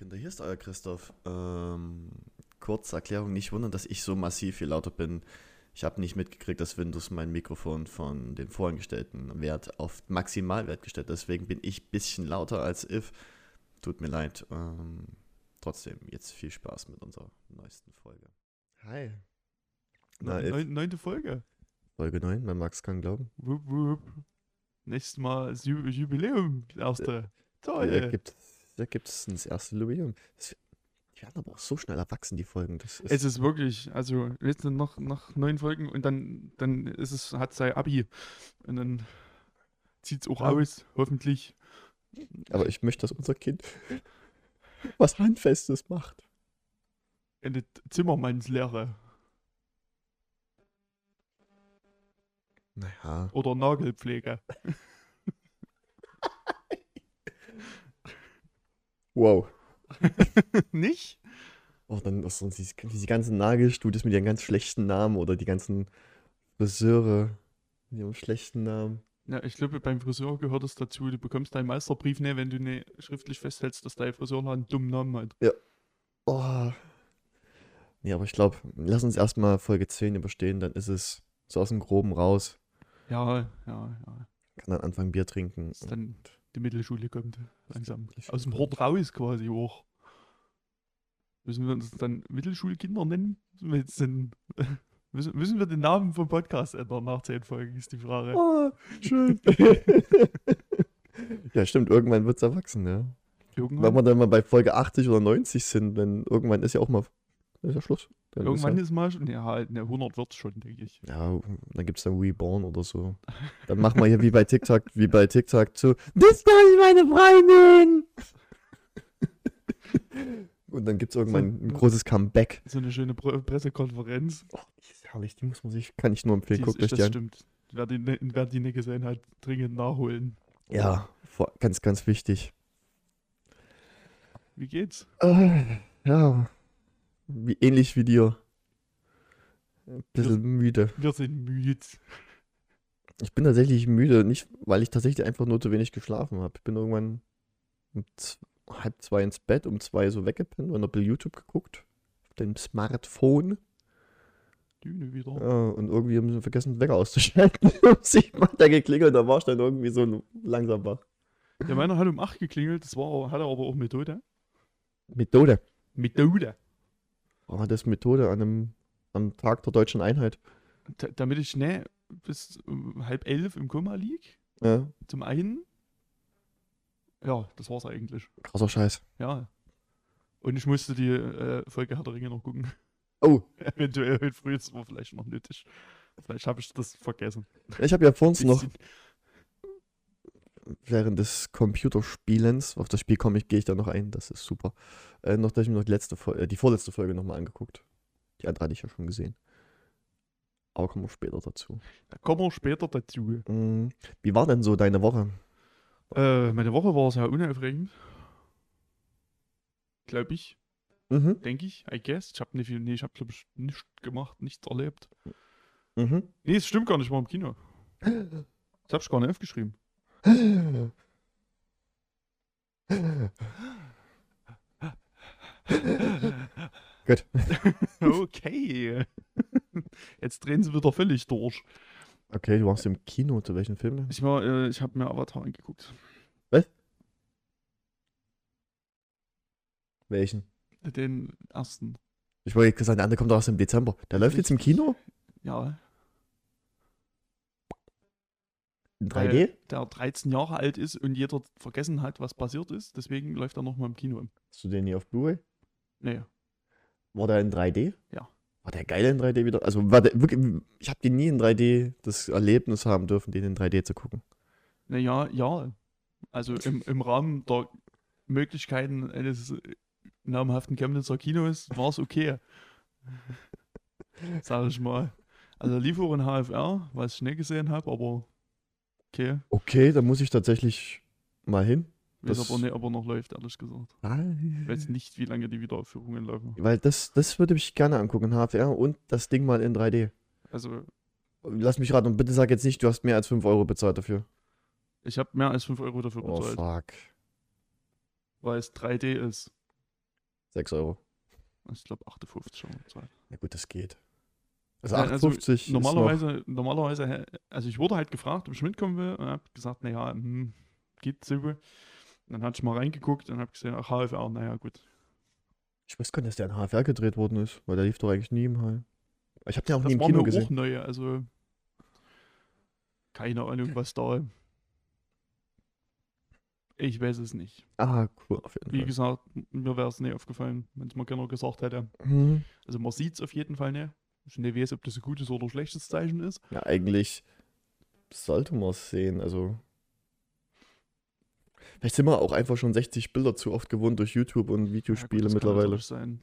Kinder, hier ist euer Christoph. Ähm, kurze Erklärung, nicht wundern, dass ich so massiv viel lauter bin. Ich habe nicht mitgekriegt, dass Windows mein Mikrofon von dem vorangestellten Wert auf Maximalwert gestellt hat. Deswegen bin ich ein bisschen lauter als if. Tut mir leid. Ähm, trotzdem, jetzt viel Spaß mit unserer neuesten Folge. Hi. Na. Neun, neunte Folge. Folge 9, man mag es kaum glauben. Wupp, wupp. Nächstes Mal ist Ju- Jubiläum, erste. Toll. Da gibt da gibt's das erste Jubiläum. Die werden aber auch so schnell erwachsen, die Folgen. Das ist, es ist wirklich, also jetzt noch, noch neun Folgen und dann, dann ist es, hat sein Abi. Und dann zieht es auch Ja. aus, hoffentlich. aber ich möchte, dass unser Kind was Handfestes macht. Eine Zimmermannslehre Naja. oder Nagelpflege. Wow. Nicht? Oh, dann sonst diese, ganzen Nagelstudios mit ihren ganz schlechten Namen oder die ganzen Friseure mit ihrem schlechten Namen. Ja, ich glaube, beim Friseur gehört es dazu. Du bekommst deinen Meisterbrief nicht, wenn du nicht schriftlich festhältst, dass dein Friseurladen einen dummen Namen hat. Oh. Nee, aber ich glaube, lass uns erstmal Folge 10 überstehen, dann ist es so aus dem Groben raus. Ja, ja, ja. Kann dann anfangen, Bier trinken. Dass dann die Mittelschule kommt, langsam. Aus dem. Hort raus quasi auch. Müssen wir uns dann Mittelschulkinder nennen? Müssen wir, jetzt den, müssen, müssen wir den Namen vom Podcast ändern nach zehn Folgen, ist die Frage. Oh, schön. ja, stimmt, irgendwann wird es erwachsen, ja. Wenn Irgendwann, wir dann mal bei Folge 80 oder 90 sind, dann irgendwann ist ja auch mal ist ja Schluss. Dann irgendwann ist ist mal schon, ja, halt, ne, 100 wird schon, denke ich. ja, dann gibt es dann Reborn oder so. Dann machen wir hier wie bei TikTok, wie bei TikTok so, das ist meine Freundin! Und dann gibt es irgendwann ein großes Comeback. So eine schöne Pre Pressekonferenz. Oh, die ist herrlich, die muss man sich, kann ich nur empfehlen, guckt euch das die an. stimmt. Wer die, ne- wer die nicht gesehen hat, dringend nachholen. Ja, ganz, ganz wichtig. Wie geht's? Äh, ja, wie, ähnlich wie dir. Ein bisschen müde. Wir sind müde. Ich bin tatsächlich müde, nicht weil ich tatsächlich einfach nur zu wenig geschlafen habe. Ich bin irgendwann um halb zwei ins Bett, um zwei so weggepennt und hab bei YouTube geguckt. Auf dem Smartphone. Düne wieder. Ja, und irgendwie haben sie vergessen, den Wecker auszuschalten. sieben hat er geklingelt, da war ich dann irgendwie so langsam wach. Ja, meiner hat um 8 geklingelt, das war, hat er aber auch Methode. Methode. Methode. Oh, das ist Methode an einem, am Tag der deutschen Einheit. D damit ich ne bis um halb elf im Koma lieg. Ja, Zum einen. Ja, das war's eigentlich. krasser Scheiß. Ja. Und ich musste die äh, Folge Herr der Ringe noch gucken. Oh, Eventuell heute früh, das war vielleicht noch nötig. Vielleicht habe ich das vergessen. ich habe ja vorhin noch Bisschen. Während des Computerspielens, auf das Spiel komme ich, gehe ich da noch ein, das ist super. Äh, noch, dass ich mir noch die letzte Folge, äh, die vorletzte Folge nochmal angeguckt. Die andere hatte ich ja schon gesehen. Aber kommen wir später dazu. Da kommen wir später dazu. Mm, wie war denn so deine Woche? Äh, meine Woche war sehr unaufregend. Glaube ich. Mhm, Denke ich. I guess. Ich habe nicht viel. Nee, ich habe, glaube ich, nichts gemacht, nichts erlebt. mhm. Nee, es stimmt gar nicht, ich war im Kino. Das habe ich gar nicht aufgeschrieben. Gut. Okay. Jetzt drehen sie wieder völlig durch. Okay, du warst im Kino, zu welchen Film? Ich war, äh, ich habe mir Avatar angeguckt. Welchen? Den ersten. Ich wollte gesagt, der andere kommt doch erst im Dezember. Der läuft jetzt im Kino? Ja. In weil 3D? Der 13 Jahre alt ist und jeder vergessen hat, was passiert ist. Deswegen läuft er nochmal im Kino. Hast du den nie auf Blu-ray? Nee. War der in 3D? Ja. War der geil in 3D wieder? Also war der wirklich, ich habe den nie in 3D das Erlebnis haben dürfen, den in 3D zu gucken. Naja, ja. Also im, im Rahmen der Möglichkeiten eines namhaften Chemnitzer Kinos war es okay. Sag ich mal. Also lief auch in HFR, was ich nicht gesehen habe, aber okay. Okay, da muss ich tatsächlich mal hin. Weiß Das- aber nicht, ob er noch läuft, ehrlich gesagt. Ich weiß nicht, wie lange die Wiederaufführungen laufen. Weil das, das würde ich gerne angucken, HFR und das Ding mal in 3D. Also Lass mich raten und bitte sag jetzt nicht, du hast mehr als 5 Euro bezahlt dafür. ich habe mehr als 5 Euro dafür Oh bezahlt, fuck. weil es 3D ist. 6 Euro. Ich glaube 58 schon. bezahlt. Na gut, das geht. Also Ja, also 58 ist noch, Normalerweise, normalerweise, also ich wurde halt gefragt, ob ich mitkommen will und habe gesagt, naja, hm, geht so. Und dann hatte ich mal reingeguckt und habe gesehen, ach, HFR, naja, gut. ich weiß gar nicht, dass der in HFR gedreht worden ist, weil der lief doch eigentlich nie im Hall. Ich habe den auch nie Das im war Kino gesehen. auch neu, also keine Ahnung, was da. Ich weiß es nicht. Ah, cool, auf jeden Wie Fall. gesagt, mir wäre es nicht aufgefallen, wenn es mir keiner gesagt hätte. Hm. Also man sieht es auf jeden Fall nicht. Ich nicht weiß, ob das ein gutes oder ein schlechtes Zeichen ist. Ja, eigentlich sollte man es sehen. Also. Vielleicht sind wir auch einfach schon 60 Bilder zu oft gewohnt durch YouTube und Ja, gut, Videospiele das kann mittlerweile. Sein.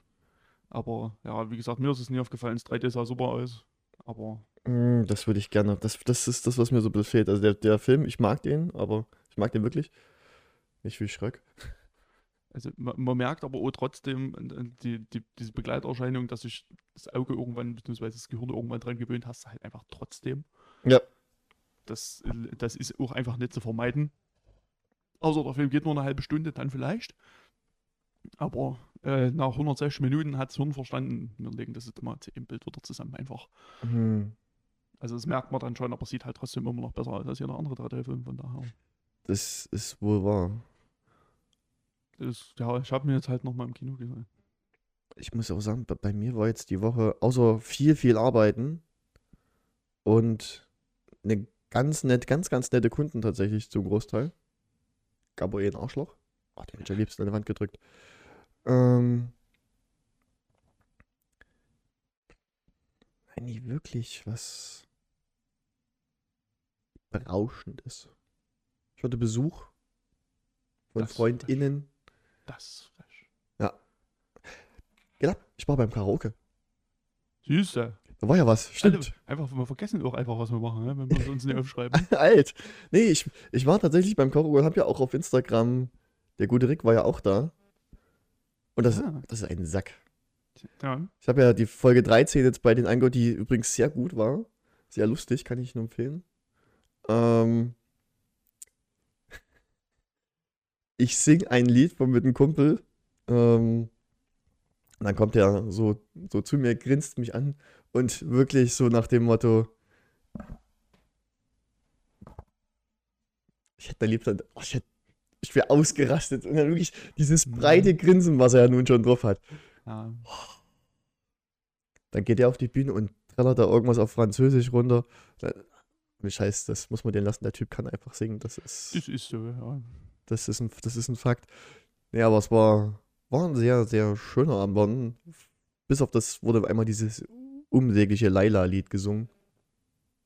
Aber ja, wie gesagt, mir ist es nie aufgefallen. Das 3D sah super aus. Aber Mm, Das würde ich gerne. Das, das ist das, was mir so ein bisschen fehlt. Also der, der Film, ich mag den, aber ich mag den wirklich. Nicht wie Schröck. Also man, man merkt aber auch trotzdem äh, die, die, diese Begleiterscheinung, dass sich das Auge irgendwann, beziehungsweise das Gehirn irgendwann dran gewöhnt, hast halt einfach trotzdem. Ja. Das, das ist auch einfach nicht zu vermeiden. Außer der Film geht nur eine halbe Stunde, dann vielleicht. Aber äh, nach 160 Minuten hat das Hirn verstanden, wir legen das jetzt mal im Bild wieder zusammen einfach. Hm. Also das merkt man dann schon, aber sieht halt trotzdem immer noch besser aus als jeder andere 3D-Film, von daher. Das ist wohl wahr. Das, ja, ich habe mir jetzt halt nochmal im Kino gesehen. Ich muss auch sagen, bei, mir war jetzt die Woche außer viel, viel arbeiten und eine ganz nett, ganz, ganz nette Kunden tatsächlich zum Großteil. Gab auch eh ein Arschloch. Ach, den hätte ich am liebsten an die Wand gedrückt. Ähm. Nie wirklich was Berauschendes. Ich hatte Besuch von Das FreundInnen. Das ist fresh. Genau, ich war beim Karaoke. Süße. Da war ja was, stimmt. Alle, einfach, wir vergessen auch einfach, was wir machen, ne? wenn wir uns nicht aufschreiben. Alt. Nee, ich, ich war tatsächlich beim Karaoke und hab ja auch auf Instagram, der gute Rick war ja auch da. Und das, Ah. das ist ein Sack. Ja. Ich habe ja die Folge 13 jetzt bei den angehört, die übrigens sehr gut war. Sehr lustig, kann ich nur empfehlen. Ähm, ich sing ein Lied von mit einem Kumpel. Ähm, und dann kommt er so, so zu mir, grinst mich an und wirklich so nach dem Motto: Ich hätte da lieb, dann- oh, ich, hätte, ich wäre ausgerastet. Und dann wirklich dieses breite Grinsen, was er ja nun schon drauf hat. Ja. Dann geht er auf die Bühne und trällert da irgendwas auf Französisch runter. Dann- Wie scheiß, das muss man den lassen. Der Typ kann einfach singen. Das ist, Das ist so, ja. Das ist, ein, das ist ein Fakt. Nee, aber es war, war ein sehr, sehr schöner Abend. Bis auf das wurde einmal dieses unsägliche Laila-Lied gesungen.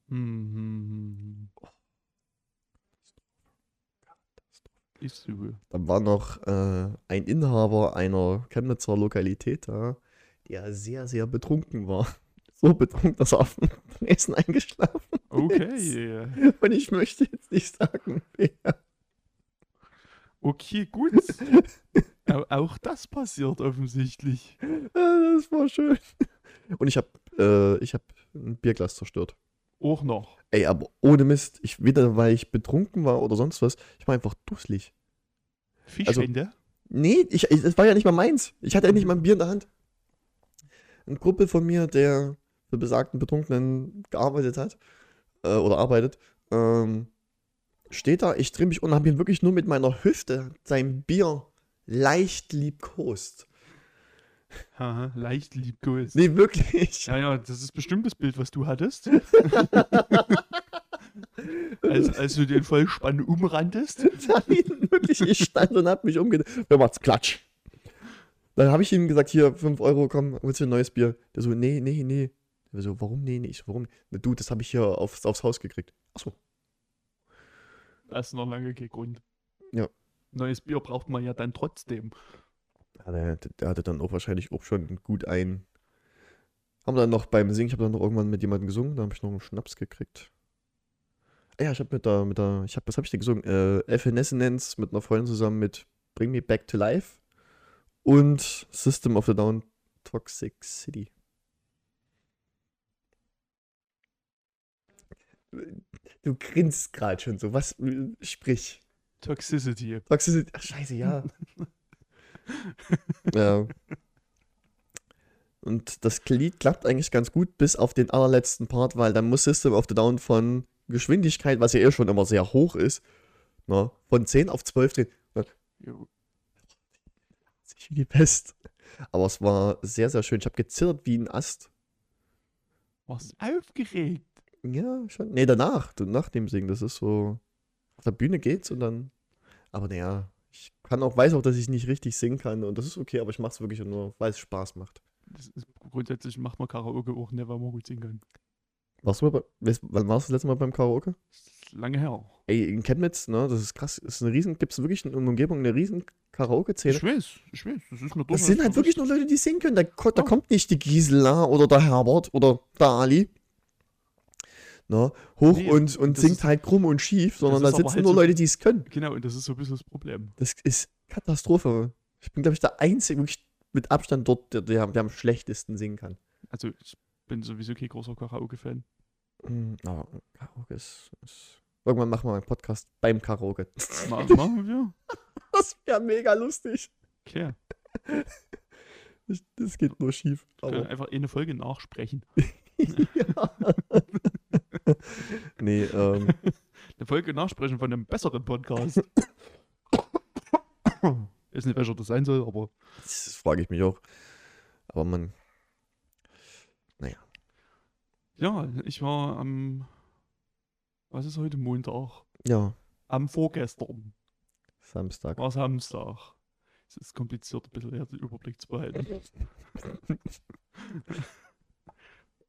Hm, hm, hm, hm. Ist so. Dann war noch äh, ein Inhaber einer Chemnitzer Lokalität da, der sehr, sehr betrunken war. So betrunken, dass er auf dem Essen eingeschlafen Okay. ist. Und ich möchte jetzt nicht sagen, wer. Okay, gut. Au- Auch das passiert offensichtlich. Das war schön. Und ich habe äh, ich hab ein Bierglas zerstört. Auch noch. Ey, aber ohne Mist. Ich, weder weil ich betrunken war oder sonst was. Ich war einfach dusselig. Fischhände? Nee, ich, ich, das war ja nicht mal meins. Ich hatte ja nicht mal ein Bier in der Hand. Ein Kumpel von mir, der für besagten Betrunkenen gearbeitet hat, äh, oder arbeitet, ähm, steht da, ich drehe mich um und habe ihn wirklich nur mit meiner Hüfte sein Bier leicht liebkost. Haha, leicht liebkost. Nee, wirklich. Ja, ja, das ist bestimmt das Bild, was du hattest. als, als du den Vollspann umrandest. Nein, wirklich, ich stand und hab mich umgedreht. Wer macht's Klatsch? Dann habe ich ihm gesagt, hier, 5 Euro, komm, holst du ein neues Bier. Der so, nee, nee, nee. Der so, warum nee, nee? Ich so, warum? Du, das habe ich hier aufs, aufs Haus gekriegt. Achso. Das ist noch lange kein Grund. Ja. Neues Bier braucht man ja dann trotzdem. Ja, der, der hatte dann auch wahrscheinlich auch schon gut ein. Haben dann noch beim Singen, ich habe dann noch irgendwann mit jemandem gesungen, da habe ich noch einen Schnaps gekriegt. Ah ja, ich habe mit der, mit der, ich habe, was habe ich denn gesungen? Äh, Evanescence mit einer Freundin zusammen mit Bring Me Back to Life und System of the Down Toxic City. Du grinst gerade schon so. Was? Sprich. Toxicity. Toxicity. Ach, scheiße, ja. Ja. Und das Lied klappt eigentlich ganz gut bis auf den allerletzten Part, weil dann muss System of the Down von Geschwindigkeit, was ja eh schon immer sehr hoch ist, ne, von 10 auf 12 drehen. Wie die Pest. Aber es war sehr, sehr schön. Ich habe gezittert wie ein Ast. Warst aufgeregt? Ja, schon. Nee, danach. Nach dem Singen. Das ist so. Auf der Bühne geht's und dann. Aber naja, ich kann auch, weiß auch, dass ich nicht richtig singen kann und das ist okay, aber ich mache es wirklich nur, weil es Spaß macht. Das ist, grundsätzlich macht man Karaoke auch man gut singen kann. Warst du mal bei, wann warst du das letzte Mal beim Karaoke? Das lange her. Ey, in Chemnitz, ne, das ist krass, ist eine riesen, gibt es wirklich in der Umgebung eine riesen Karaoke-Szene. Ich weiß, ich weiß. Das ist mir Das durchaus sind halt wirklich nur Leute, die singen können. Da, da Ja. kommt nicht die Gisela oder der Herbert oder der Ali. Ne, hoch Nee, und, und singt halt krumm und schief, sondern da sitzen halt nur so- Leute, die es können. Genau, und das ist so ein bisschen das Problem. Das ist Katastrophe. Ich bin, glaube ich, der Einzige wirklich mit Abstand dort, der, der, der am schlechtesten singen kann. Also, ich bin sowieso kein großer Karaoke-Fan. Mm, Aber Karaoke ist, ist. Irgendwann machen wir einen Podcast beim Karaoke. Ma- Machen wir? Das wäre mega lustig. Okay. Das, das geht nur schief. Wir können einfach eine Folge nachsprechen. ja. nee, ähm, Eine Folge nachsprechen von einem besseren Podcast. Ist nicht, welcher das sein soll, aber das frage ich mich auch. Aber man, ja, ich war am. Was ist heute Montag? ja, Am vorgestern Samstag. war Samstag. Es ist kompliziert, ein bisschen den Überblick zu behalten.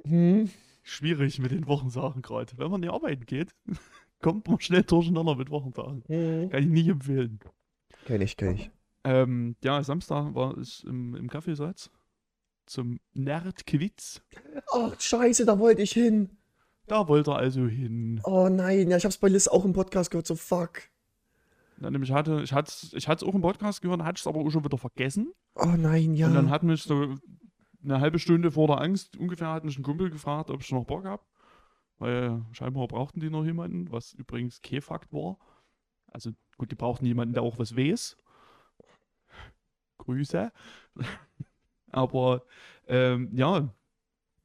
Hm. Schwierig mit den Wochensachen gerade. Wenn man in die Arbeiten geht, kommt man schnell durcheinander mit Wochentagen. Hm. Kann ich nicht empfehlen. Kenn ich, kenn ich. Ähm, ja, Samstag war ich im, im Kaffeesatz zum Nerdquiz. Ach, scheiße, da wollte ich hin. Da wollte er also hin. Oh nein, ja, ich hab's bei Liz auch im Podcast gehört, so fuck. Ja, nämlich hatte, ich hatte ich hatte es auch im Podcast gehört, hatte es aber auch schon wieder vergessen. Oh nein, ja. Und dann hat mich so eine halbe Stunde vor der Angst ungefähr hat mich ein Kumpel gefragt, ob ich noch Bock habe. Weil scheinbar brauchten die noch jemanden, was übrigens kein Fakt war. Also gut, die brauchten jemanden, der auch was weiß. Grüße. aber ähm, ja,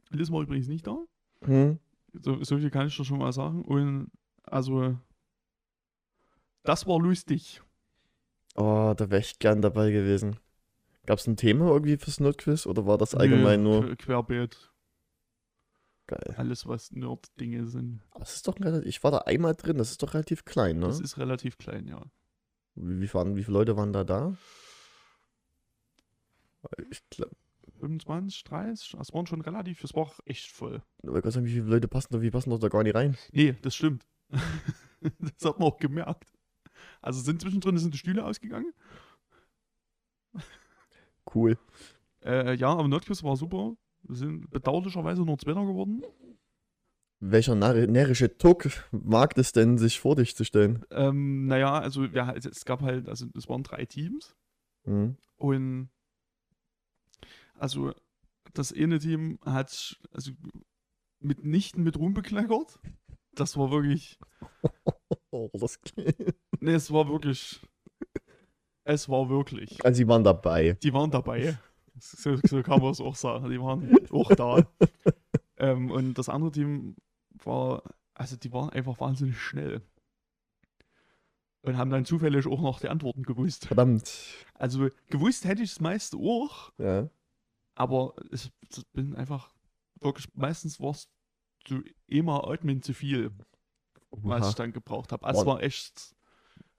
Liz war übrigens nicht da. hm? So, so viel kann ich dir schon mal sagen. Und also, das war lustig. Oh, da wäre ich gern dabei gewesen. Gab's ein Thema irgendwie fürs Nerdquiz oder war das allgemein Nö, nur que- Querbeet. geil? Alles, was Nerd-Dinge sind. Aber es ist doch relativ, ich war da einmal drin, das ist doch relativ klein, ne? Das ist relativ klein, ja. Wie, wie, waren, wie viele Leute waren da da? Ich glaube, 25, 30, das waren schon relativ, es war echt voll. wie viele Leute passen da, wie passen doch da gar nicht rein? Nee, das stimmt. das hat man auch gemerkt. Also sind zwischendrin sind die Stühle ausgegangen. Cool. Äh, ja, aber Nerdquiz war super. Wir sind bedauerlicherweise nur Zweiter geworden. Welcher närrische Tuck wagt es denn, sich vor dich zu stellen? Ähm, naja, also wir, es gab halt, also es waren drei Teams. Hm? Und also das eine Team hat also mitnichten mit Ruhm bekleckert. Das war wirklich, Oh, das nee, es war wirklich, es war wirklich. Also, sie waren dabei. Die waren dabei. So, so kann man es auch sagen. Die waren auch da. ähm, und das andere Team war, also die waren einfach wahnsinnig schnell. Und haben dann zufällig auch noch die Antworten gewusst. Verdammt. Also gewusst hätte ich es meist auch, Ja. aber ich bin einfach wirklich, meistens war es so immer Admin zu viel, was Oha. ich dann gebraucht habe. Also es war echt,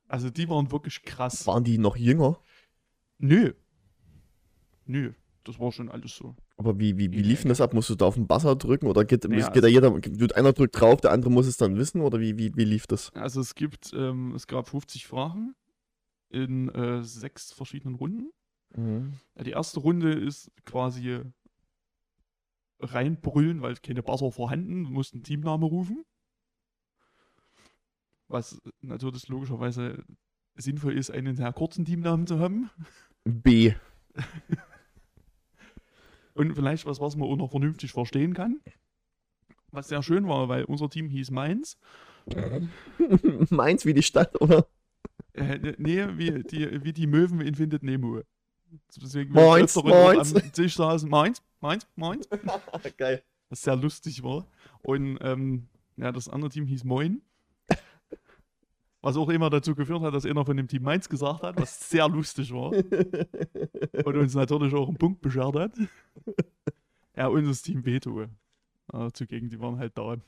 also die waren wirklich krass. Waren die noch jünger? Nö. Nö, das war schon alles so. Aber wie, wie, wie lief denn das ab? Musst du da auf den Buzzer drücken oder geht, Naja, geht da jeder, wird einer drückt drauf, der andere muss es dann wissen oder wie, wie, wie lief das? Also es gibt, ähm, es gab 50 Fragen in äh, sechs verschiedenen Runden. Ja, die erste Runde ist quasi reinbrüllen, weil keine Buzzer vorhanden, du musst einen Teamname rufen. Was natürlich logischerweise sinnvoll ist, einen sehr kurzen Teamnamen zu haben. B. Und vielleicht was, was man auch noch vernünftig verstehen kann. Was sehr schön war, weil unser Team hieß Mainz. Mainz wie die Stadt, oder? Äh, nee, wie die, wie die Möwen in Findet Nemo. Deswegen öfter moins. am Tisch saßen, meins, meins, meins. Geil. was sehr lustig war. Und ähm, ja, das andere Team hieß Moin. Was auch immer dazu geführt hat, dass einer von dem Team Mainz gesagt hat, was sehr lustig war. Und uns natürlich auch einen Punkt beschert hat. Ja, das Team Veto. äh, zugegen, die waren halt da.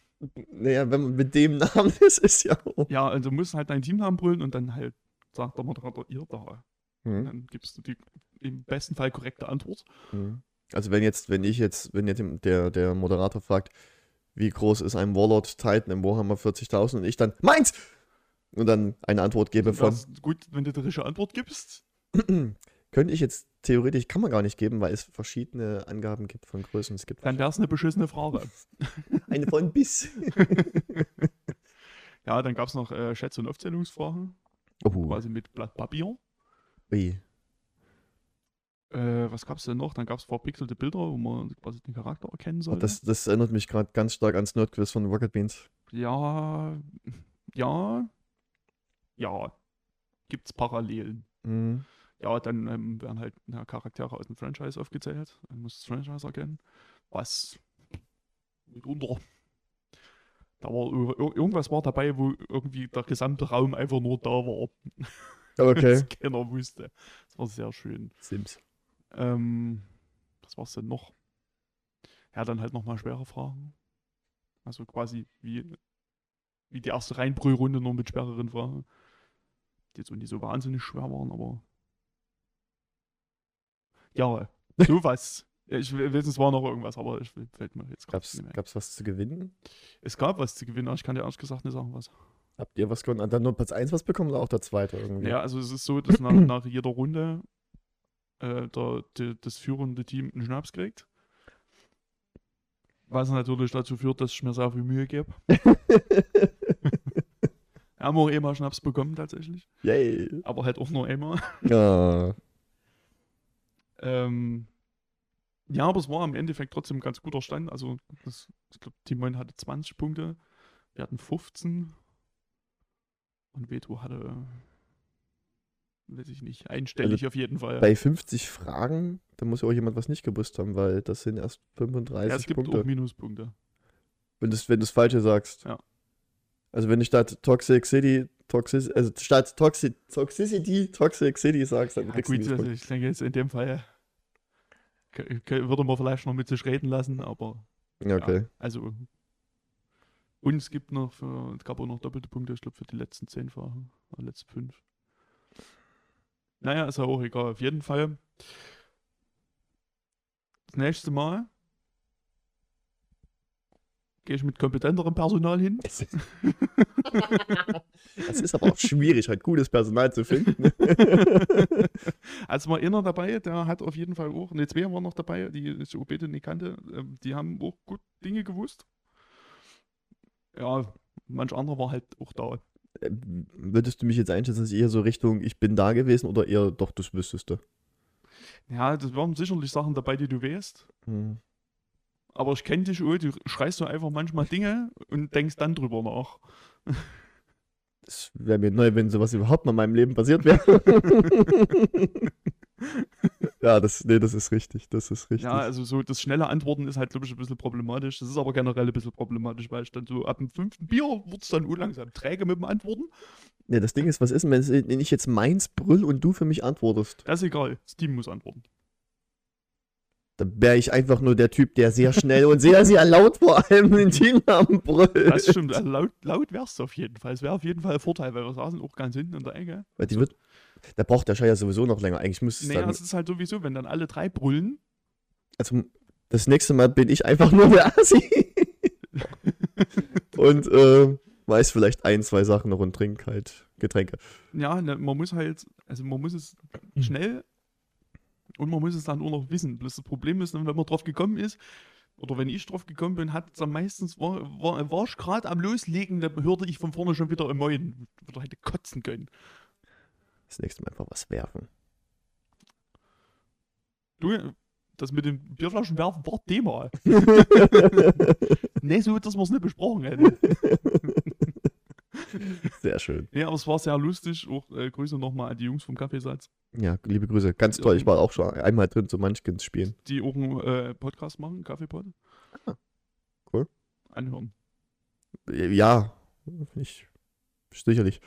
Naja, wenn man mit dem Namen ist, ist ja auch. Ja, also musst halt deinen Teamnamen brüllen und dann halt sagt der Moderator, ihr da. Hm. Dann gibst du die im besten Fall korrekte Antwort. Hm. Also wenn jetzt, wenn ich jetzt, wenn jetzt der, der Moderator fragt, wie groß ist ein Warlord Titan im Warhammer 40.000 und ich dann, meins! Und dann eine Antwort gebe von, gut, wenn du die richtige Antwort gibst. könnte ich jetzt theoretisch, kann man gar nicht geben, weil es verschiedene Angaben gibt von Größen. Es gibt Dann wäre es eine beschissene Frage. eine von bis. Ja, dann gab es noch äh, Schätz- und Aufzählungsfragen, Oh, quasi mit Blatt Papier. ui. Äh, was gab es denn noch? Dann gab es verpixelte Bilder, wo man quasi den Charakter erkennen sollte. Das, das erinnert mich gerade ganz stark ans Nerdquiz von Rocket Beans. ja, ja, ja. Gibt es Parallelen. Mhm. Ja, dann ähm, werden halt ja, Charaktere aus dem Franchise aufgezählt. Man muss das Franchise erkennen. Was mitunter. Da war ir- ir- irgendwas war dabei, wo irgendwie der gesamte Raum einfach nur da war. Okay. Das keiner wusste. Das war sehr schön. Sims. Ähm, was war's denn noch? Ja, dann halt nochmal schwere Fragen. Also quasi wie, wie die erste Reinbrüllrunde nur mit schwereren Fragen. Die jetzt auch nicht so wahnsinnig schwer waren, aber. Ja, sowas. Ich will- weiß, es war noch irgendwas, aber ich fällt mir jetzt gerade nicht mehr. gab's was zu gewinnen? Es gab was zu gewinnen, aber ich kann dir ehrlich gesagt nicht sagen, was. Habt ihr was gewonnen? Dann nur Platz 1 was bekommen oder auch der zweite irgendwie? Ja, also es ist so, dass nach, nach jeder Runde äh, der, die, das führende Team einen Schnaps kriegt. Was natürlich dazu führt, dass ich mir sehr viel Mühe gebe. Haben auch einmal Schnaps bekommen tatsächlich. Yay. Aber halt auch nur einmal. Ja. Ähm, ja, aber es war im Endeffekt trotzdem ein ganz guter Stand. Also das, ich glaube, Team 9 hatte 20 Punkte. Wir hatten 15. Und Veto hatte, weiß ich nicht, einstellig auf jeden Fall. Bei 50 Fragen, da muss ja auch jemand was nicht gewusst haben, weil das sind erst Ja, 35 es gibt auch Punkte. Minuspunkte. Wenn du wenn das Falsche sagst. Ja. Also wenn du statt Toxic City, Toxic, also statt Toxic, Toxicity, Toxic City sagst, dann Ja, kriegst du gut, also Minuspunkte. ich denke jetzt in dem Fall würde man vielleicht noch mit sich reden lassen, aber Ja, okay. also und es gibt noch für, es gab auch noch doppelte Punkte, ich glaube für die letzten zehn Fragen, oder letzten fünf. Naja, ist ja auch egal. Auf jeden Fall. Das nächste Mal gehe ich mit kompetenterem Personal hin. Das ist aber auch schwierig, halt gutes Personal zu finden. Also war einer dabei, der hat auf jeden Fall auch, ne, zwei waren noch dabei, die ich auch beide nicht kannte, ähm, die haben auch gut Dinge gewusst. Ja, manch anderer war halt auch da. Äh, Würdest du mich jetzt einschätzen, dass eher so Richtung, ich bin da gewesen oder eher doch, das wüsstest du? Ja, das waren sicherlich Sachen dabei, die du weißt. Hm. Aber ich kenne dich, oh, du schreist so einfach manchmal Dinge und denkst dann drüber nach. Das wäre mir neu, wenn sowas überhaupt mal in meinem Leben passiert wäre. ja, das, nee, das ist richtig, das ist richtig. Ja, also so das schnelle Antworten ist halt, glaube ich, ein bisschen problematisch. Das ist aber generell ein bisschen problematisch, weil ich dann so ab dem fünften Bier wurde es dann unlangsam träge mit dem Antworten. Nee, das Ding ist, was ist denn, wenn ich jetzt meins brüll und du für mich antwortest? Das ist egal, das Team muss antworten. Dann wäre ich einfach nur der Typ, der sehr schnell und sehr, sehr laut vor allem den Teamnamen brüllt. Das stimmt, also laut, laut wär's auf jeden Fall. Es wäre auf jeden Fall ein Vorteil, weil wir saßen auch ganz hinten in der Ecke. Weil die wird, da braucht der Scheiß ja sowieso noch länger. Eigentlich müsste es Naja, dann, es ist halt sowieso, wenn dann alle drei brüllen, also das nächste Mal bin ich einfach nur der Assi. und äh, weiß vielleicht ein, zwei Sachen noch und trink halt Getränke. ja, ne, man muss halt, also man muss es schnell und man muss es dann auch noch wissen. Bloß das Problem ist, dann, wenn man drauf gekommen ist, oder wenn ich drauf gekommen bin, hat es dann meistens, war, war, war ich gerade am Loslegen, da hörte ich von vorne schon wieder im Moin, wieder hätte kotzen können. Das nächste Mal einfach was werfen. Du, das mit den Bierflaschen werfen war Thema. nee, so, dass wir es nicht besprochen hätten. Sehr schön. Ja, aber es war sehr lustig. Auch äh, Grüße nochmal an die Jungs vom Kaffeesatz, Ja, liebe Grüße. Ganz toll. Ich war auch schon einmal drin zu Munchkins spielen. die auch einen äh, Podcast machen, Kaffeepod. Ah, cool. Anhören. Ja, ich sicherlich.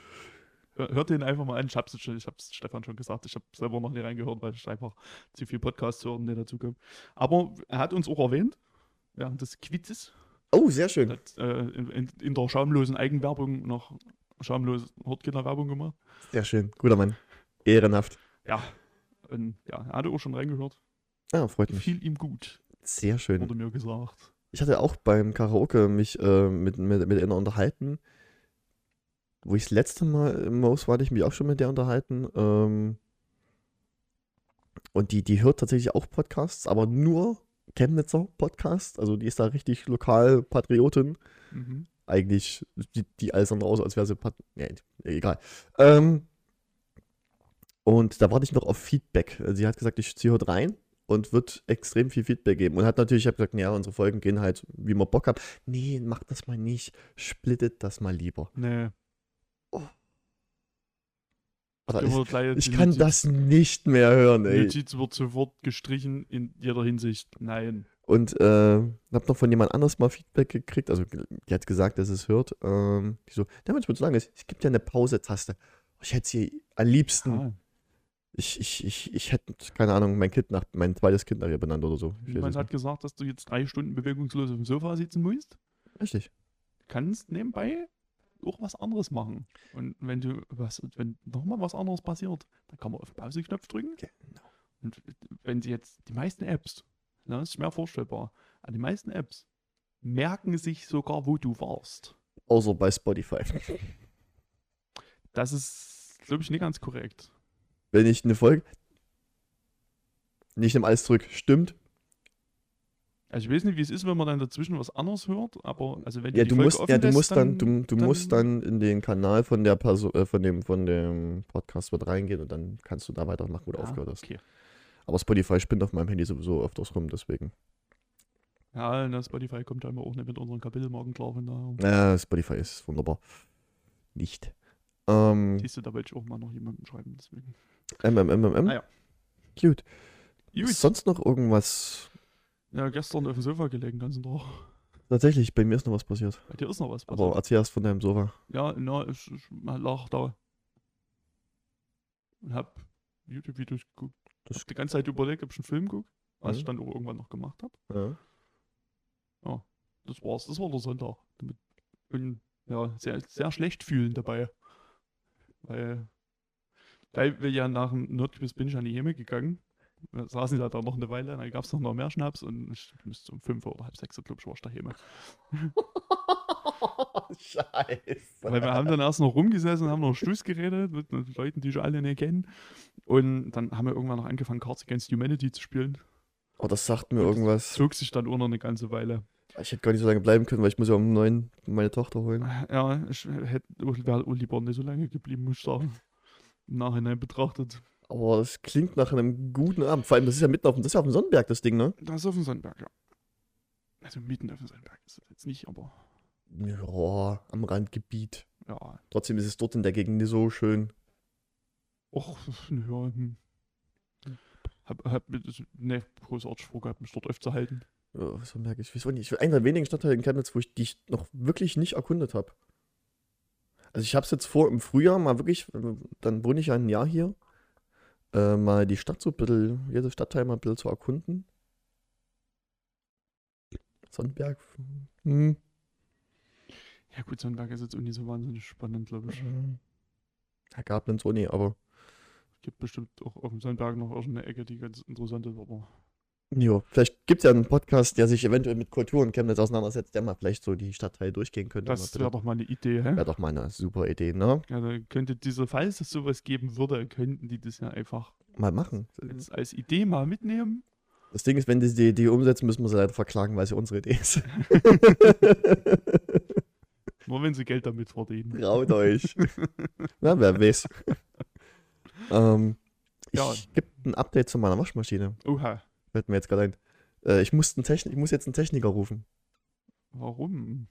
Hör- Hört den einfach mal an. Ich hab's, schon- ich hab's Stefan schon gesagt. Ich habe selber noch nicht reingehört, weil ich einfach zu viel Podcasts hören, die dazu kommen. Aber er hat uns auch erwähnt, während des Quizzes, Oh, sehr schön. hat äh, in, in, der schamlosen Eigenwerbung noch schamlos Hortkinder-Werbung gemacht. Sehr schön. Guter Mann. Ehrenhaft. Ja. Und ja, er hatte auch schon reingehört. Ja, freut mich. Gefiel ihm gut, Sehr schön. wurde mir gesagt. Ich hatte auch beim Karaoke mich äh, mit, mit, mit einer unterhalten. Wo ich das letzte Mal im Maus war, hatte ich mich auch schon mit der unterhalten. Ähm, und die, die hört tatsächlich auch Podcasts, aber nur Chemnitzer Podcasts. Also die ist da richtig lokal Patriotin. Mhm. Eigentlich sieht die alles andere aus, als wäre sie Pat nee, egal. Ähm, und da warte ich noch auf Feedback. Sie hat gesagt, ich, sie hört rein und wird extrem viel Feedback geben. Und hat natürlich, ich habe gesagt, ja, unsere Folgen gehen halt, wie wir Bock haben. Nee, macht das mal nicht. Splittet das mal lieber. Nee. Ich, ich kann Notiz- das nicht mehr hören, ey. Notiz wird sofort gestrichen in jeder Hinsicht. Nein. Und äh, habe noch von jemand anders mal Feedback gekriegt. Also die hat gesagt, dass es hört. Ähm, die so, der manchmal zu lang ist. Es gibt ja eine Pause-Taste. Ich hätte sie am liebsten. Ah, Ich, ich, ich, ich hätte, keine Ahnung, mein Kind nach, mein zweites Kind nach ihr benannt oder so. Jemand es hat gesagt, dass du jetzt drei Stunden bewegungslos auf dem Sofa sitzen musst. Richtig. Kannst nebenbei auch was anderes machen. Und wenn du was, wenn nochmal was anderes passiert, dann kann man auf den Pause-Knopf drücken. Genau. Und wenn sie jetzt die meisten Apps, ne, das ist schwer vorstellbar, die meisten Apps merken sich sogar, wo du warst. Außer bei Spotify. Das ist, glaube ich, nicht ganz korrekt. Wenn ich eine Folge. Nicht nehme alles zurück. Stimmt. Also ich weiß nicht, wie es ist, wenn man dann dazwischen was anderes hört, aber also wenn Ja, die du Folge musst, ja, du lässt, musst dann, du, du dann- musst dann in den Kanal von der Person, äh, von dem, von dem Podcast mit reingehen und dann kannst du da weitermachen, wo du Ah, aufgehört hast. Okay. Aber Spotify spinnt auf meinem Handy sowieso öfters rum, deswegen. Ja, na, Spotify kommt ja immer auch nicht mit unseren Kapitelmarken klar, von daher. Ja, Spotify ist wunderbar. Nicht. Ähm, Siehst du, da wollte ich auch mal noch jemanden schreiben, deswegen. MMMM. Ah ja. Gut. Gut. Sonst noch irgendwas? Ja, gestern auf dem Sofa gelegen, ganzen Tag. Tatsächlich, bei mir ist noch was passiert. Bei dir ist noch was Aber passiert. erzähl erst von deinem Sofa. Ja, na, ich, ich lag da. Und hab YouTube-Videos geguckt. Das- hab die ganze Zeit überlegt, ob ich einen Film gucke, was Mhm. ich dann auch irgendwann noch gemacht habe. Ja. Das war's, das war der Sonntag. Damit- Und ja, sehr, sehr schlecht fühlen dabei. Weil, weil wir ja nach dem Nordquiz bin ich an die Hemme gegangen. Wir saßen ja da noch eine Weile, dann gab es noch, noch mehr Schnaps und ich müsste um fünf oder halb sechs, glaube ich, war ich daheim. Scheiße. Weil wir haben dann erst noch rumgesessen, haben noch Schluss geredet mit Leuten, die ich alle nicht kennen. Und dann haben wir irgendwann noch angefangen, Cards Against Humanity zu spielen. Oh, das sagt mir Und das irgendwas. Zog sich dann auch noch eine ganze Weile. Ich hätte gar nicht so lange bleiben können, weil ich muss ja um neun meine Tochter holen. Ja, ich hätte wäre auch lieber nicht so lange geblieben, muss ich sagen. Im Nachhinein betrachtet. Aber das klingt nach einem guten Abend. Vor allem, das ist ja mitten auf dem, das ist ja auf dem Sonnenberg, das Ding, ne? Das ist auf dem Sandberg, ja. Also mitten auf dem Sandberg ist es jetzt nicht, aber Ja, am Randgebiet. ja. Trotzdem ist es dort in der Gegend nicht so schön. Och, ja, hm. Hab, hab mit- ne, großartig vorgehabt, mich dort aufzuhalten. Ja, was merke ich? Ich weiß nicht. Ich einer der wenigen Stadtteile in Chemnitz, wo ich die ich noch wirklich nicht erkundet habe. Also ich habe es jetzt vor, im Frühjahr mal wirklich, dann wohne ich ja ein Jahr hier, äh, mal die Stadt so ein bisschen, jede Stadtteil mal ein bisschen zu erkunden. Sonnenberg. Hm. Ja gut, Sandberg ist jetzt auch nicht so wahnsinnig spannend, glaube ich. Ja, gab so nee, aber. Gibt bestimmt auch auf dem Sandberg noch irgendeine Ecke, die ganz interessant ist, aber Jo, vielleicht gibt es ja einen Podcast, der sich eventuell mit Kultur und Chemnitz auseinandersetzt, der mal vielleicht so die Stadtteile durchgehen könnte. das wäre doch mal eine Idee, hä? Wäre doch mal eine super Idee, ne? Ja, da könnte diese, falls es sowas geben würde, könnten die das ja einfach Mal machen. als, als Idee mal mitnehmen. Das Ding ist, wenn die die Idee umsetzen, müssen wir sie leider verklagen, weil ja unsere Idee ist. Nur wenn sie Geld damit verdienen. Traut euch. Na, wer weiß. ähm, ich Ja. gibt ein Update zu meiner Waschmaschine. Oha, Fällt mir jetzt gerade ein. Äh, ich, muss einen Techn ich muss jetzt einen Techniker rufen. warum?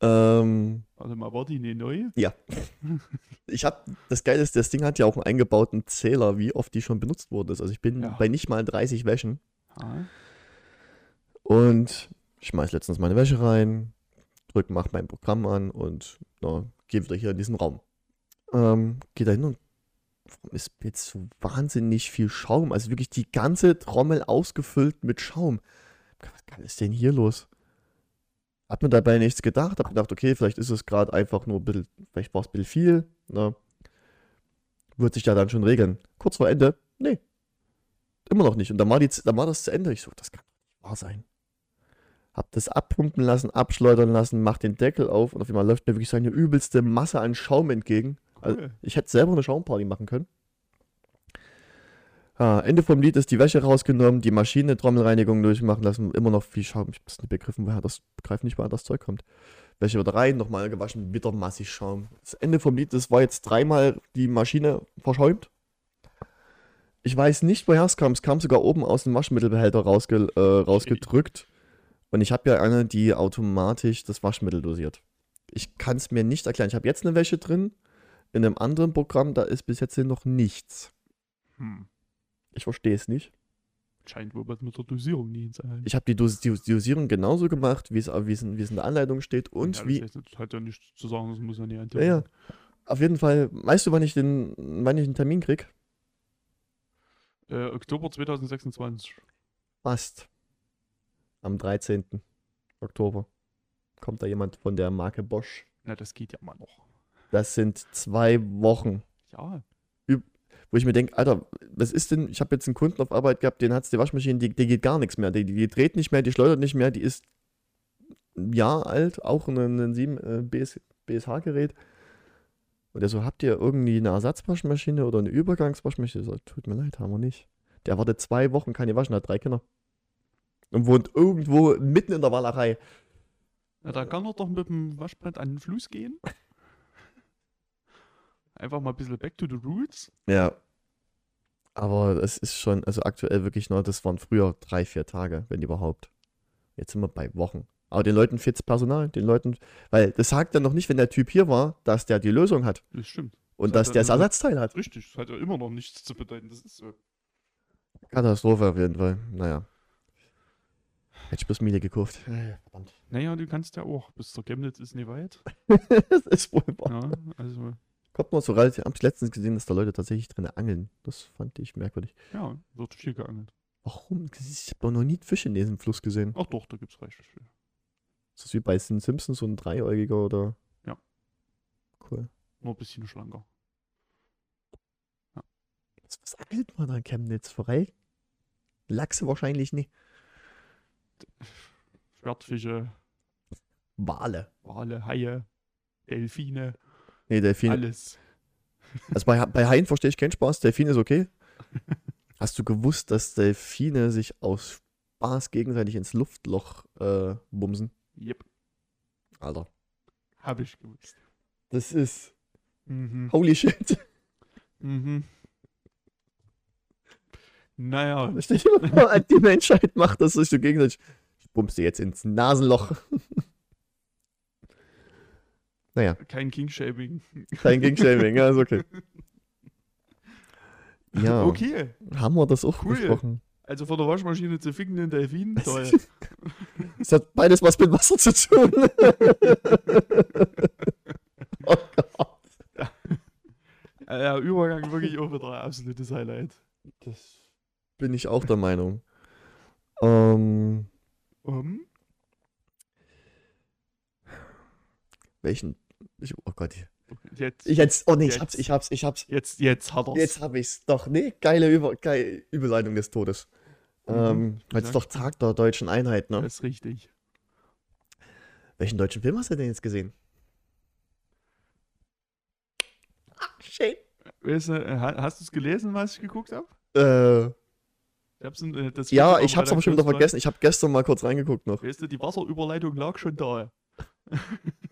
Ähm, Warte mal, war die eine neue? ich habe, das Geile ist, das Ding hat ja auch einen eingebauten Zähler, wie oft die schon benutzt worden ist. Also ich bin Ja. bei nicht mal 30 Wäschen Ah, und ich schmeiß letztens meine Wäsche rein, drück, mach mein Programm an und na, gehe wieder hier in diesen Raum. Ähm, geh da hin und warum ist jetzt so wahnsinnig viel Schaum? Also wirklich die ganze Trommel ausgefüllt mit Schaum. Was ist denn hier los? Hab mir dabei nichts gedacht, hab gedacht, okay, vielleicht ist es gerade einfach nur ein bisschen, vielleicht war es ein bisschen viel, ne? Wird sich ja dann schon regeln. Kurz vor Ende, nee. Immer noch nicht. Und dann war, die, dann war das zu Ende. Ich so, das kann nicht wahr sein. Hab das abpumpen lassen, abschleudern lassen, mach den Deckel auf und auf einmal läuft mir wirklich so eine übelste Masse an Schaum entgegen. Also, cool. ich hätte selber eine Schaumparty machen können. Ah, Ende vom Lied ist die Wäsche rausgenommen, die Maschine Trommelreinigung durchmachen lassen, immer noch viel Schaum. Ich hab's nicht begriffen, woher das, begreife nicht, woher das Zeug kommt. Wäsche wieder rein, nochmal gewaschen, wieder massig Schaum. Das Ende vom Lied, das war jetzt dreimal die Maschine verschäumt. Ich weiß nicht, woher es kam. Es kam sogar oben aus dem Waschmittelbehälter rausge äh, rausgedrückt. Und ich habe ja eine, die automatisch das Waschmittel dosiert. Ich kann es mir nicht erklären. Ich habe jetzt eine Wäsche drin. In einem anderen Programm, da ist bis jetzt noch nichts. Hm. Ich verstehe es nicht. Scheint wohl was mit der Dosierung nie sein. Ich habe die, Dos die Dosierung genauso gemacht, wie es wie es in, wie es in der Anleitung steht. Und ja, wie. Das, heißt, das hat ja nichts zu sagen, das muss ja nicht Ja, ja. Auf jeden Fall, weißt du, wann ich den, wann ich einen Termin krieg? Äh, Oktober 2026. Fast. Am 13. Oktober kommt da jemand von der Marke Bosch. Na, das geht ja mal noch. Das sind zwei Wochen, Ja, wo ich mir denke, Alter, was ist denn? Ich habe jetzt einen Kunden auf Arbeit gehabt, den hat die Waschmaschine, die, die geht gar nichts mehr. Die, die dreht nicht mehr, die schleudert nicht mehr, die ist ein Jahr alt, auch ein, ein 7 äh, BS, BSH-Gerät. Und der so, habt ihr irgendwie eine Ersatzwaschmaschine oder eine Übergangswaschmaschine? So, tut mir leid, haben wir nicht. Der wartet zwei Wochen, kann die waschen, hat drei Kinder. Und wohnt irgendwo mitten in der Wallerei. Na, da kann er doch mit dem Waschbrett an den Fluss gehen. Einfach mal ein bisschen back to the roots. Ja. Aber es ist schon, also aktuell wirklich nur, das waren früher drei, vier Tage, wenn überhaupt. Jetzt sind wir bei Wochen. Aber den Leuten fehlt's Personal, den Leuten, weil das sagt dann noch nicht, wenn der Typ hier war, dass der die Lösung hat Das stimmt. und Das dass der das Ersatzteil hat. Richtig, das hat ja immer noch nichts zu bedeuten. Das ist so. Katastrophe auf jeden Fall. Naja. Hätte ich bloß Miele gekauft. Verdammt. Naja, du kannst ja auch. Bis zur Chemnitz ist nicht weit. das ist wohl wahr. Ja, also, Man so relativ, hab ich letztens gesehen, dass da Leute tatsächlich drin angeln. Das fand ich merkwürdig. ja, wird viel geangelt. Warum? Ich habe noch nie Fische in diesem Fluss gesehen. Ach doch, da gibt's reichlich viel. Ist das wie bei den Simpsons so ein Dreiäugiger oder? Ja. Cool. Nur ein bisschen schlanker. Was, was angelt man da in Chemnitz? Forell? Lachse wahrscheinlich nicht. Schwertfische, Wale. Wale, Haie, Delfine, Nee, Delfine. alles. Also bei, bei Haien verstehe ich keinen Spaß. Delfine ist okay. Hast du gewusst, dass Delfine sich aus Spaß gegenseitig ins Luftloch äh, bumsen? Yep, Alter. hab ich gewusst. Das ist. Mhm. Holy shit. Mhm. Naja, Stell dir mal vor, die Menschheit macht das sich so gegenseitig. Ich bumse jetzt ins Nasenloch. Naja, kein King-Shaming. kein Gengshaming, ja, ist okay. Ja, Okay, haben wir das auch Cool. besprochen. also von der Waschmaschine zu fickenden Delfinen, toll. Es hat beides was mit Wasser zu tun. oh Gott. Äh, Ja, Übergang wirklich auch wieder ein absolutes Highlight. Das bin ich auch der Meinung. Ähm, Um, welchen? Ich, oh Gott. jetzt, Ich jetzt. Oh nee, ich Jetzt. hab's, ich hab's, ich hab's. jetzt, jetzt hat er's. Jetzt hab ich's. Doch, nee, geile, Über, geile Überleitung des Todes. Mhm, Ähm, ist sag doch Tag der deutschen Einheit, ne? Das ist richtig. Welchen deutschen Film hast du denn jetzt gesehen? Ah. Weißt du, äh, ha- hast du es gelesen, was ich geguckt habe? Äh, Ich äh, ja, ich hab's aber schon wieder vergessen. Ich hab gestern mal kurz reingeguckt noch. Weißt du, die Wasserüberleitung lag schon da.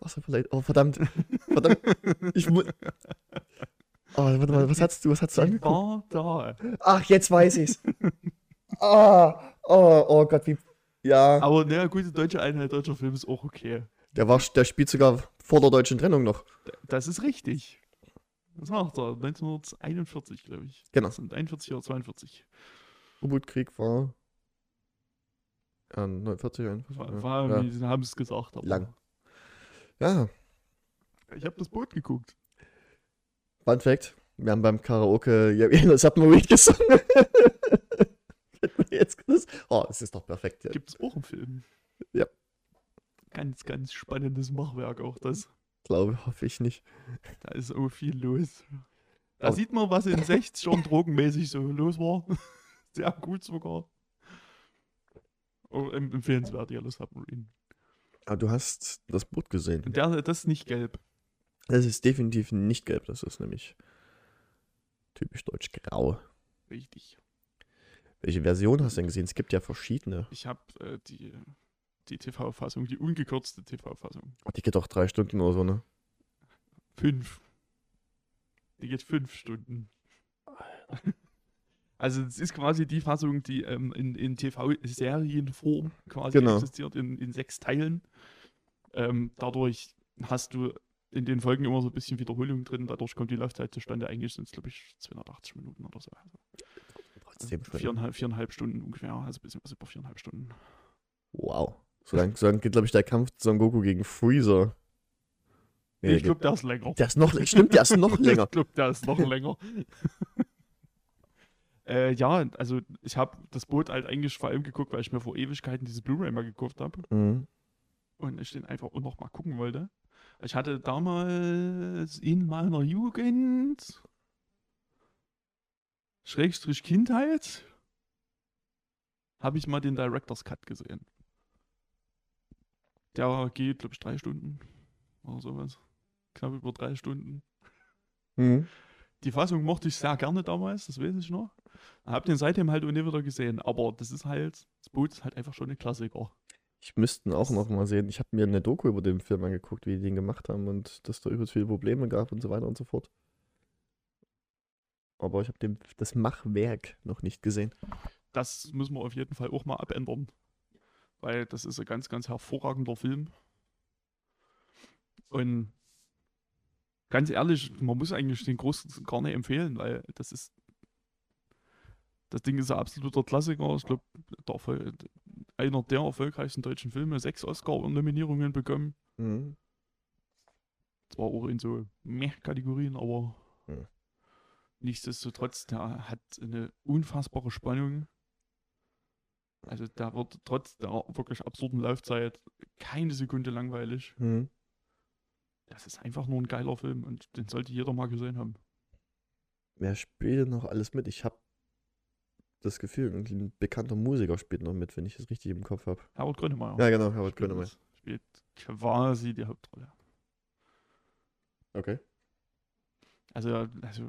Was, vielleicht- oh, verdammt. Verdammt. Ich mu Oh, warte mal, was hast du, was hast du angeguckt? war da. Ach, jetzt weiß ich's. Ah, oh, oh Gott, wie. Ja. Aber naja, gute deutsche Einheit, deutscher Film ist auch okay. Der, war, der spielt sogar vor der deutschen Trennung noch. Das ist richtig. Das sagt er. 1941, glaube ich. Genau. Das sind 41 oder 42. U-Boot-Krieg war. Ja, 49, 41. War, war, ja. Sie haben es gesagt. Aber Lang. ja, Ich habe das Boot geguckt. Fun Fact: Wir haben beim Karaoke ja, Submarine gesungen. Fällt mir jetzt das- oh, das ist doch perfekt. Ja. Gibt es auch im Film. Ja. Ganz, ganz spannendes Machwerk auch das. Glaube, hoffe ich nicht. Da ist so viel los. Da Aber- sieht man, was in 60ern drogenmäßig so los war. Sehr gut sogar. Oh, em- empfehlenswert, Yellow Submarine. Aber Ah, du hast das Boot gesehen. Der, das ist nicht gelb. Das ist definitiv nicht gelb, das ist nämlich typisch deutsch grau. Richtig. Welche Version hast du denn gesehen? Es gibt ja verschiedene. Ich habe äh, die, die TV-Fassung, die ungekürzte TV-Fassung. Die geht doch drei Stunden oder so, ne? Fünf. Die geht fünf Stunden. Also es ist quasi die Fassung, die ähm, in, in TV-Serienform quasi Genau. existiert, in, in sechs Teilen. Ähm, dadurch hast du in den Folgen immer so ein bisschen Wiederholung drin, dadurch kommt die Laufzeit zustande. Eigentlich sind es, glaube ich, 280 Minuten oder so. Also Trotzdem schön. viereinhalb, viereinhalb Stunden ungefähr, also ein bisschen was über viereinhalb Stunden. Wow. So lang, so lang geht, glaube ich, der Kampf Son Goku gegen Freezer. Nee, ich glaube, der ist länger. der ist noch, stimmt, der ist noch länger. Ich glaube, der ist noch länger. äh, ja, also ich habe das Boot halt eigentlich vor allem geguckt, weil ich mir vor Ewigkeiten dieses Blu-ray mal gekauft habe Mhm. und ich den einfach auch noch mal gucken wollte. Ich hatte damals in meiner Jugend Schrägstrich Kindheit habe ich mal den Director's Cut gesehen. Der geht, glaube ich, drei Stunden oder sowas. Knapp über drei Stunden. Mhm. Die Fassung mochte ich sehr gerne damals, das weiß ich noch. Hab den seitdem halt nie wieder gesehen, aber das ist halt, das Boot ist halt einfach schon ein Klassiker. Ich müsste ihn auch noch mal sehen. Ich habe mir eine Doku über den Film angeguckt, wie die den gemacht haben und dass da übelst viele Probleme gab und so weiter und so fort. Aber ich habe das Machwerk noch nicht gesehen. Das müssen wir auf jeden Fall auch mal abändern. Weil das ist ein ganz, ganz hervorragender Film. Und ganz ehrlich, man muss eigentlich den Großen gar nicht empfehlen, weil das ist. Das Ding ist ein absoluter Klassiker. Ich glaube, einer der erfolgreichsten deutschen Filme, sechs Oscar-Nominierungen bekommen. Mhm. Zwar auch in so mehr Kategorien, aber Hm. nichtsdestotrotz, der hat eine unfassbare Spannung. Also der wird trotz der wirklich absurden Laufzeit keine Sekunde langweilig. Mhm. Das ist einfach nur ein geiler Film und den sollte jeder mal gesehen haben. Wer spielt denn noch alles mit? Ich habe das Gefühl, ein bekannter Musiker spielt noch mit, wenn ich es richtig im Kopf habe. Herbert Grönemeyer. Ja, genau, Herbert spielt, Grönemeyer. spielt quasi die Hauptrolle. Okay. Also, also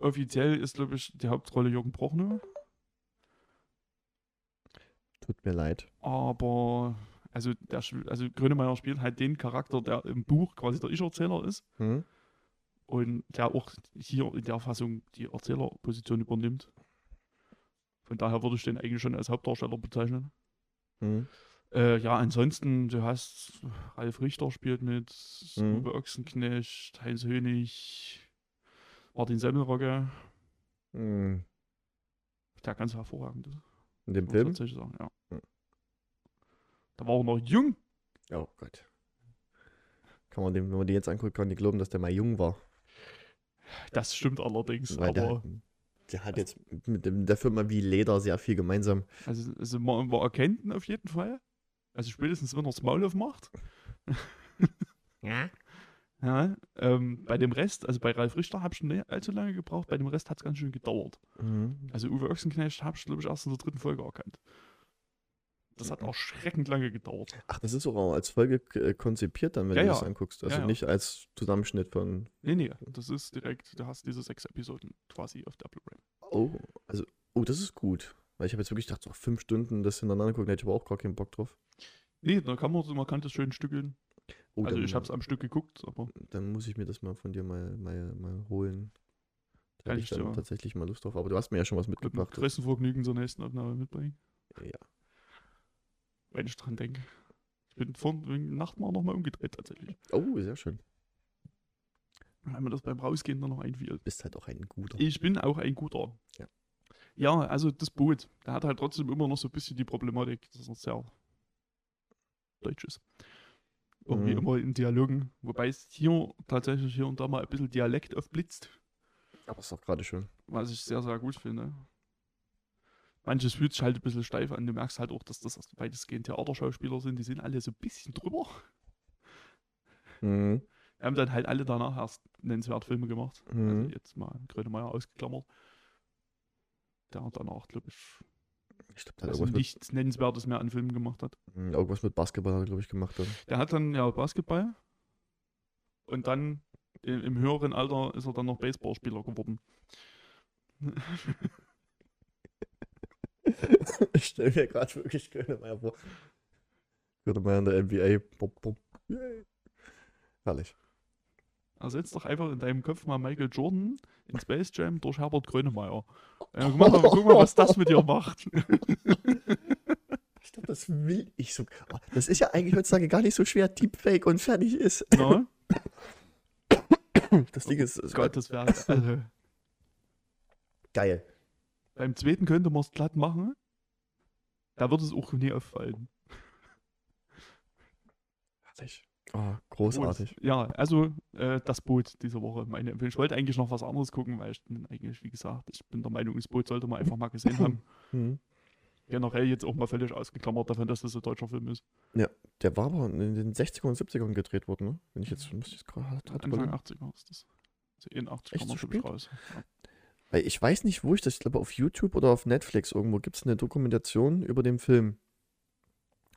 offiziell ist, glaube ich, die Hauptrolle Jürgen Prochnow. Tut mir leid. Aber, also, der, also Grönemeyer spielt halt den Charakter, der im Buch quasi der Ich-Erzähler ist Mhm. und der auch hier in der Fassung die Erzählerposition übernimmt. Von daher würde ich den eigentlich schon als Hauptdarsteller bezeichnen. Mhm. Äh, ja, ansonsten, du hast Ralf Richter spielt mit, Mhm. Uwe Ochsenknecht, Heinz Hönig, Martin Semmelrogge, Mhm. der ganz hervorragend ist. In dem Film? tatsächlich sagen, ja. Mhm. Da war er noch jung. Oh Gott. Kann man dem, wenn man den jetzt anguckt, kann ich glauben, dass der mal jung war. Das stimmt allerdings, Weil aber der hat jetzt mit dem, der Firma wie Leder sehr viel gemeinsam. also, also man, man erkennt ihn auf jeden Fall. Also spätestens, wenn er das Maul aufmacht. Ja. Ja, ähm, bei dem Rest, also bei Ralf Richter habe ich schon nicht allzu lange gebraucht, bei dem Rest hat es ganz schön gedauert. Mhm. Also Uwe Ochsenknecht habe ich, glaube ich, erst in der dritten Folge erkannt. Das hat auch schreckend lange gedauert. Ach, das ist auch als Folge äh, konzipiert dann, wenn Ja, du ja. das anguckst. Also Ja, nicht als Zusammenschnitt von. Nee, nee, das ist direkt, du hast diese sechs Episoden quasi auf der Blu-ray. Oh, also, oh, das ist gut. Weil ich habe jetzt wirklich gedacht, so fünf Stunden das hintereinander gucken, hätte ich aber auch gar keinen Bock drauf. Nee, da kann man, man kann das schön stückeln. Oh, also dann, ich habe es am Stück geguckt, aber dann muss ich mir das mal von dir mal, mal, mal holen. Da hätte ich dann tatsächlich mal Lust drauf. Aber du hast mir ja schon was mit mitgebracht. größten Vergnügen zur nächsten Aufnahme mitbringen, Ja. Wenn ich dran denke. Ich bin vor Nacht mal nochmal umgedreht tatsächlich. Oh, sehr schön. Weil mir das beim Rausgehen dann noch einfiel. Bist halt auch ein guter. Ich bin auch ein guter. Ja. Ja, also das Boot, der hat halt trotzdem immer noch so ein bisschen die Problematik, dass er sehr deutsch ist. Irgendwie Mhm. immer in Dialogen. Wobei es hier tatsächlich hier und da mal ein bisschen Dialekt aufblitzt, Aber ist auch gerade schön. was ich sehr, sehr gut finde. Manches fühlt sich halt ein bisschen steif an. Du merkst halt auch, dass das weitestgehend Theaterschauspieler sind. Die sind alle so ein bisschen drüber. Mhm. Wir haben dann halt alle danach erst nennenswert Filme gemacht. Also Mhm. jetzt mal Grönemeyer ausgeklammert. Der hat danach, glaube ich, Ich hat also nichts Nennenswertes mehr an Filmen gemacht hat. Mhm, irgendwas mit Basketball, hat er, glaube ich, gemacht. Dann. Der hat dann ja Basketball und dann im, im höheren Alter ist er dann noch Baseballspieler geworden. ich stelle mir gerade wirklich Grönemeyer vor. Grönemeyer in der NBA. Bop, bop. Yay. Herrlich. Ersetzt doch einfach in deinem Kopf mal Michael Jordan in Space Jam durch Herbert Grönemeyer. Äh, guck, mal, guck mal, was das mit dir macht. Ich glaube, das will ich so. Oh, Das ist ja eigentlich heutzutage gar nicht so schwer. Deepfake und fertig ist. Na, Das Ding ist, ist Gott, das wäre also, geil. Beim zweiten könnte man es glatt machen. Da wird es auch nie auffallen. Herrlich. Oh, großartig. Und, ja, also äh, das Boot diese Woche. Meine. Ich wollte eigentlich noch was anderes gucken, weil ich bin eigentlich, wie gesagt, ich bin der Meinung, das Boot sollte man einfach mal gesehen haben. Mhm. Generell jetzt auch mal völlig ausgeklammert davon, dass das ein deutscher Film ist. Der war aber in den 60er und 70ern gedreht worden, ne? Wenn ich jetzt, muss ich jetzt gerade Anfang überlegen. 80er ist das. Also 81 Echt kam er, so spät? raus. Ja. Weil ich weiß nicht, wo ich das, ich glaube auf YouTube oder auf Netflix irgendwo gibt es eine Dokumentation über den Film.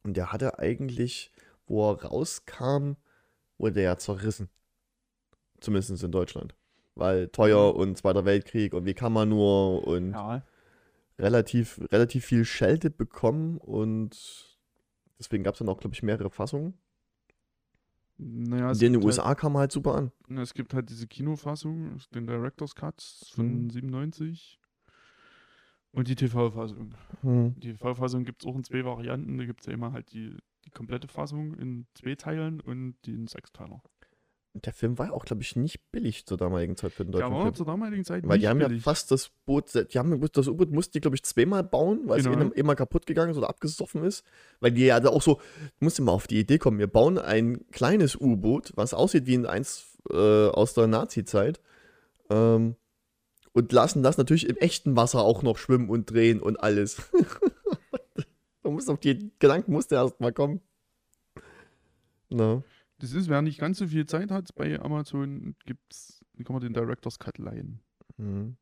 Und der hatte eigentlich, wo er rauskam, wurde er ja zerrissen. Zumindest in Deutschland. Weil teuer und Zweiter Weltkrieg und wie kann man nur und ja, relativ, relativ viel Schelte bekommen und deswegen gab es dann auch, glaube ich, mehrere Fassungen. Naja, In den USA kam er halt super an. Halt, es gibt halt diese Kinofassung, den Director's Cut von Mhm. 97 und die TV-Fassung. Hm. Die TV-Fassung gibt es auch in zwei Varianten. Da gibt es ja immer halt die, die komplette Fassung in zwei Teilen und den Sechsteiler. Der Film war ja auch, glaube ich, nicht billig zur damaligen Zeit für den deutschen war Film. zur damaligen Zeit Weil die haben ja billig. fast das Boot, die haben das U-Boot mussten die, glaube ich, zweimal bauen, weil Genau. es immer, kaputt gegangen ist oder abgesoffen ist. Weil die ja auch so, du musst dir mal auf die Idee kommen, wir bauen ein kleines U-Boot, was aussieht wie ein eins äh, aus der Nazi-Zeit. Ähm, und lassen das natürlich im echten Wasser auch noch schwimmen und drehen und alles. Man muss auf die Gedanken musste erst mal kommen. Na. Das ist, wer nicht ganz so viel Zeit hat, bei Amazon gibt's, kann man den Director's Cut leihen. Mhm.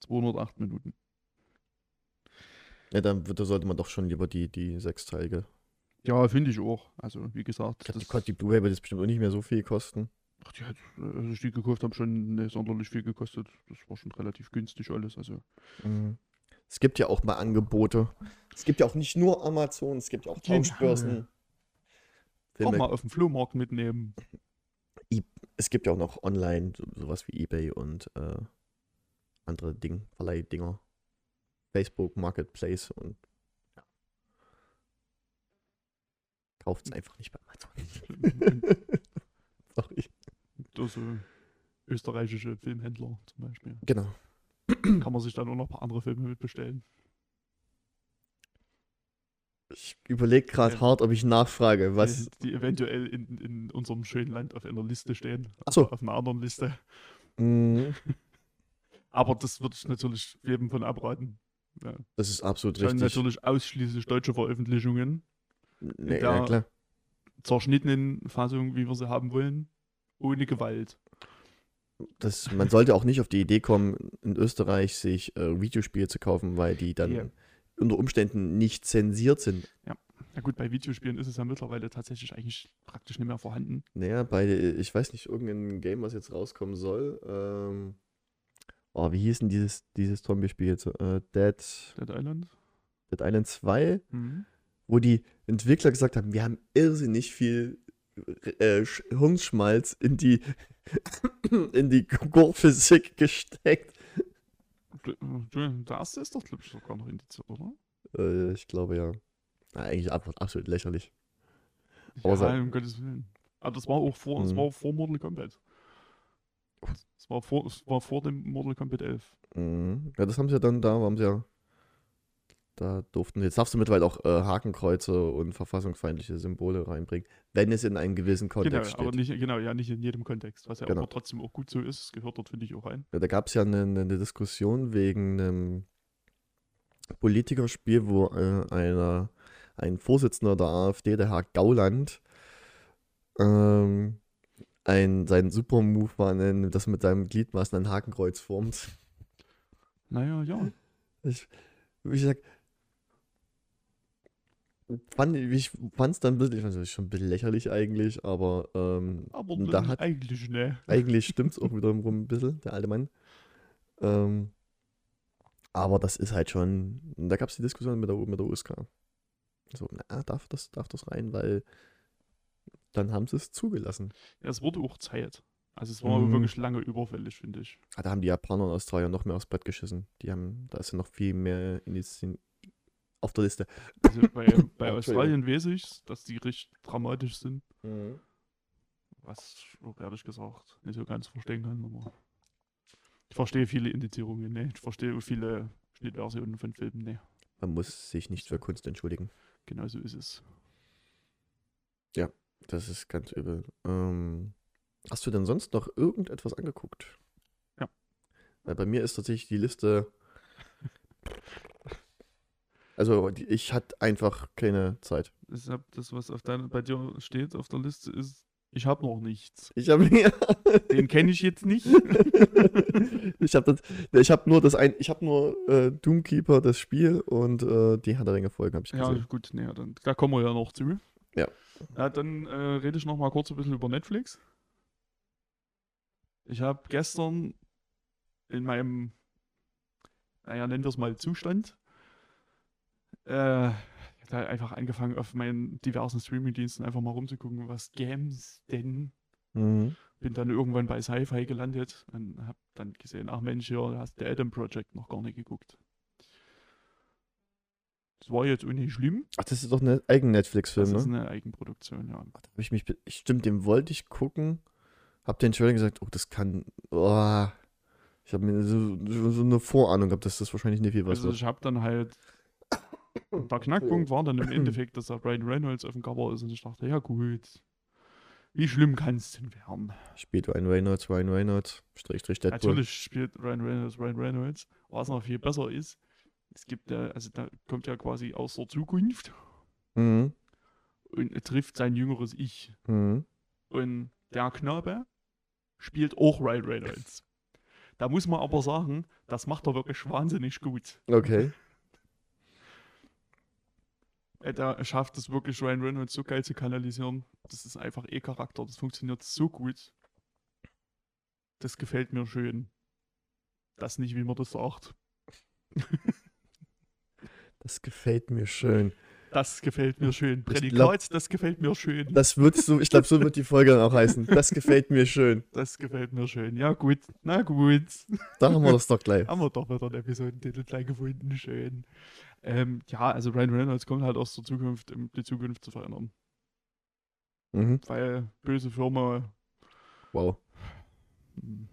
208 Minuten. Ja, dann wird, da sollte man doch schon lieber die, die sechsteilige. Ja, finde ich auch. Also, wie gesagt, glaube, die, das, die Blu-ray wird jetzt bestimmt auch nicht mehr so viel kosten. ach, die hat, äh, als ich die gekauft habe, schon nicht sonderlich viel gekostet. Das war schon relativ günstig alles. Also, Mhm. Es gibt ja auch mal Angebote. Es gibt ja auch nicht nur Amazon, es gibt ja auch Genau. Auch mal auf dem Flohmarkt mitnehmen. Es gibt ja auch noch online so, sowas wie Ebay und äh, andere Ding, Verleihdinger. Facebook, Marketplace und ja. Kauft es einfach nicht bei Amazon. Sorry. Da so österreichische Filmhändler zum Beispiel. Genau. Kann man sich dann auch noch ein paar andere Filme mitbestellen. Ich überlege gerade hart, ob ich nachfrage, was. Die, die eventuell in, in unserem schönen Land auf einer Liste stehen. Ach so. Auf einer anderen Liste. Mhm. Aber das würde ich natürlich jedem von abraten. Ja. Das ist absolut Dann richtig. natürlich ausschließlich deutsche Veröffentlichungen. Nee, ja, klar. Zerschnittenen Fassungen, wie wir sie haben wollen. Ohne Gewalt. Das, man sollte auch nicht auf die Idee kommen, in Österreich sich äh, Videospiele zu kaufen, weil die dann Ja. Unter Umständen nicht zensiert sind. Na gut, bei Videospielen ist es ja mittlerweile tatsächlich eigentlich praktisch nicht mehr vorhanden. Naja, bei, ich weiß nicht, irgendein Game, was jetzt rauskommen soll. Ähm, oh, wie hieß denn dieses, dieses Zombie-Spiel jetzt? Äh, Dead, Dead Island. Dead Island 2, Mhm. wo die Entwickler gesagt haben, wir haben irrsinnig viel äh, Sch- Hirnschmalz in die, in die Core-Physik gesteckt. Der erste ist doch, glaube ich, sogar noch indiziert, oder? Äh, ich glaube ja. Na, eigentlich ab, absolut lächerlich. Aber Ja, um Gottes Willen. Aber das war auch vor, das Mhm. war vor Mortal Kombat. Das war vor, das war vor dem Mortal Kombat 11. Mhm. Ja, das haben sie ja dann, da haben sie ja, da durften, jetzt darfst du mittlerweile auch äh, Hakenkreuze und verfassungsfeindliche Symbole reinbringen, wenn es in einem gewissen Genau, Kontext aber steht. nicht, genau, ja, nicht in jedem Kontext, was ja Genau. aber trotzdem auch gut so ist. Das gehört dort, finde ich, auch rein. Ja, da gab es ja eine, eine Diskussion wegen einem Politikerspiel, wo äh, einer, ein Vorsitzender der AfD, der Herr Gauland, ähm, ein, sein Supermove war, ein, das mit seinem Gliedmaßen ein Hakenkreuz formt. Naja, ja. Ich, wie gesagt, fand, ich fand es dann ein bisschen, ich fand es schon ein bisschen lächerlich eigentlich, aber ähm, Aber da hat, eigentlich, ne. eigentlich stimmt es auch wiederum ein bisschen, der alte Mann. Ähm, aber das ist halt schon, da gab es die Diskussion mit der, mit der USK. So, na, darf das, darf das rein, weil dann haben sie es zugelassen. Ja, es wurde auch Zeit. Also es war Mhm. wirklich lange überfällig, finde ich. Ah, da haben die Japaner und Australier noch mehr aufs Brett geschissen. Die haben, da ist ja noch viel mehr in die, in, auf der Liste. Also bei, bei. Australien weiß ich, dass die richtig dramatisch sind. Was ich ehrlich gesagt nicht so ganz verstehen kann. Aber ich verstehe viele Indizierungen, ne. Ich verstehe auch viele Schnittversionen von Filmen, ne. Man muss sich nicht für Kunst entschuldigen. Genau so ist es. Das ist ganz übel. Ähm, hast du denn sonst noch irgendetwas angeguckt? Ja. Weil bei mir ist tatsächlich die Liste. Also ich hatte einfach keine Zeit. Deshalb, das, was auf deiner, bei dir steht auf der Liste, ist, ich habe noch nichts. Ich habe mir. Den kenne ich jetzt nicht. ich habe das. Ich habe nur das ein. Ich habe nur äh, Doomkeeper das Spiel und äh, die Herr der Ringe Folgen habe ich Ja, gesehen. gut, ne, dann, da kommen wir ja noch zu. Ja. Ja, dann äh, rede ich noch mal kurz ein bisschen über Netflix. Ich habe gestern in meinem, naja, nennen wir es mal Zustand, äh, da einfach angefangen, auf meinen diversen Streaming-Diensten einfach mal rumzugucken, was Games denn. Mhm. Bin dann irgendwann bei Sci-Fi gelandet und habe dann gesehen, ach Mensch, ja, du hast der Adam Project noch gar nicht geguckt. Das war jetzt auch nicht schlimm. Ach, das ist doch ein eigen Netflix-Film, Das ne? ist eine Eigenproduktion, ja. Da hab ich mich, ich, stimmt, den wollte ich gucken. Hab den Trailer gesagt, oh, das kann, oh. Ich habe mir so, so so eine Vorahnung gehabt, dass das wahrscheinlich nicht viel was Also wird. ich habe dann halt, der Knackpunkt war dann im Endeffekt, dass da Ryan Reynolds auf dem Cover ist und ich dachte, ja gut, wie schlimm kann es denn werden? Spielt Ryan Reynolds, Ryan Reynolds, Strich, Strich, Deadpool. Natürlich spielt Ryan Reynolds Ryan Reynolds, was noch viel besser ist, es gibt ja, also da kommt ja quasi aus der Zukunft Mhm. und trifft sein jüngeres Ich Mhm. und der Knabe spielt auch Ryan Reynolds. Da muss man aber sagen, das macht er wirklich wahnsinnig gut. Okay. Äh, Da schafft es wirklich Ryan Reynolds so geil zu kanalisieren. Das ist einfach eh Charakter. Das funktioniert so gut. Das gefällt mir schön. Das nicht, wie man das sagt. Das gefällt mir schön. Das gefällt mir schön. Prädikat, das gefällt mir schön. Das wird so, ich glaube, so wird die Folge dann auch heißen. Das gefällt mir schön. Das gefällt mir schön. Ja, gut. Na gut. Da haben wir das doch gleich. Haben wir doch wieder einen Episodentitel gleich gefunden. Schön. Ähm, ja, also Ryan Reynolds kommt halt aus der Zukunft, um die Zukunft zu verändern. Mhm. Weil böse Firma Wow. hm,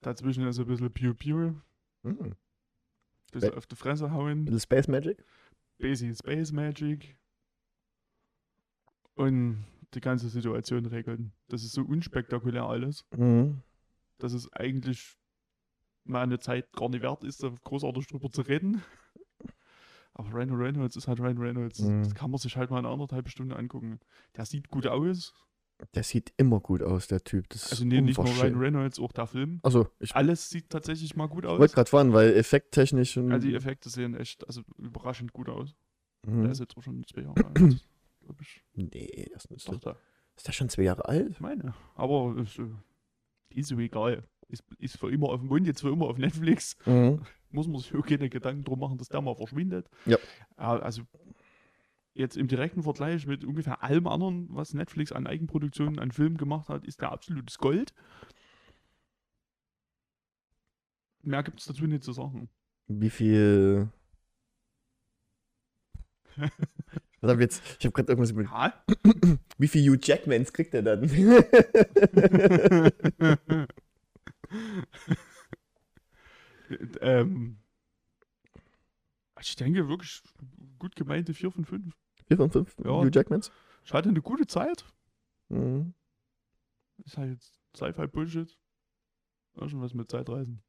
dazwischen ist ein bisschen Pew Pew. Mhm. bisschen auf die Fresse hauen, Little Space Magic? Basic Space Magic und die ganze Situation regeln. Das ist so unspektakulär alles, Mhm. dass es eigentlich meine Zeit gar nicht wert ist, großartig drüber zu reden. Aber Ryan Reynolds ist halt Ryan Reynolds. Mhm. Das kann man sich halt mal eine anderthalb Stunde angucken. Der sieht gut aus. Der sieht immer gut aus, der Typ. Das Also nee, nicht nur Ryan. Reynolds, auch der Film. Also, ich Alles sieht tatsächlich mal gut aus. wollte gerade fahren, weil effekttechnisch. und- Also die Effekte sehen echt also überraschend gut aus. Mhm. Der ist jetzt auch schon zwei Jahre alt, glaube ich. Nee, das ist, Dachte, ist der schon zwei Jahre alt? ich meine. Aber ist, äh, ist so egal. Ist, ist für immer auf dem Mund, jetzt für immer auf Netflix. Mhm. Muss man sich auch keine Gedanken drum machen, dass der mal verschwindet. Ja. Ja, Also jetzt im direkten Vergleich mit ungefähr allem anderen, was Netflix an Eigenproduktionen, an Filmen gemacht hat, ist der absolutes Gold. Mehr gibt es dazu nicht zu sagen. Wie viel. Was hab ich jetzt? Ich habe gerade irgendwas mit. Ja. Wie viel Hugh Jackmans kriegt er dann? ähm, also ich denke wirklich gut gemeinte 4 von 5. 4 von 5 Ja. Hugh Jackmans? Ich hatte eine gute Zeit. Mhm. Ist halt Sci-Fi Bullshit. Ja, schon was mit Zeitreisen.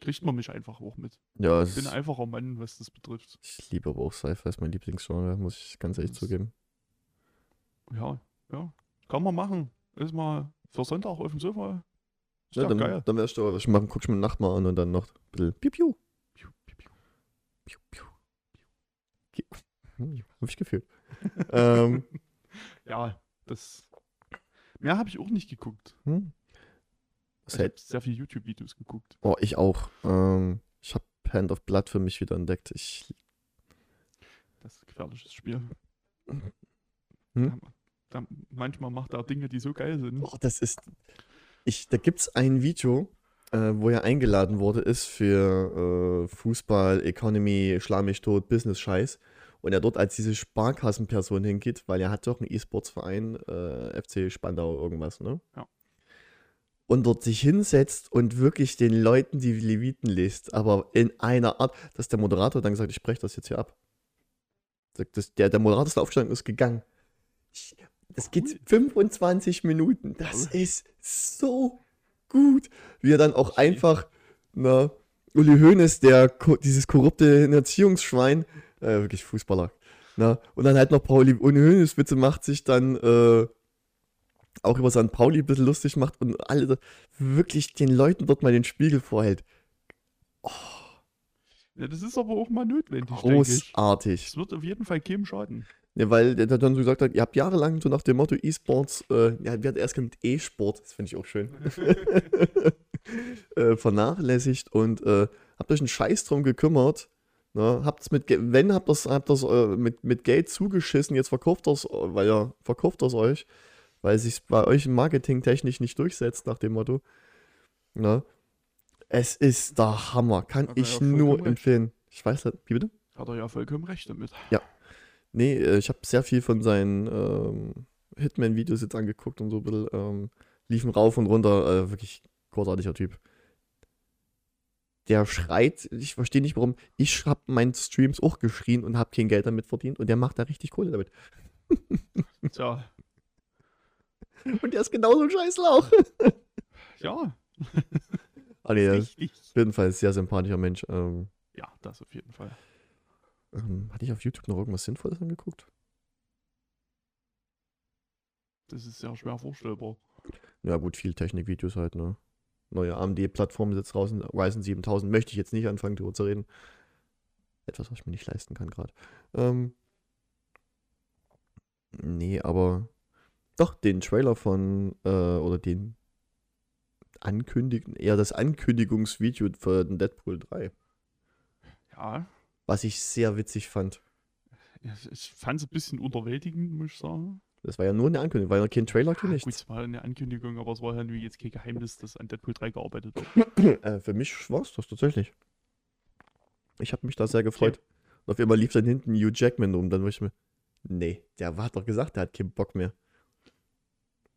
Kriegt man mich einfach auch mit. Ja, Ich bin ein einfacher Mann, was das betrifft. ich liebe aber auch Sci-Fi, ist mein Lieblingsgenre, muss ich ganz ehrlich Das- zugeben. Ja, ja. Kann man machen. Ist mal für Sonntag auf dem Sofa. Ist Ja, ja, dann, geil. dann wärst du, was ich machen, guck ich mir Nacht mal an und dann noch ein bisschen piu piu. Piu, piu, piu. Piu, Hm, hab ich gefühlt. ähm, Ja, das. Mehr habe ich auch nicht geguckt. hm. Ich hält? habe sehr viele YouTube-Videos geguckt. Oh, ich auch. Ähm, ich habe Hand of Blood für mich wieder entdeckt. Ich, Das ist ein gefährliches Spiel. Hm? Da, da, manchmal macht er Dinge, die so geil sind. oh, das ist. Ich, da gibt es ein Video, äh, wo er eingeladen wurde, ist für äh, Fußball, Economy, Schlag mich tot, Business-Scheiß. Und er dort als diese Sparkassenperson hingeht, weil er hat doch einen E-Sports-Verein, äh, FC Spandau, irgendwas, ne? Ja. Und dort sich hinsetzt und wirklich den Leuten die Leviten liest, aber in einer Art, dass der Moderator dann gesagt, ich spreche das jetzt hier ab. Das- Der, der Moderator ist aufgestanden und ist gegangen. Ich, das geht Cool. 25 Minuten. Das ist so gut. Wie er dann auch einfach, na, Uli Hoeneß, der, dieses korrupte Erziehungsschwein, äh, wirklich Fußballer, na, und dann halt noch Pauli, Uli Hoeneß Witze macht, sich dann, äh, auch über St. Pauli ein bisschen lustig macht und alle wirklich den Leuten dort mal den Spiegel vorhält. Ja, das ist aber auch mal notwendig. Großartig. Es wird auf jeden Fall keinem schaden. Ja, weil der dann so gesagt hat, ihr habt jahrelang so nach dem Motto E-Sports, äh, ja, wir hatten erst genannt E-Sport, das finde ich auch schön, äh, vernachlässigt und äh, habt euch einen Scheiß drum gekümmert. Ne? Habt's mit, wenn habt das, habt das äh, mit, mit Geld zugeschissen, jetzt verkauft das, weil ja, verkauft das euch, weil sich bei euch marketingtechnisch nicht durchsetzt, nach dem Motto. Ne? Es ist der Hammer, kann Hat ich ja nur vollkommen recht. empfehlen. Ich weiß nicht, wie bitte? Hat er ja vollkommen recht damit. Nee, äh, ich habe sehr viel von seinen ähm, Hitman-Videos jetzt angeguckt und so ein bisschen ähm, liefen rauf und runter. Äh, wirklich großartiger Typ. Der schreit, ich verstehe nicht warum. Ich habe meinen Streams auch geschrien und habe kein Geld damit verdient und der macht da richtig Kohle damit. Tja, Und der ist genauso ein scheiß Lauch. ja, Ah, nee, ist richtig. auf jeden Fall ein sehr sympathischer Mensch. Ähm, Ja, das auf jeden Fall. Ähm, hatte ich auf YouTube noch irgendwas Sinnvolles angeguckt? Das ist sehr schwer vorstellbar. Ja, gut, viel Technikvideos halt, ne? Neue AMD-Plattform ist jetzt draußen. Ryzen 7000 möchte ich jetzt nicht anfangen, darüber zu reden. Etwas, was ich mir nicht leisten kann, gerade. Ähm, nee, aber doch, den Trailer von, äh, oder den Ankündigen, eher das Ankündigungsvideo für den Deadpool 3, Ja, was ich sehr witzig fand. ich- fand es ein bisschen unterwältigend, muss ich sagen. Das war ja nur eine Ankündigung, war ja kein Trailer, Ja, kein gut, es war eine Ankündigung, aber es war ja jetzt kein Geheimnis, dass an Deadpool 3 gearbeitet wird. Äh, für mich war es das tatsächlich. Ich habe mich da sehr gefreut. Und auf einmal lief dann hinten Hugh Jackman um. Dann war ich mir, nee, der hat doch gesagt, der hat keinen Bock mehr.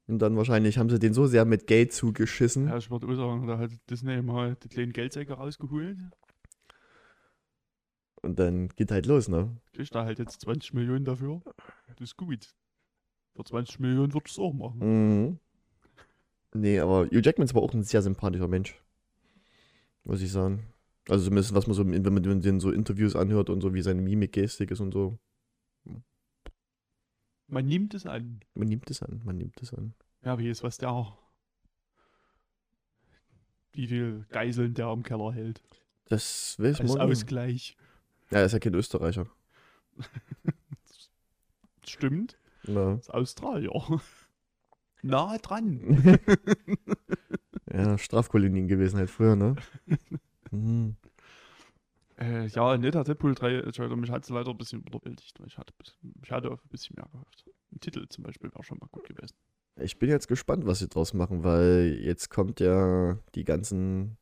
Und dann wahrscheinlich haben sie den so sehr mit Geld zugeschissen. Ja, ich würde auch sagen, da hat Disney mal die kleinen Geldsäcke rausgeholt. Und dann geht halt los, ne? Kriegt da halt jetzt 20 Millionen dafür. Das ist gut. Für 20 Millionen würde ich es auch machen. Mhm. Nee, aber Hugh Jackman ist aber auch ein sehr sympathischer Mensch. Muss ich sagen. Also zumindest, was man so, wenn man den so Interviews anhört und so, wie seine Mimik, Gestik ist und so. Man nimmt es an. Man nimmt es an, man nimmt es an. Ja, wie ist was der. Wie viel Geiseln der im Keller hält. Das weiß Als man. Ausgleich. Ja, er ist ja kein Österreicher. Stimmt. Ja. Ist Australier. Nahe dran. Ja, Strafkolonien gewesen halt früher, ne? Mhm. Äh, ja, ne, der Deadpool 3 Trailer, mich hat es leider ein bisschen unterwältigt. weil Ich hatte, ich hatte auf ein bisschen mehr gehofft. Ein Titel zum Beispiel wäre schon mal gut gewesen. Ich bin jetzt gespannt, was sie draus machen, weil jetzt kommt ja die ganzen.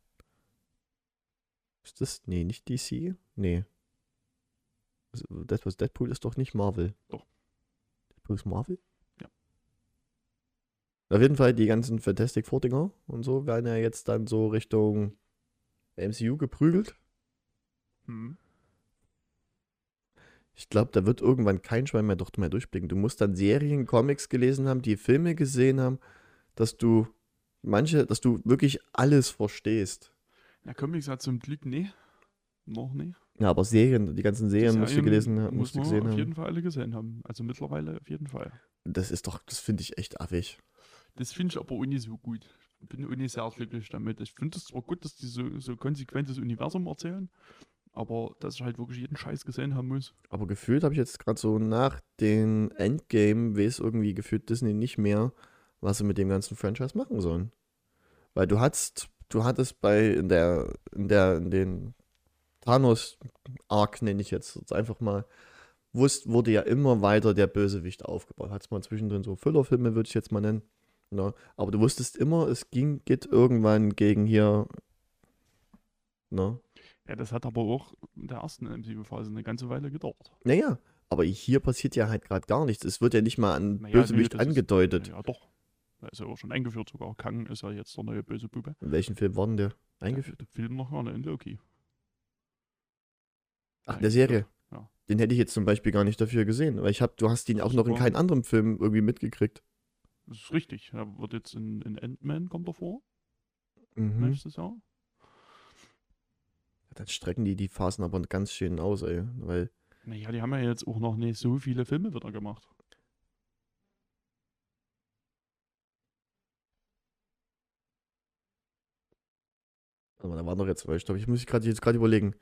Ist das? Nee, nicht DC? Nee. Das, was Deadpool ist doch nicht Marvel. Doch. Deadpool ist Marvel? Ja. Auf jeden Fall, die ganzen Fantastic Four Dinger und so werden ja jetzt dann so Richtung MCU geprügelt. Hm. Ich glaube, da wird irgendwann kein Schwein mehr, doch mehr durchblicken. Du musst dann Serien, Comics gelesen haben, die Filme gesehen haben, dass du manche, dass du wirklich alles verstehst. Ja, Comics hat zum Glück nee. Noch nicht. Ja, aber Serien, die ganzen Serien musst du gelesen haben, Muss musst du gesehen auf haben. jeden Fall alle gesehen haben. Also mittlerweile auf jeden Fall. Das ist doch, das finde ich echt affig. Das finde ich aber nicht so gut. Ich bin nicht sehr glücklich damit. Ich finde es zwar gut, dass die so, so konsequentes Universum erzählen, aber dass ich halt wirklich jeden Scheiß gesehen haben muss. Aber gefühlt habe ich jetzt gerade so nach den Endgame, weiß irgendwie gefühlt Disney nicht mehr, was sie mit dem ganzen Franchise machen sollen. Weil du hattest, du hattest bei in der, in der, in den Thanos-Arc, nenne ich jetzt, jetzt einfach mal, wusst, wurde ja immer weiter der Bösewicht aufgebaut. Hat es mal zwischendrin so Füllerfilme, würde ich jetzt mal nennen. Ne? Aber du wusstest immer, es ging, geht irgendwann gegen hier. Ne? Ja, das hat aber auch in der ersten MCU-Phase eine ganze Weile gedauert. Naja, aber hier passiert ja halt gerade gar nichts. Es wird ja nicht mal an Naja, Bösewicht nee, das ist- angedeutet. Ja, doch. Da ist ja auch schon eingeführt sogar. Kang ist ja jetzt der neue böse Bube. In welchem Film war denn der eingeführt? Der Film noch gar nicht in Loki. Ach, in der Serie. Ja. Den hätte ich jetzt zum Beispiel gar nicht dafür gesehen, weil ich habe, du hast ihn auch noch in keinem anderen Film irgendwie mitgekriegt. Das ist richtig. Er wird jetzt in, in Ant-Man kommt er vor, Mhm. nächstes Jahr. Dann strecken die die Phasen aber ganz schön aus, ey. Weil, Naja, die haben ja jetzt auch noch nicht so viele Filme wieder gemacht. warte mal, da waren doch jetzt, weil ich glaube, ich muss mich gerade jetzt gerade überlegen.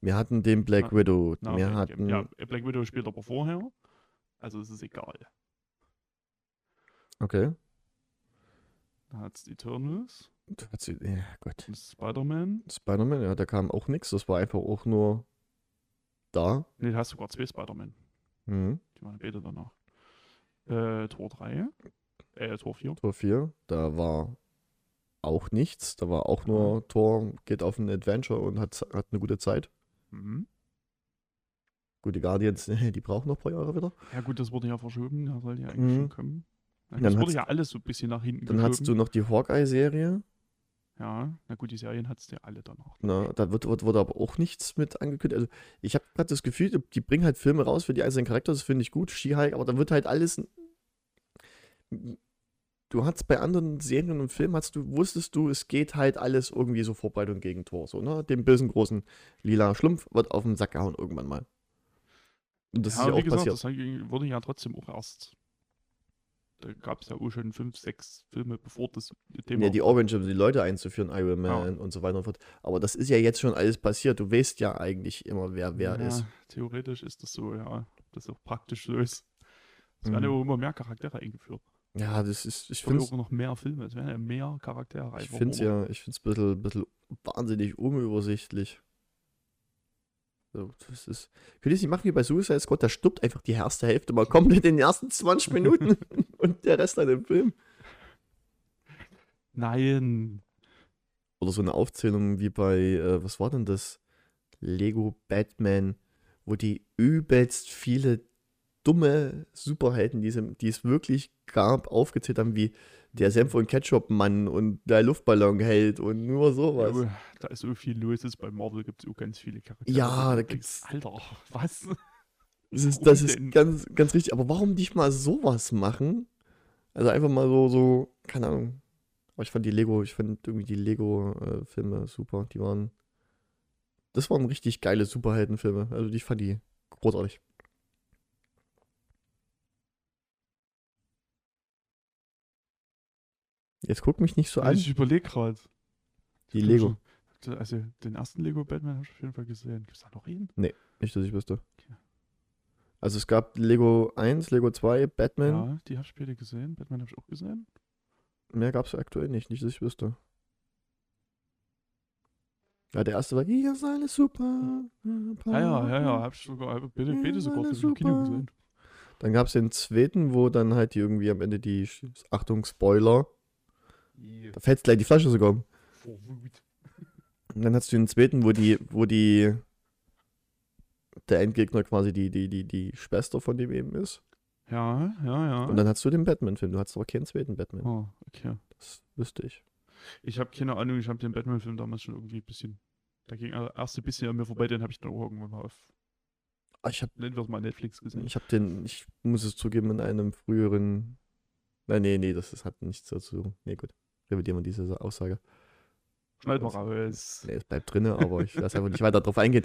Wir hatten den Black Na, Widow, Na, wir hatten, Ja, Black Widow spielt aber vorher. Also es ist egal. okay. Da hat es Eternals Da hat sie, ja Gott. Spider-Man. Spider-Man, ja, da kam auch nichts, das war einfach auch nur da. Ne, da hast sogar zwei Spider-Man. Mhm. Die waren beide danach. Äh, Tor 3. Äh, Tor 4. Tor 4, da war auch nichts. Da war auch nur Tor, geht auf ein Adventure und hat, hat eine gute Zeit. Mhm. Gut, die Guardians, die brauchen noch ein paar Jahre wieder. Ja gut, das wurde ja verschoben. Da soll ja eigentlich Mhm. schon kommen. Ja, Dann das wurde ja alles so ein bisschen nach hinten Dann geschoben. hast du noch die Hawkeye-Serie. Ja, na gut, die Serien hattest du ja alle danach. Na, da wird, wird, wurde aber auch nichts mit angekündigt. Also, ich habe gerade das Gefühl, die bringen halt Filme raus für die einzelnen Charaktere, das finde ich gut. She-Hulk, aber da wird halt alles. Du hattest bei anderen Serien und Filmen, hast du, wusstest du, es geht halt alles irgendwie so Vorbereitung gegen Tor. So, ne? Dem bösen großen lila Schlumpf wird auf den Sack gehauen irgendwann mal. Und das ja, ist ja wie auch gesagt, passiert. das wurde ja trotzdem auch erst. Da gab es ja auch schon fünf, sechs Filme, bevor das Thema. Ja, die Orange, um die Leute einzuführen, Iron Man und so weiter und so fort. Aber das ist ja jetzt schon alles passiert. Du weißt ja eigentlich immer, wer wer ja, ist. Theoretisch ist das so, ja. Das auch praktisch so ist. Es werden ja Mhm. auch immer mehr Charaktere eingeführt. Ja, das ist, ich finde auch noch mehr Filme. Es werden ja mehr Charaktere. Ich finde es ja, ich finde es ein bisschen, bisschen wahnsinnig unübersichtlich. So, das ist. Könnt ihr es nicht machen wie bei Suicide Squad? Da stirbt einfach die erste Hälfte mal komplett in den ersten 20 Minuten und der Rest dann im Film. Nein. Oder so eine Aufzählung wie bei, äh, was war denn das? Lego Batman, wo die übelst viele dumme Superhelden, die, sie- die es wirklich gab, aufgezählt haben, wie der Senf- und Ketchup-Mann und der Luftballonheld und nur sowas. Jo, da ist so viel los. Ist. Bei Marvel gibt es auch ganz viele Charaktere. Ja, da gibt's- Alter, was? Das ist, das ist ganz, ganz richtig. Aber warum nicht mal sowas machen? Also einfach mal so, so, keine Ahnung. Aber ich fand die Lego, ich fand irgendwie die Lego-Filme super. Die waren, das waren richtig geile Superheldenfilme. Also ich fand die großartig. Jetzt guck mich nicht so an. ich überlege gerade. Die Lego. Also den ersten Lego Batman habe ich auf jeden Fall gesehen. Gibt es da noch einen? Nicht, dass ich wüsste. Okay. Also es gab Lego 1, Lego 2, Batman. Ja, die habe ich später gesehen. Batman habe ich auch gesehen. Mehr gab es aktuell nicht, nicht, dass ich wüsste. Ja, der erste war, hier ist alles super. Ja, ja, ja, ja. Habe ich sogar, hab Ja, beide sogar im Kino gesehen. Dann gab es den zweiten, wo dann halt die irgendwie am Ende die, Achtung, Spoiler, da fällt gleich die Flasche sogar um. Wut. Und dann hast du den zweiten, wo die, wo die der Endgegner quasi die, die, die, die Schwester von dem eben ist. Ja, ja, ja. Und dann hast du den Batman-Film. Du hast aber keinen zweiten Batman. oh, okay. Das wüsste ich. Ich habe keine Ahnung, ich habe den Batman-Film damals schon irgendwie ein bisschen. Da ging der erste bisschen an mir vorbei, den habe ich dann auch irgendwann mal auf, Ah, Ich habe nennen wir es mal Netflix gesehen. ich hab den, ich muss es zugeben, in einem früheren. Nein, nee, nee, das ist, hat nichts dazu. Nee, gut. Revidieren wir diese Aussage. Schneid mal raus. Nee, es bleibt drinne, aber ich lasse einfach nicht weiter drauf eingehen.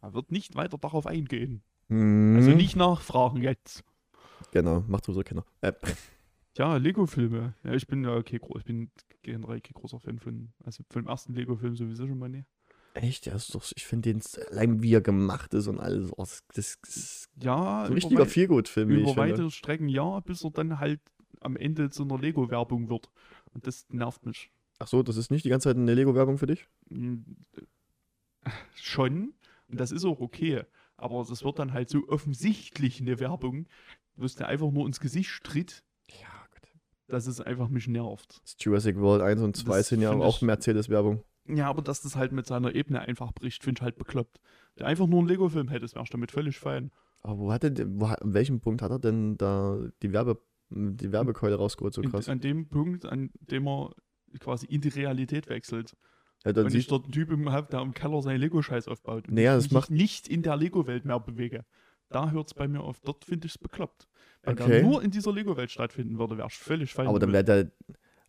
Er wird nicht weiter darauf eingehen. Mhm. Also nicht nachfragen jetzt. Genau, macht sowieso keiner. Äh, Ja, Lego-Filme. Ja, ich bin ja okay, ich bin generell kein großer Fan von, also von dem ersten Lego-Film sowieso schon mal nicht. echt, ja, ist doch, ich finde den allein wie er gemacht ist und alles. Oh, das, das ist Ja, so ein über richtiger Feelgood-Film, über weitere Strecken ja, bis er dann halt am Ende zu einer Lego-Werbung wird. Und das nervt mich. Ach so, das ist nicht die ganze Zeit eine Lego-Werbung für dich? Äh, Schon. Und das ist auch okay. Aber das wird dann halt so offensichtlich eine Werbung, wo es dir einfach nur ins Gesicht tritt, Ja, gut. dass es einfach mich nervt. Das Jurassic World 1 und 2 Das sind ja auch Mercedes-Werbung. Ja, aber dass das halt mit seiner Ebene einfach bricht, finde ich halt bekloppt. Der einfach nur einen Lego-Film hätte, wäre ich damit völlig fein. Aber wo hat er wo, an welchem Punkt hat er denn da die, Werbe, die Werbekeule rausgeholt, so In, krass? an dem Punkt, an dem er quasi in die Realität wechselt. Ja, dann und ich dort einen Typen habe, der im Keller seinen Lego-Scheiß aufbaut. Und Naja, ich das mich macht- nicht in der Lego-Welt mehr bewege. Da hört es bei mir auf. Dort finde ich es bekloppt. Wenn Okay. der nur in dieser Lego-Welt stattfinden würde, wäre ich völlig fein. aber dann wäre der.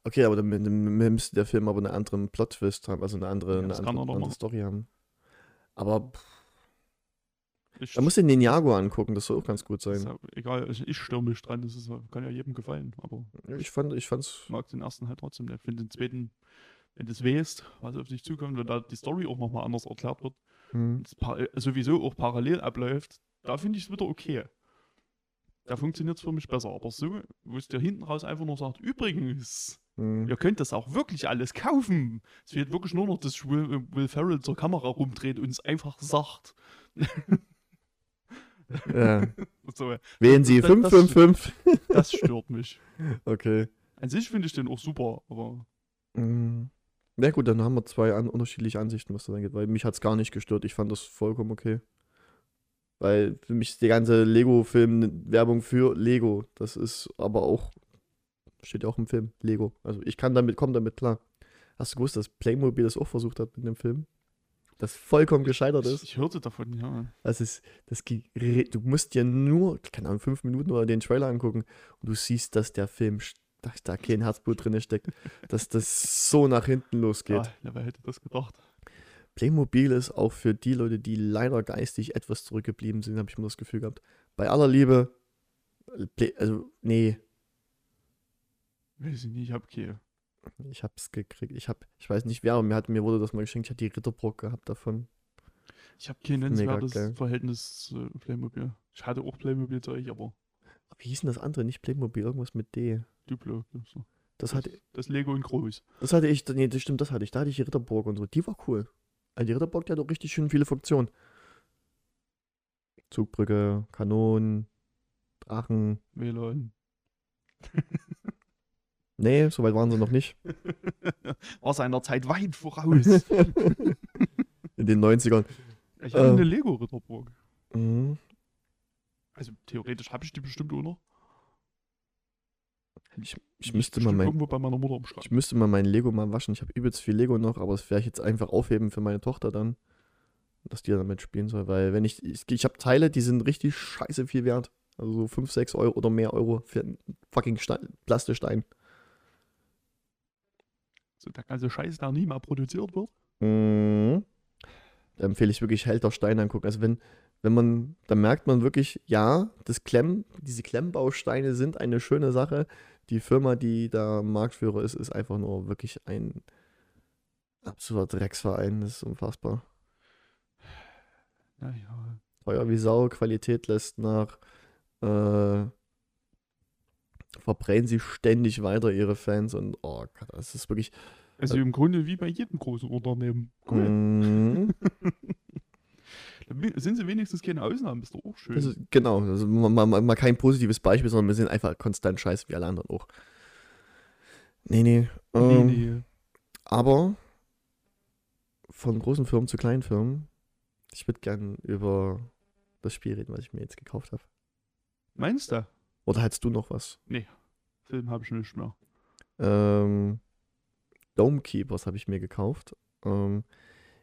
Okay, aber dann, dann müsste der Film aber einen anderen Plot-Twist haben, also eine andere, Ja, eine das kann andere, er andere. Story haben. Aber pff, ich, da musst du den Ninjago angucken, das soll auch ganz gut sein. ja egal, ich, ich störe mich dran. Das ist, kann ja jedem gefallen. Aber Ich fand, ich fand's. mag den ersten halt trotzdem. Ich finde den zweiten, wenn du es weißt, was auf dich zukommt, wenn da die Story auch nochmal anders erklärt wird, Hm. äh, sowieso auch parallel abläuft, da finde ich es wieder okay. Da funktioniert es für mich besser. Aber so, wo es dir hinten raus einfach nur sagt, übrigens, Hm. ihr könnt das auch wirklich alles kaufen. Es fehlt wirklich nur noch, dass Will, Will Ferrell zur Kamera rumdreht und es einfach sagt. Ja. So, Wählen Sie Das- das- 555. das stört mich. Okay. An sich finde ich den auch super, aber Mhm. Na gut, dann haben wir zwei an, unterschiedliche Ansichten, was das angeht, weil mich hat es gar nicht gestört. Ich fand das vollkommen okay. Weil für mich ist die ganze Lego-Film-Werbung für Lego. Das ist aber auch, steht ja auch im Film, Lego. Also ich kann damit, komme damit klar. Hast du gewusst, dass Playmobil das auch versucht hat mit dem Film? Das vollkommen gescheitert ich, ist. ich hörte davon, ja. Das ist, das du musst dir nur, keine Ahnung, fünf Minuten oder den Trailer angucken und du siehst, dass der Film, dass da kein Herzblut drin steckt, dass das so nach hinten losgeht. ja. Wer hätte das gedacht? Playmobil ist auch für die Leute, die leider geistig etwas zurückgeblieben sind, habe ich immer das Gefühl gehabt. Bei aller Liebe, äh, Play, also, nee, Weiß ich nicht, ich habe okay. Ich hab's gekriegt. Ich hab, ich weiß nicht wer, aber mir, hat, mir wurde das mal geschenkt. Ich hatte die Ritterburg gehabt davon. Ich habe kein nennenswertes geil. Verhältnis zu Playmobil. Ich hatte auch Playmobil-Zeug, aber Wie hieß denn das andere? Nicht Playmobil, irgendwas mit D. Duplo. So. Das hatte, Das Lego in groß. das hatte ich, nee, das stimmt, das hatte ich. Da hatte ich die Ritterburg und so. Die war cool. Also die Ritterburg, die hat auch richtig schön viele Funktionen. Zugbrücke, Kanonen, Drachen. WLAN. Nee, so weit waren sie noch nicht. War seiner Zeit weit voraus. In den 90ern. ich hatte Ähm. eine Lego-Ritterburg. Mhm. Also theoretisch habe ich die bestimmt auch noch. Ich, ich, müsste mal mein, irgendwo bei meiner Mutter ich müsste mal mein Lego mal waschen. Ich habe übelst viel Lego noch, aber das werde ich jetzt einfach aufheben für meine Tochter dann. Dass die damit spielen soll. Weil wenn ich. Ich, ich habe Teile, die sind richtig scheiße viel wert. Also so 5, 6 Euro oder mehr Euro für einen fucking Stein, Plastikstein. So der ganze Scheiß, der nie mal produziert wird. Mhm. Da empfehle ich wirklich Held der Steine angucken. Also wenn, wenn man, da merkt man wirklich, ja, das Klemm, diese Klemmbausteine sind eine schöne Sache. Die Firma, die da Marktführer ist, ist einfach nur wirklich ein absoluter Drecksverein. Das ist unfassbar. Naja. Teuer wie Sau, Qualität lässt nach. Äh, verbrennen sie ständig weiter ihre Fans und oh Gott, das ist wirklich. Also im Grunde wie bei jedem großen Unternehmen. Cool. Wi- sind sie wenigstens keine Ausnahmen, ist doch auch schön. Das ist, genau, also mal, mal, mal kein positives Beispiel, sondern wir sind einfach konstant scheiße wie alle anderen auch. Nee, nee. nee, Ähm, nee. Aber von großen Firmen zu kleinen Firmen, ich würde gern über das Spiel reden, was ich mir jetzt gekauft habe. Meinst du? Oder hättest du noch was? Film habe ich nicht mehr. Ähm, Dome Keepers habe ich mir gekauft. Ähm,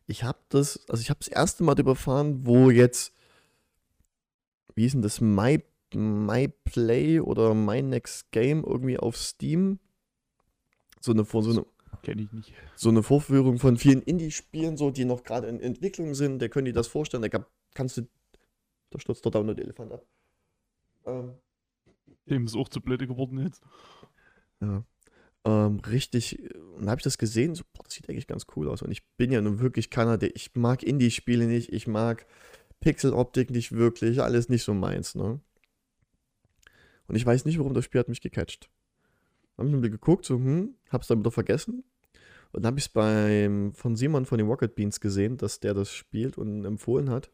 ich habe das, also ich habe das erste Mal überfahren, wo jetzt, wie ist denn das, My, My Play oder My Next Game irgendwie auf Steam so eine, so eine, Kenne ich nicht. so eine Vorführung von vielen Indie-Spielen, so, die noch gerade in Entwicklung sind, der können die das vorstellen, da gab, kannst du, da stürzt der Download-Elefant ab. Ähm, Dem ist auch zu blöde geworden jetzt. Ja. Ähm, richtig, und da habe ich das gesehen, so, boah, das sieht eigentlich ganz cool aus. Und ich bin ja nun wirklich keiner, der, ich mag Indie-Spiele nicht, ich mag Pixeloptik nicht wirklich, alles nicht so meins, ne? Und ich weiß nicht, warum das Spiel hat mich gecatcht. Hab ich ein bisschen geguckt, so, hm, hab's dann wieder vergessen. Und dann habe ich es beim, von Simon von den Rocket Beans gesehen, dass der das spielt und empfohlen hat.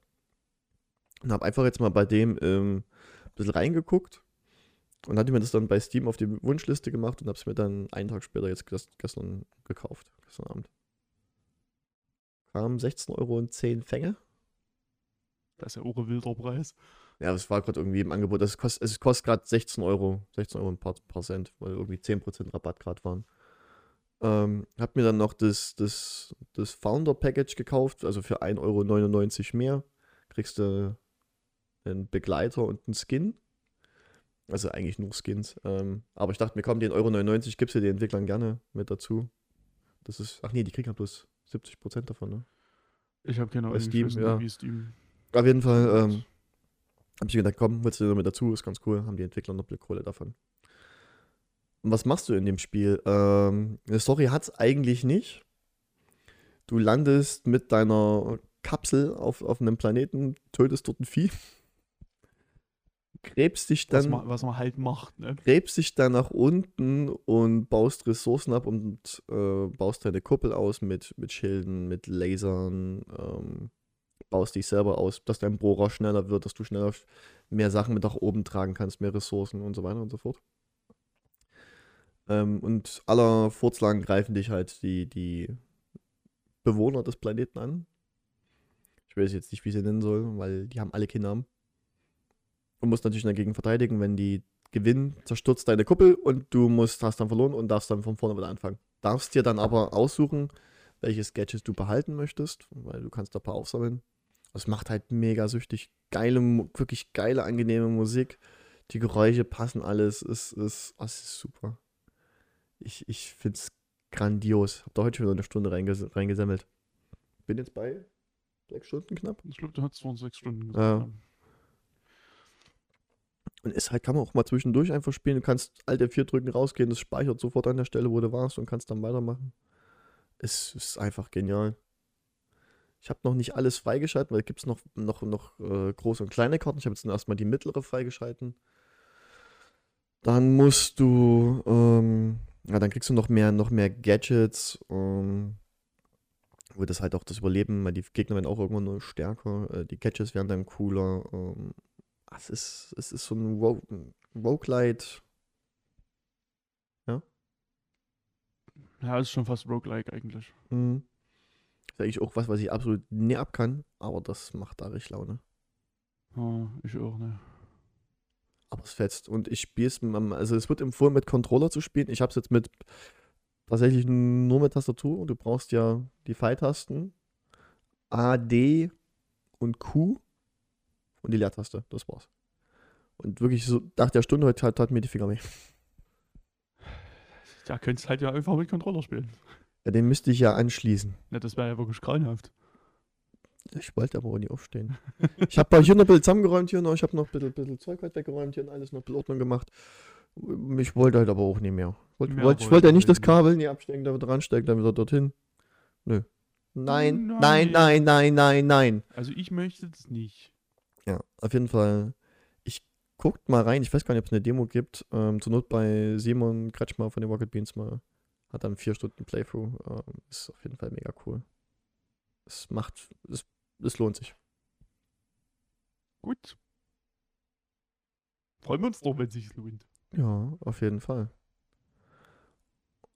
Und habe einfach jetzt mal bei dem ähm, ein bisschen reingeguckt und hatte mir das dann bei Steam auf die Wunschliste gemacht und habe es mir dann einen Tag später jetzt ges- gestern gekauft, gestern Abend. Kam 16 Euro und 10 Fänge. Das ist ja auch ein wilder Preis. Ja, das war gerade irgendwie im Angebot. Das kostet, es kostet gerade 16 Euro, 16 Euro ein paar, paar Cent, weil irgendwie 10% Rabatt gerade waren. Ähm, hab mir dann noch das, das, das Founder Package gekauft, also für 1,99 Euro mehr. Kriegst du einen Begleiter und einen Skin. Also eigentlich nur Skins. Ähm, aber ich dachte mir, komm, den Euro 99 gibst du den Entwicklern gerne mit dazu. Das ist, ach nee, die kriegen ja bloß 70% davon, ne? Ich habe keine Ahnung, Steam, nicht, ja. wie Steam. Auf jeden Fall, ähm, hab ich gedacht, komm, willst du noch mit dazu, ist ganz cool, haben die Entwickler noch ein bisschen Kohle davon. Und was machst du in dem Spiel? Ähm, eine Story hat's eigentlich nicht. Du landest mit deiner Kapsel auf, auf einem Planeten, tötest dort ein Vieh, gräbst dich Was, dann, man, was man halt macht, ne? gräbst dich dann nach unten und baust Ressourcen ab und äh, baust deine Kuppel aus mit, mit Schilden, mit Lasern, ähm, baust dich selber aus, dass dein Bohrer schneller wird, dass du schneller mehr Sachen mit nach oben tragen kannst, mehr Ressourcen und so weiter und so fort. Ähm, und aller Furzlang greifen dich halt die, die Bewohner des Planeten an. Ich weiß jetzt nicht, wie sie nennen soll, weil die haben alle Kinder. Und musst natürlich dagegen verteidigen, wenn die gewinnen, zerstürzt deine Kuppel und du musst, hast dann verloren und darfst dann von vorne wieder anfangen. Darfst dir dann aber aussuchen, welches Gadget du behalten möchtest, weil du kannst da ein paar aufsammeln. Das macht halt mega süchtig. Geile, wirklich geile, angenehme Musik. Die Geräusche passen alles. Es ist, es ist super. Ich, ich finde es grandios. Hab da heute schon wieder eine Stunde reinges reingesammelt. Bin jetzt bei sechs Stunden knapp. Ich glaube, du hast vor sechs Stunden gesagt. Ja. Und es halt kann man auch mal zwischendurch einfach spielen. Du kannst Alt F4 drücken, rausgehen, das speichert sofort an der Stelle, wo du warst und kannst dann weitermachen. Es ist einfach genial. Ich habe noch nicht alles freigeschalten, weil es gibt noch, noch, noch äh, große und kleine Karten. Ich habe jetzt erstmal die mittlere freigeschalten. Dann musst du, ähm, ja, dann kriegst du noch mehr, noch mehr Gadgets, ähm, wo das halt auch das Überleben, weil die Gegner werden auch irgendwann nur stärker, äh, die Gadgets werden dann cooler. Ähm, Es ist, es ist so ein Ro Roguelite. ja, ist schon fast roguelike eigentlich. Mhm. Ist eigentlich auch was, was ich absolut nie ab kann, aber das macht da richtig Laune. Ja, ich auch, ne? Aber es fetzt. Und ich spiele es, also es wird empfohlen, mit Controller zu spielen. Ich habe es jetzt mit tatsächlich nur mit Tastatur und du brauchst ja die Pfeiltasten A, D und Q und die Leertaste. Das war's. Und wirklich so nach der Stunde heute tat, tat mir die Finger weh. Da könntest halt ja einfach mit Controller spielen. Ja, den müsste ich ja anschließen. Ne, das wäre ja wirklich grauenhaft. Ich wollte aber auch nie aufstehen. Ich habe hier noch ein bisschen zusammengeräumt, hier noch. Ich habe noch ein bisschen, bisschen Zeug halt weggeräumt, hier und alles noch bisschen Ordnung gemacht. Ich wollte halt aber auch nicht mehr. Wollt, Mehr wollt, ich wollte ja nicht das. Kabel nie abstecken, da wieder dranstecken, dann wieder dorthin. Nö. Nein, nein, Nein. nein, nein, nein, nein. Also ich möchte das nicht. Ja, auf jeden Fall. Ich guckt mal rein. Ich weiß gar nicht, ob es eine Demo gibt. Ähm, zur Not bei Simon Kretschmer von den Rocket Beans mal. Hat dann vier Stunden Playthrough. Ähm, ist auf jeden Fall mega cool. Es macht, es, es lohnt sich. Gut. Freuen wir uns doch, wenn es sich lohnt. Ja, auf jeden Fall.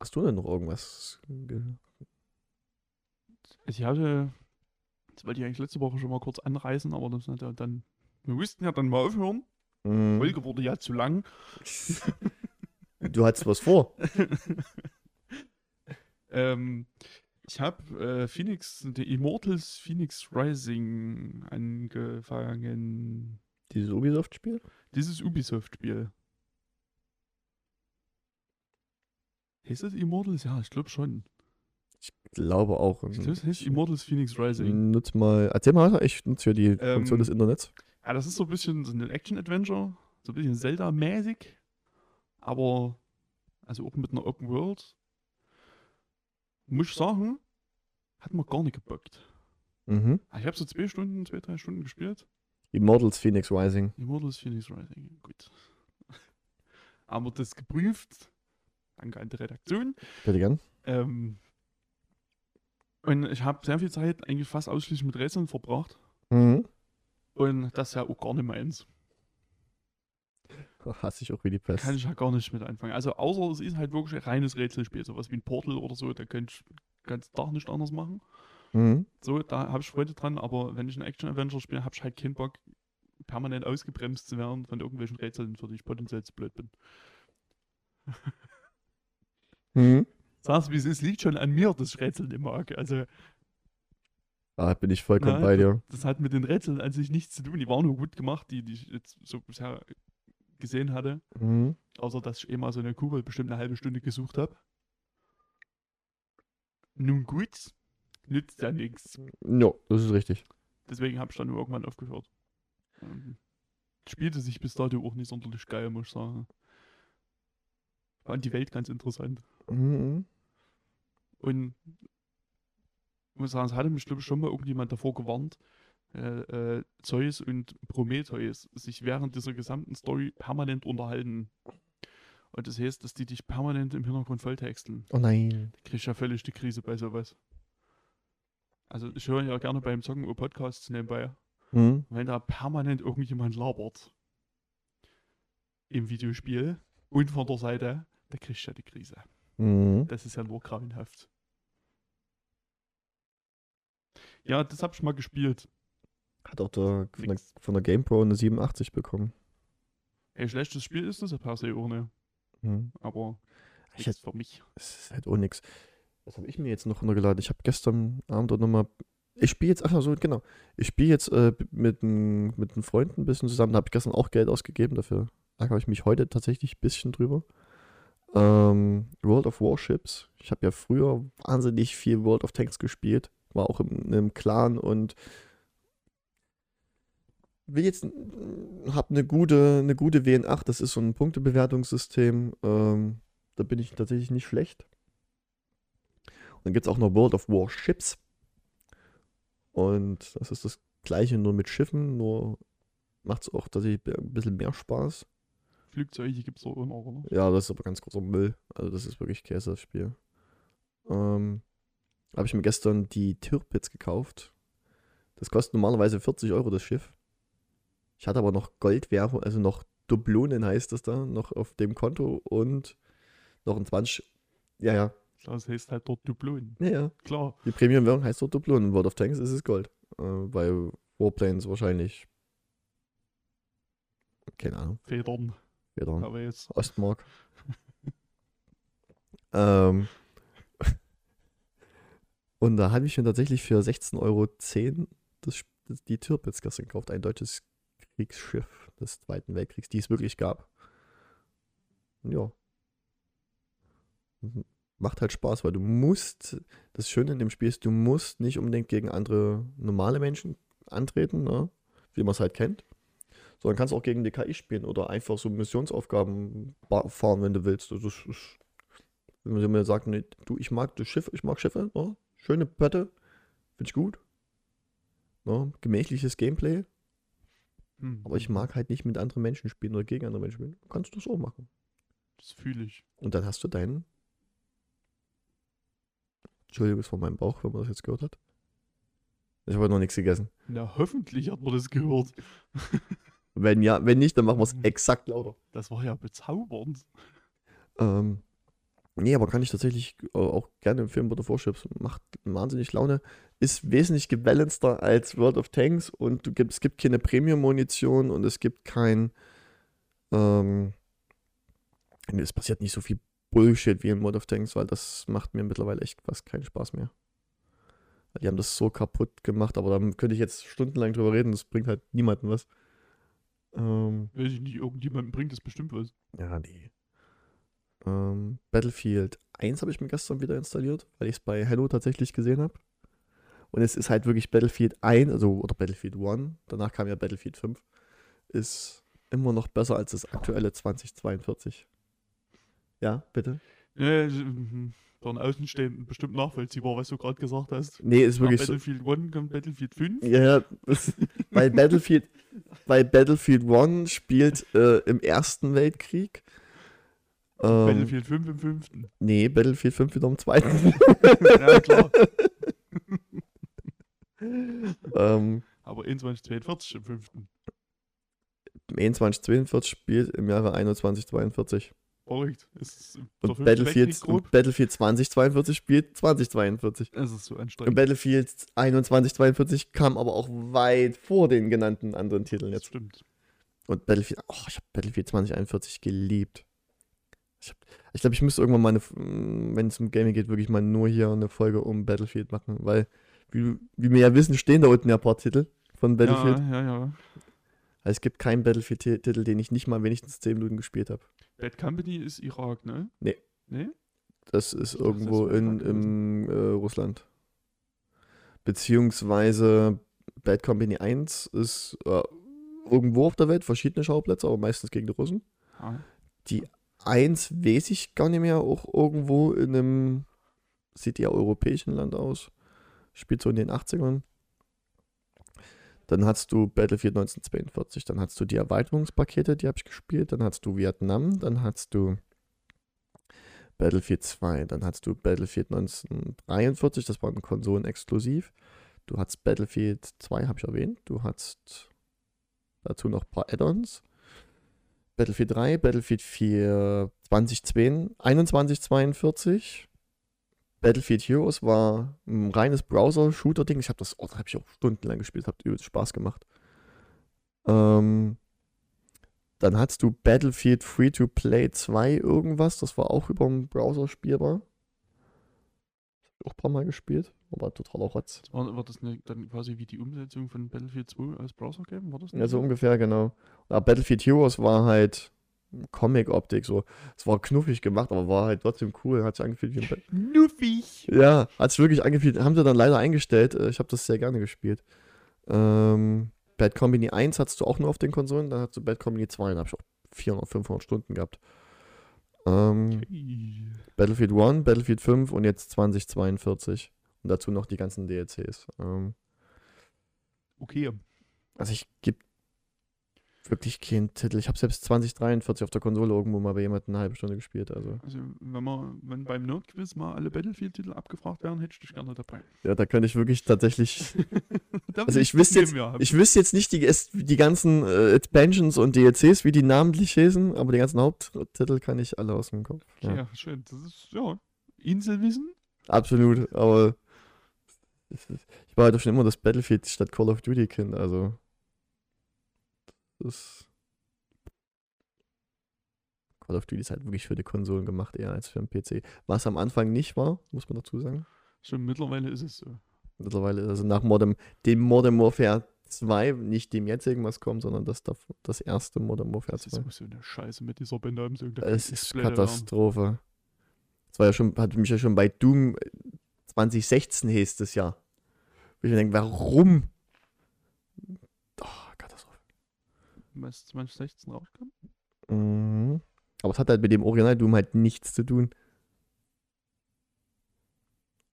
Hast du denn noch irgendwas? ge- ich hatte, das wollte ich eigentlich letzte Woche schon mal kurz anreißen, aber das hat ja dann Wir mussten ja dann mal aufhören. Die Mhm. Folge wurde ja zu lang. Du hattest was vor. Ähm, ich habe äh, Phoenix, The Immortals Phoenix Rising angefangen. Dieses Ubisoft-Spiel? Dieses Ubisoft-Spiel. Heißt das Immortals? Ja, ich glaube schon. Ich glaube auch. Glaube, es heißt Immortals Phoenix Rising. Nutz mal, erzähl mal weiter, ich nutze hier die Funktion Ähm, des Internets. Ja, das ist so ein bisschen so ein Action-Adventure. So ein bisschen Zelda-mäßig. Aber, also auch mit einer Open World. Muss ich sagen, hat mir gar nicht gebockt. Mhm. Ah, Ich habe so zwei Stunden, zwei, drei Stunden gespielt. Immortals Phoenix Rising. Immortals Phoenix Rising, gut. Haben wir das geprüft. Danke an die Redaktion. Bitte gern. Ähm, und ich habe sehr viel Zeit eigentlich fast ausschließlich mit Rätseln verbracht. Mhm. Und das ist ja auch gar nicht meins. Hasse ich auch wie die Pest. Kann ich ja gar nicht mit anfangen. Also außer es ist halt wirklich ein reines Rätselspiel, sowas wie ein Portal oder so, da könnte ich den ganzen Tag nicht anders machen. Mhm. So, da habe ich Freude dran, aber wenn ich ein Action-Adventure spiele, habe ich halt keinen Bock, permanent ausgebremst zu werden von irgendwelchen Rätseln, für die ich potenziell zu blöd bin. Mhm. Sag's wie es ist, liegt schon an mir, dass ich Rätsel nicht mag. Also, Da bin ich vollkommen Nein, bei dir. das hat mit den Rätseln an sich nichts zu tun. Die waren nur gut gemacht, die, die ich jetzt so bisher gesehen hatte. Mhm. Außer, dass ich eh mal so eine Kugel bestimmt eine halbe Stunde gesucht habe. Nun gut, nützt ja nichts. Ja, das ist richtig. Deswegen habe ich dann irgendwann aufgehört. Ähm, spielte sich bis dato auch nicht sonderlich geil, muss ich sagen. Fand die Welt ganz interessant. Mhm. Und ich muss sagen, es hatte mich, glaube ich, schon mal irgendjemand davor gewarnt, äh, äh, Zeus und Prometheus sich während dieser gesamten Story permanent unterhalten. Und das heißt, dass die dich permanent im Hintergrund volltexten. Oh nein. Da krieg ich ja völlig die Krise bei sowas. Also ich höre ja gerne beim Zocken Podcasts nebenbei. Mhm. wenn da permanent irgendjemand labert im Videospiel und von der Seite, da kriegst du ja die Krise. Mhm. Das ist ja nur grauenhaft. Ja, das hab ich mal gespielt. Hat auch der, von, der, von der GamePro eine 87 bekommen. Ey, schlechtes Spiel ist das ja per se ohne. Mhm. Aber Ich nichts für mich. Es ist halt auch nix. Was habe ich mir jetzt noch runtergeladen? Ich habe gestern Abend auch nochmal. Ich spiele jetzt, ach so, genau. Ich spiele jetzt äh, mit, einem Freund ein bisschen zusammen. Da habe ich gestern auch Geld ausgegeben. Dafür ärgere ich mich heute tatsächlich ein bisschen drüber. Ähm, World of Warships. Ich habe ja früher wahnsinnig viel World of Tanks gespielt. War auch in einem Clan und will jetzt habe eine gute eine gute WN8. Das ist so ein Punktebewertungssystem. Ähm, da bin ich tatsächlich nicht schlecht. Und dann gibt es auch noch World of Warships. Und das ist das gleiche nur mit Schiffen, nur macht es auch tatsächlich ein bisschen mehr Spaß. Flugzeuge gibt es auch immer, oder? Ja, das ist aber ganz großer Müll. Also das ist wirklich Käse, das Spiel. Ähm, habe ich mir gestern die Tirpitz gekauft. Das kostet normalerweise 40 Euro das Schiff. Ich hatte aber noch Goldwährung, also noch Dublonen heißt das da, noch auf dem Konto und noch ein 20. Ja, ja. Das heißt halt dort Dublonen. Ja, ja. Klar. Die Premium-Währung heißt dort Dublonen. In World of Tanks ist es Gold. Äh, bei Warplanes wahrscheinlich. Keine Ahnung. Federn. Wieder Aber jetzt. Ostmark. ähm. Und da habe ich mir tatsächlich für 16,10 Euro das, das, die Tirpitz gestern gekauft. Ein deutsches Kriegsschiff des Zweiten Weltkriegs, die es wirklich gab. Ja. Mhm. Macht halt Spaß, weil du musst, das Schöne in dem Spiel ist, du musst nicht unbedingt gegen andere normale Menschen antreten, ne? wie man es halt kennt, sondern kannst auch gegen die KI spielen oder einfach so Missionsaufgaben fahren, wenn du willst. Also, das ist, wenn man mir sagt, nee, du, ich mag das Schiff, ich mag Schiffe, ne? schöne Pötte, finde ich gut. Ne? Gemächliches Gameplay, Hm. aber ich mag halt nicht mit anderen Menschen spielen oder gegen andere Menschen spielen. Kannst du auch machen. Das fühle ich. Und dann hast du deinen. Entschuldigung, es war mein Bauch, wenn man das jetzt gehört hat. Ich habe noch nichts gegessen. Na, hoffentlich hat man das gehört. Wenn ja, wenn nicht, dann machen wir es Mhm. exakt lauter. Das war ja bezaubernd. Ähm, nee, aber kann ich tatsächlich äh, auch gerne empfehlen, Butter Warships. Macht wahnsinnig Laune. ist wesentlich gebalanceder als World of Tanks und gibt, es gibt keine Premium-Munition und es gibt kein. Ähm, es passiert nicht so viel Bullshit wie in World of Tanks, weil das macht mir mittlerweile echt fast keinen Spaß mehr. Die haben das so kaputt gemacht, aber da könnte ich jetzt stundenlang drüber reden, das bringt halt niemandem was. Ähm, Weiß ich nicht, irgendjemandem bringt das bestimmt was. ja, nee. Ähm, Battlefield 1 habe ich mir gestern wieder installiert, weil ich es bei Hello tatsächlich gesehen habe. Und es ist halt wirklich Battlefield 1, also oder Battlefield 1, danach kam ja Battlefield 5, ist immer noch besser als das aktuelle 2042. Ja, bitte? Äh, für einen Außenstehenden bestimmt nachvollziehbar, was du gerade gesagt hast. Nee, ist Nach wirklich so. Battlefield 1 kommt Battlefield 5. Ja, ja, bei Battlefield, bei Battlefield 1 spielt äh, im Ersten Weltkrieg. Ähm, Battlefield 5 im 5. nee, Battlefield 5 wieder im Zweiten. ja, klar. ähm, Aber 2142 im 5. 2142 spielt im Jahre 2142. Verrückt. Es Und Battlefield, und Battlefield 2042 spielt 2042. Es ist so Und anstrengend. Battlefield 2142 kam aber auch weit vor den genannten anderen Titeln Das jetzt. stimmt. Und Battlefield, oh, ich habe Battlefield 2041 geliebt. Ich glaube, ich, glaub, ich müsste irgendwann mal, eine, wenn es um Gaming geht, wirklich mal nur hier eine Folge um Battlefield machen, weil, wie, wie wir ja wissen, stehen da unten ja ein paar Titel von Battlefield. Ja, ja, ja. Also es gibt keinen Battlefield-Titel, den ich nicht mal wenigstens 10 Minuten gespielt habe. Bad Company ist Irak, ne? Nee. Nee? Das ist dachte, irgendwo das in, im äh, Russland. Beziehungsweise Bad Company 1 ist äh, irgendwo auf der Welt, verschiedene Schauplätze, aber meistens gegen die Russen. Ah, 1 weiß ich gar nicht mehr, auch irgendwo in einem, sieht ja europäischen Land aus. Spielt so in den 80ern. Dann hast du Battlefield 1942, dann hast du die Erweiterungspakete, die habe ich gespielt, dann hast du Vietnam, dann hast du Battlefield 2, dann hast du Battlefield 1943, das war ein Konsolen-exklusiv. Du hast Battlefield 2, habe ich erwähnt. Du hast dazu noch ein paar Add-ons. Battlefield 3, Battlefield 4 2010, 2142. Battlefield Heroes war ein reines Browser-Shooter-Ding. Ich habe das, oh, da habe ich auch stundenlang gespielt, hat übelst Spaß gemacht. Ähm, dann hast du Battlefield Free-to-Play 2 irgendwas, das war auch über den Browser spielbar. Hab ich auch ein paar Mal gespielt, aber totaler Rotz. war, war das ne, dann quasi wie die Umsetzung von Battlefield 2 als Browser-Game? War das nicht Ja, so ungefähr, genau. Aber Battlefield Heroes war halt Comic-Optik, so. Es war knuffig gemacht, aber war halt trotzdem cool. Hat sich angefühlt wie ein Ba- Knuffig! Ja, hat sich wirklich angefühlt. Haben sie dann leider eingestellt. Äh, Ich habe das sehr gerne gespielt. Ähm, Bad Company 1 hattest du auch nur auf den Konsolen, dann hast du Bad Company 2, da habe ich auch 400, 500 Stunden gehabt. Ähm, Ui. Battlefield 1, Battlefield 5 und jetzt 2042. Und dazu noch die ganzen DLCs. Ähm, Okay. also ich gebe wirklich keinen Titel. Ich habe selbst 2043 auf der Konsole irgendwo mal bei jemandem eine halbe Stunde gespielt. Also Also, wenn man wenn beim Nerdquiz mal alle Battlefield-Titel abgefragt werden, hätte ich dich gerne dabei. ja, da könnte ich wirklich tatsächlich. Also ich wüsste jetzt, ich wüsste jetzt nicht die, die ganzen äh, Expansions und DLCs, wie die namentlich hießen, aber die ganzen Haupttitel kann ich alle aus dem Kopf. ja. Ja. schön. Das ist, ja, Inselwissen. Absolut, aber ich war halt auch schon immer das Battlefield statt Call of Duty Kind, also das Call of Duty ist halt wirklich für die Konsolen gemacht, eher als für den PC. Was am Anfang nicht war, muss man dazu sagen. Schon mittlerweile ist es so. Mittlerweile, also nach Modern, dem Modern Warfare 2, nicht dem jetzigen, was kommt, sondern das, das erste Modern Warfare Das 2. ist so eine Scheiße mit dieser Benamsung. Es ist Katastrophe. Das war ja schon, hat mich ja schon bei Doom 2016 hieß das ja. Ich denke, warum? Oh, Katastrophe. Was 2016 rauskam? Mhm. Aber es hat halt mit dem Original Doom halt nichts zu tun.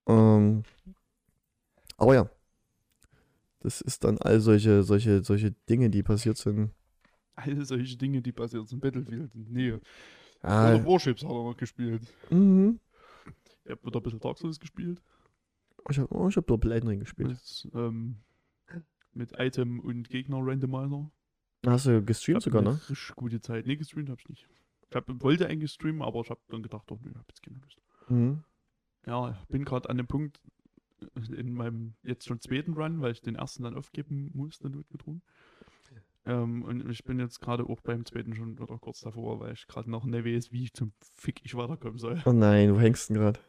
Ähm, aber ja. Das ist dann all solche, solche, solche Dinge, die passiert sind. All solche Dinge, die passiert sind. Battlefield. Nee. Ah, Oder Warships hat er noch gespielt. mhm. Ich hab wieder ein bisschen Dark Souls gespielt. Ich habe oh, ich hab Double Ring gespielt. Mit, ähm, mit Item und Gegner Randomizer. Hast du gestreamt sogar, eine ne? Richtig gute Zeit. Nee, gestreamt hab ich nicht. Ich hab, wollte eigentlich streamen, aber ich hab dann gedacht, doch, nö, hab jetzt keine Lust. Mhm. Ja, bin gerade an dem Punkt, in meinem jetzt schon zweiten Run, weil ich den ersten dann aufgeben musste, notgedrungen. Ähm, und ich bin jetzt gerade auch beim zweiten schon wieder kurz davor, weil ich gerade noch nicht weiß, wie ich zum Fick ich weiterkommen soll. Oh nein, wo hängst du denn gerade?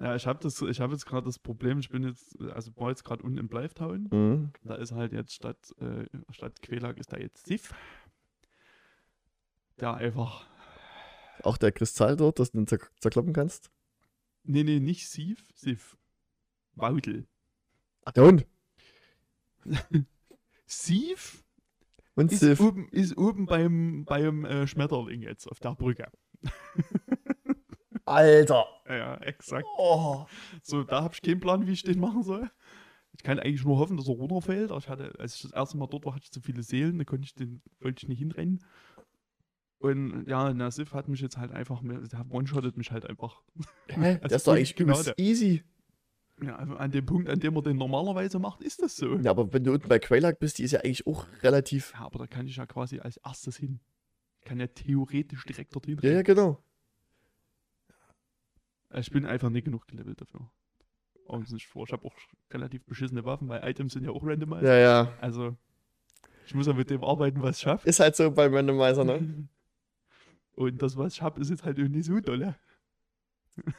Ja, ich habe das, ich habe jetzt gerade das Problem, ich bin jetzt, also war jetzt gerade unten im Bleiftown. Mhm. Da ist halt jetzt statt, äh, statt Quelag ist da jetzt Sif. Der einfach. Auch der Kristall dort, dass du zer zerkloppen kannst? Nee, nee, nicht Sif, Sif. Waudel. Ach, der Hund. Sif Und ist Sif. oben, ist oben beim, beim äh, Schmetterling jetzt auf der Brücke. Alter. Ja, Ja, exakt. Oh. So, da habe ich keinen Plan, wie ich den machen soll. Ich kann eigentlich nur hoffen, dass er runterfällt. Aber ich hatte, als ich das erste Mal dort war, hatte ich zu viele Seelen, da konnte ich den, wollte ich nicht hinrennen. Und ja, der Sif hat mich jetzt halt einfach, der one-shottet mich halt einfach. Hä? Also Das ist doch eigentlich genau easy. Ja, also an dem Punkt, an dem er den normalerweise macht, ist das so. Ja, aber wenn du unten bei Quailag bist, die ist ja eigentlich auch relativ. Ja, aber da kann ich ja quasi als erstes hin. Ich kann ja theoretisch direkt dorthin Ja, ja, genau. Ich bin einfach nicht genug gelevelt dafür. Und nicht vor. Ich habe auch relativ beschissene Waffen, weil Items sind ja auch randomized. Ja, ja. Also, ich muss ja mit dem arbeiten, was ich schaffe. Ist halt so beim Randomizer, ne? Und das, was ich habe, ist jetzt halt irgendwie so dolle.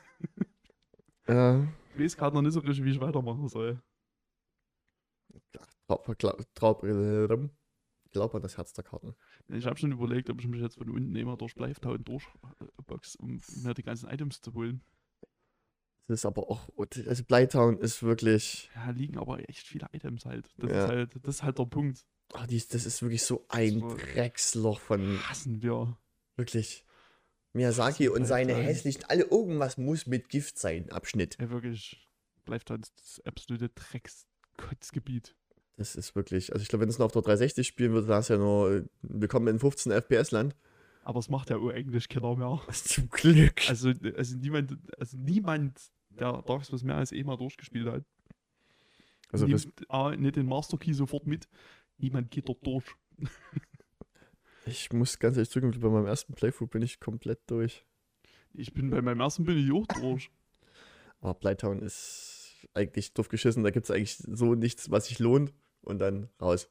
Ja. Ich weiß gerade noch nicht so richtig, wie ich weitermachen soll. Traub, glaub, äh, glaub an das Herz der Karten. Ich habe schon überlegt, ob ich mich jetzt von unten immer durch Bleiftown durchbox, um mir die ganzen Items zu holen. Das ist aber auch. Also Blytown ist wirklich. Ja, liegen aber echt viele Items halt. Das, Ja. ist, halt das ist halt der Punkt. Ach, die, ist- das ist wirklich so ein So. Drecksloch von. Hassen wir. Wirklich. Miyazaki und seine hässlichen. Alle irgendwas muss mit Gift sein. Abschnitt. Ja, wirklich. Bleiftown ist das absolute Dreckskotzgebiet. Das ist wirklich. Also ich glaube, wenn es noch auf der 360 spielen würde, da hast du ja nur. äh, Willkommen in 15 FPS-Land. Aber es macht ja auch eigentlich keiner mehr. Zum Glück. Also, also niemand, also niemand, der Dark Souls mehr als einmal durchgespielt hat, Also nimmt A, nicht den Master Key sofort mit. Niemand geht dort durch. ich muss ganz ehrlich zugeben, bei meinem ersten Playthrough bin ich komplett durch. Ich bin bei meinem ersten bin ich auch durch. Aber Blytown ist eigentlich drauf geschissen. Da gibt es eigentlich so nichts, was sich lohnt. Und dann raus.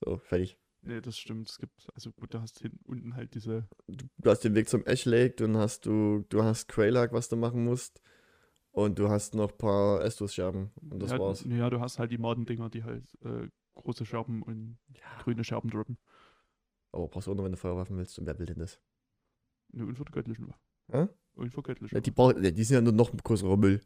So, fertig. Nee, das stimmt. Es gibt, also gut, da hast du hinten unten halt diese. Du, hast den Weg zum Ash Lake, dann hast du, du hast Quailag, was du machen musst. Und du hast noch ein paar Estus-Scherben. Und das ja, war's. Ja, du hast halt die Madendinger, die halt äh, große Scherben und grüne Scherben droppen. Aber brauchst du auch noch, wenn du Feuerwaffen willst. Und wer will denn das? Eine unvergöttlichen Waffe. Hä? Unvergöttliche Ja, die, brauch, ja, die sind ja nur noch ein größerer Müll.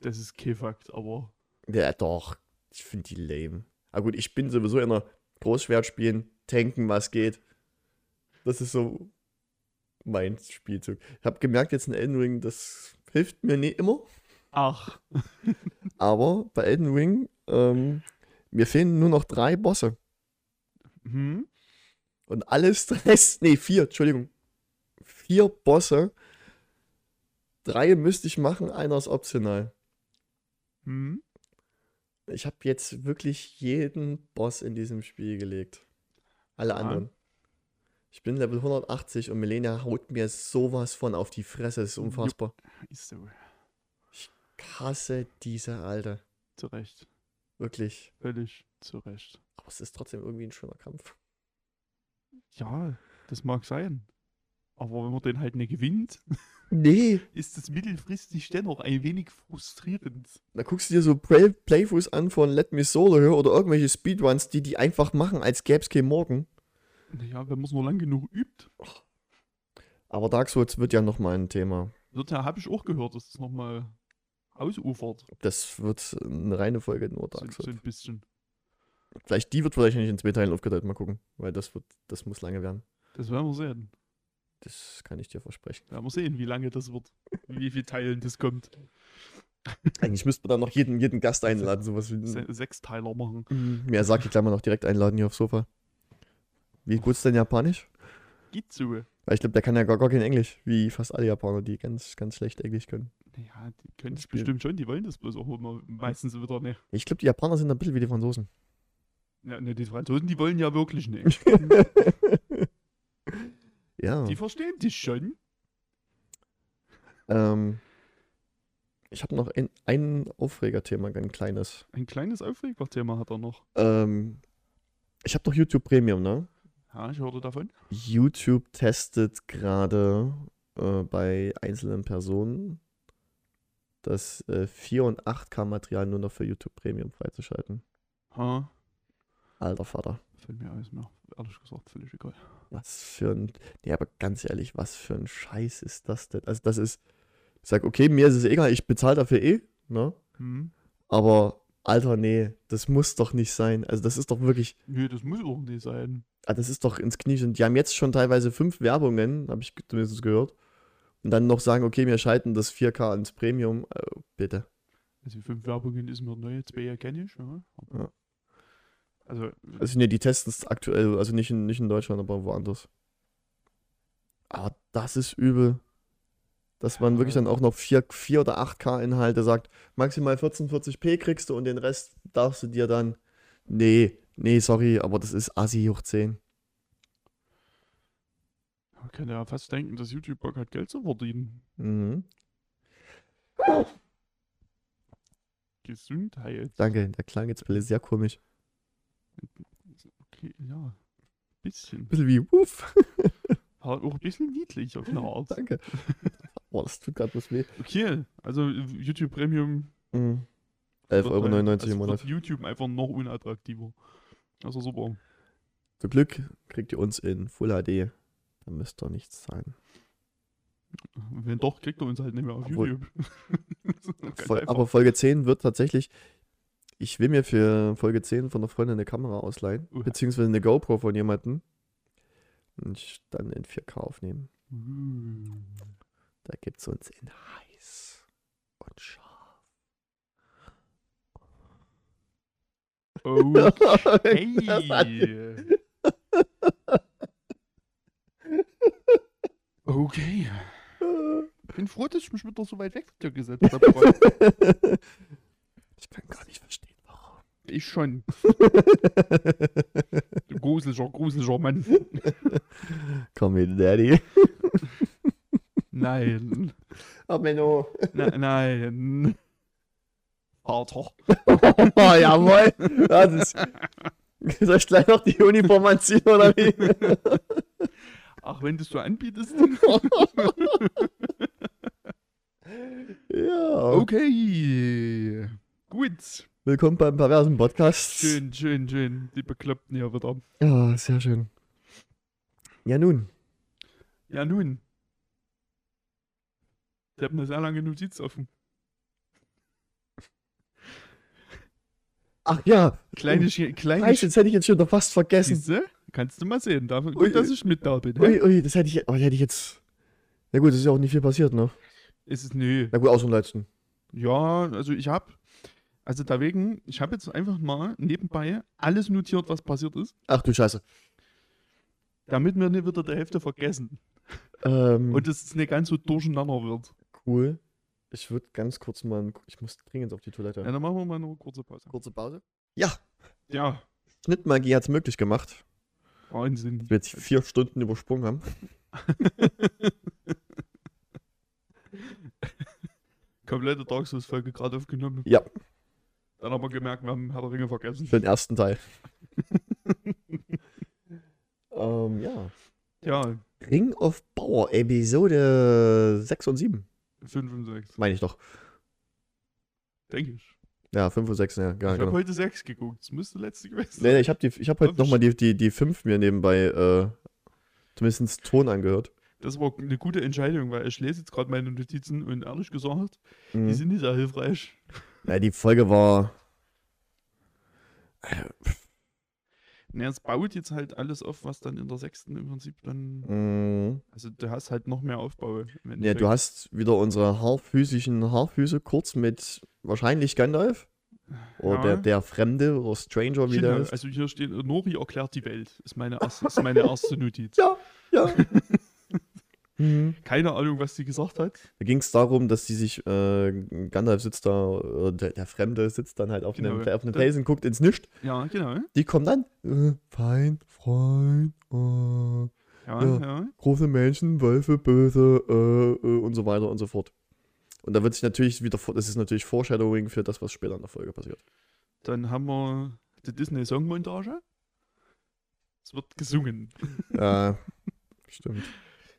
Das ist kein Fakt, aber Ja, doch. Ich finde die lame. Aber gut, ich bin sowieso in einer Großschwert spielen, tanken, was geht. Das ist so mein Spielzug. Ich habe gemerkt, jetzt in Elden Ring, das hilft mir nicht immer. ach, Aber bei Elden Ring, ähm, mir fehlen nur noch drei Bosse. hm? Und alles Stress. Nee, vier, Entschuldigung. Vier Bosse. Drei müsste ich machen, einer ist optional. Hm? Ich habe jetzt wirklich jeden Boss in diesem Spiel gelegt. Alle anderen. Ich bin Level 180 und Melena haut mir sowas von auf die Fresse. Das ist unfassbar. Ist so. Ich hasse diese Alte. Zu Recht. Wirklich. Völlig zu Recht. Aber es ist trotzdem irgendwie ein schöner Kampf. Ja, das mag sein. Aber wenn man den halt nicht gewinnt, Nee. ist es mittelfristig dennoch ein wenig frustrierend. Da guckst du dir so Play Playthroughs an von Let Me Solo Her oder irgendwelche Speedruns, die die einfach machen, als gäbe es kein Morgen. Naja, wenn man es nur lang genug übt. Aber Dark Souls wird ja nochmal ein Thema. Wird ja, habe ich auch gehört, dass es nochmal ausufert. Das wird eine reine Folge nur So, Dark so Souls. ein bisschen. Vielleicht die wird vielleicht nicht in zwei Teilen aufgeteilt, mal gucken. Weil das wird, das muss lange werden. Das werden wir sehen. Das kann ich dir versprechen. Werden wir sehen, wie lange das wird. Wie viel Teilen das kommt. Eigentlich müsste man da noch jeden, jeden Gast einladen, sowas wie. Se Sechsteiler machen. Mhm. Mehr sagt die Klammer noch direkt einladen hier aufs Sofa. Wie gut ist denn Japanisch? Geht so. Weil ich glaube, der kann ja gar, gar kein Englisch, wie fast alle Japaner, die ganz, ganz schlecht Englisch können. Ja, die können es Spiel. bestimmt schon, die wollen das bloß auch immer meistens wieder nicht. Ich glaube, die Japaner sind ein bisschen wie die Franzosen. Ja, ne, die Franzosen, die wollen ja wirklich nicht. ja. Die verstehen dich schon. Ähm, ich habe noch ein, ein Aufregerthema, ein kleines. Ein kleines Aufregerthema hat er noch. Ähm, ich habe doch YouTube Premium, ne? Ja, ich hörte davon. YouTube testet gerade äh, bei einzelnen Personen das äh, 4 und 8K Material nur noch für YouTube Premium freizuschalten. Ha, Alter Vater. fällt mir alles mehr. Ehrlich gesagt, völlig egal. Was für ein. Nee, aber ganz ehrlich, was für ein Scheiß ist das denn? Also, das ist. Ich sag, okay, mir ist es egal, ich bezahle dafür eh, ne? Hm. Aber, Alter, nee, das muss doch nicht sein. Also, das ist doch wirklich. Nö, das muss doch nicht sein. Ah, das ist doch ins Knie. Und die haben jetzt schon teilweise fünf Werbungen, habe ich zumindest gehört. Und dann noch sagen, okay, wir schalten das 4K ins Premium. Äh, bitte. Also fünf Werbungen ist mir neu, zwei kenne ich, ja. Ja. Also, Also, nee, die testen es aktuell, also nicht in, nicht in Deutschland, aber woanders. Aber das ist übel. Dass man Ja. wirklich dann auch noch 4, 4 oder 8K Inhalte sagt, maximal 1440p kriegst du und den Rest darfst du dir dann. Nee, nee, sorry, aber das ist Assi hoch 10. man kann ja fast denken, dass YouTube Bock hat, Geld zu verdienen. Mhm. Gesundheit. Danke, der klang jetzt sehr komisch. Okay, ja. Bisschen. Bisschen wie, uff. War auch ein bisschen niedlich auf eine Art. Danke. Boah, das tut gerade was weh. Okay, also YouTube Premium. Mhm. wird 11,99 Euro im also Monat. YouTube einfach noch unattraktiver. Also super. Zum Glück kriegt ihr uns in Full HD. Da müsst ihr nichts zahlen. Wenn doch, kriegt er uns halt nicht mehr auf Obwohl- YouTube. Aber Folge 10 wird tatsächlich. Ich will mir für Folge 10 von einer Freundin eine Kamera ausleihen. Uh. Beziehungsweise eine GoPro von jemandem. Und dann in 4K aufnehmen. Uh. Da gibt es uns in heiß und scharf. Okay. okay. Ich bin froh, dass ich mich wieder so weit weg von dir gesetzt habe. Ich kann gar nicht verstehen. Ich schon. Du gruseliger, gruseliger Mann. Komm mit, Daddy. Nein. Oh, Menno. Ne- nein. Vater. Oh, jawohl. Das ist, soll ich gleich noch die Uniform anziehen, oder wie? Ach, wenn du es so anbietest. ja. Okay. Gut. Willkommen beim perversen Podcast. Schön, schön, schön. Die Bekloppten hier wieder. Ja, sehr schön. Ja, nun. Ja, nun. Ich habe eine sehr lange Notiz offen. Ach ja. Kleine, Sch- kleine Scheiße, das hätte ich jetzt schon fast vergessen. Siehste? Kannst du mal sehen. Dafür, Ui, gut, dass ich mit da bin. Ui, ui, das hätte ich, oh, hätte ich jetzt. Na gut, es ist ja auch nicht viel passiert, ne? Ist es, nö. Na gut, außer dem letzten. Ja, also ich habe, also deswegen, ich habe jetzt einfach mal nebenbei alles notiert, was passiert ist, Ach du Scheiße. damit wir nicht wieder die Hälfte vergessen Ähm, und es nicht ganz so durcheinander wird. cool. Ich würde ganz kurz mal. Ich muss dringend auf die Toilette. Ja, dann machen wir mal eine kurze Pause. Kurze Pause. Ja, Ja, Schnittmagie hat es möglich gemacht, Wahnsinn. dass wir jetzt vier Stunden übersprungen haben. Komplette Dark Souls-Folge gerade aufgenommen. Ja. Dann haben wir gemerkt, wir haben Herr der Ringe vergessen. Für den ersten Teil. ähm, ja. Ja, Ring of Power, Episode 6 und 7. 5 und 6, Meine ich doch. denke ich. Ja, 5 und 6, ja, ja ich habe genau. heute 6 geguckt. Das müsste letzte gewesen sein. Nee, nee, ich habe hab heute nochmal die, die, die 5 mir nebenbei äh, zumindest Ton angehört. Das war eine gute Entscheidung, weil ich lese jetzt gerade meine Notizen und ehrlich gesagt, die Mhm. sind nicht sehr hilfreich. Ja, die Folge war. Ne, es baut jetzt halt alles auf, was dann in der sechsten im Prinzip dann. Mhm. Also du hast halt noch mehr Aufbau. Ja, du hast wieder unsere haarphysischen Haarfüße kurz mit wahrscheinlich Gandalf. Oder Ja. der, der Fremde oder Stranger, wie der Genau, ist. also hier steht, Nori erklärt die Welt. Ist meine erste, ist meine erste Notiz. Ja, ja. mhm. Keine Ahnung, was sie gesagt hat. Da ging es darum, dass die sich, äh, Gandalf sitzt da, äh, der, der Fremde sitzt dann halt auf Genau. einem, auf einem Felsen, guckt ins Nischt. Ja, genau. Die kommen dann, äh, fein, Freund, äh, Ja, Ja. ja. große Menschen, Wölfe, böse äh, äh, und so weiter und so fort. Und da wird sich natürlich wieder, das ist natürlich Foreshadowing für das, was später in der Folge passiert. Dann haben wir die Disney-Songmontage. Es wird gesungen. Ja, stimmt.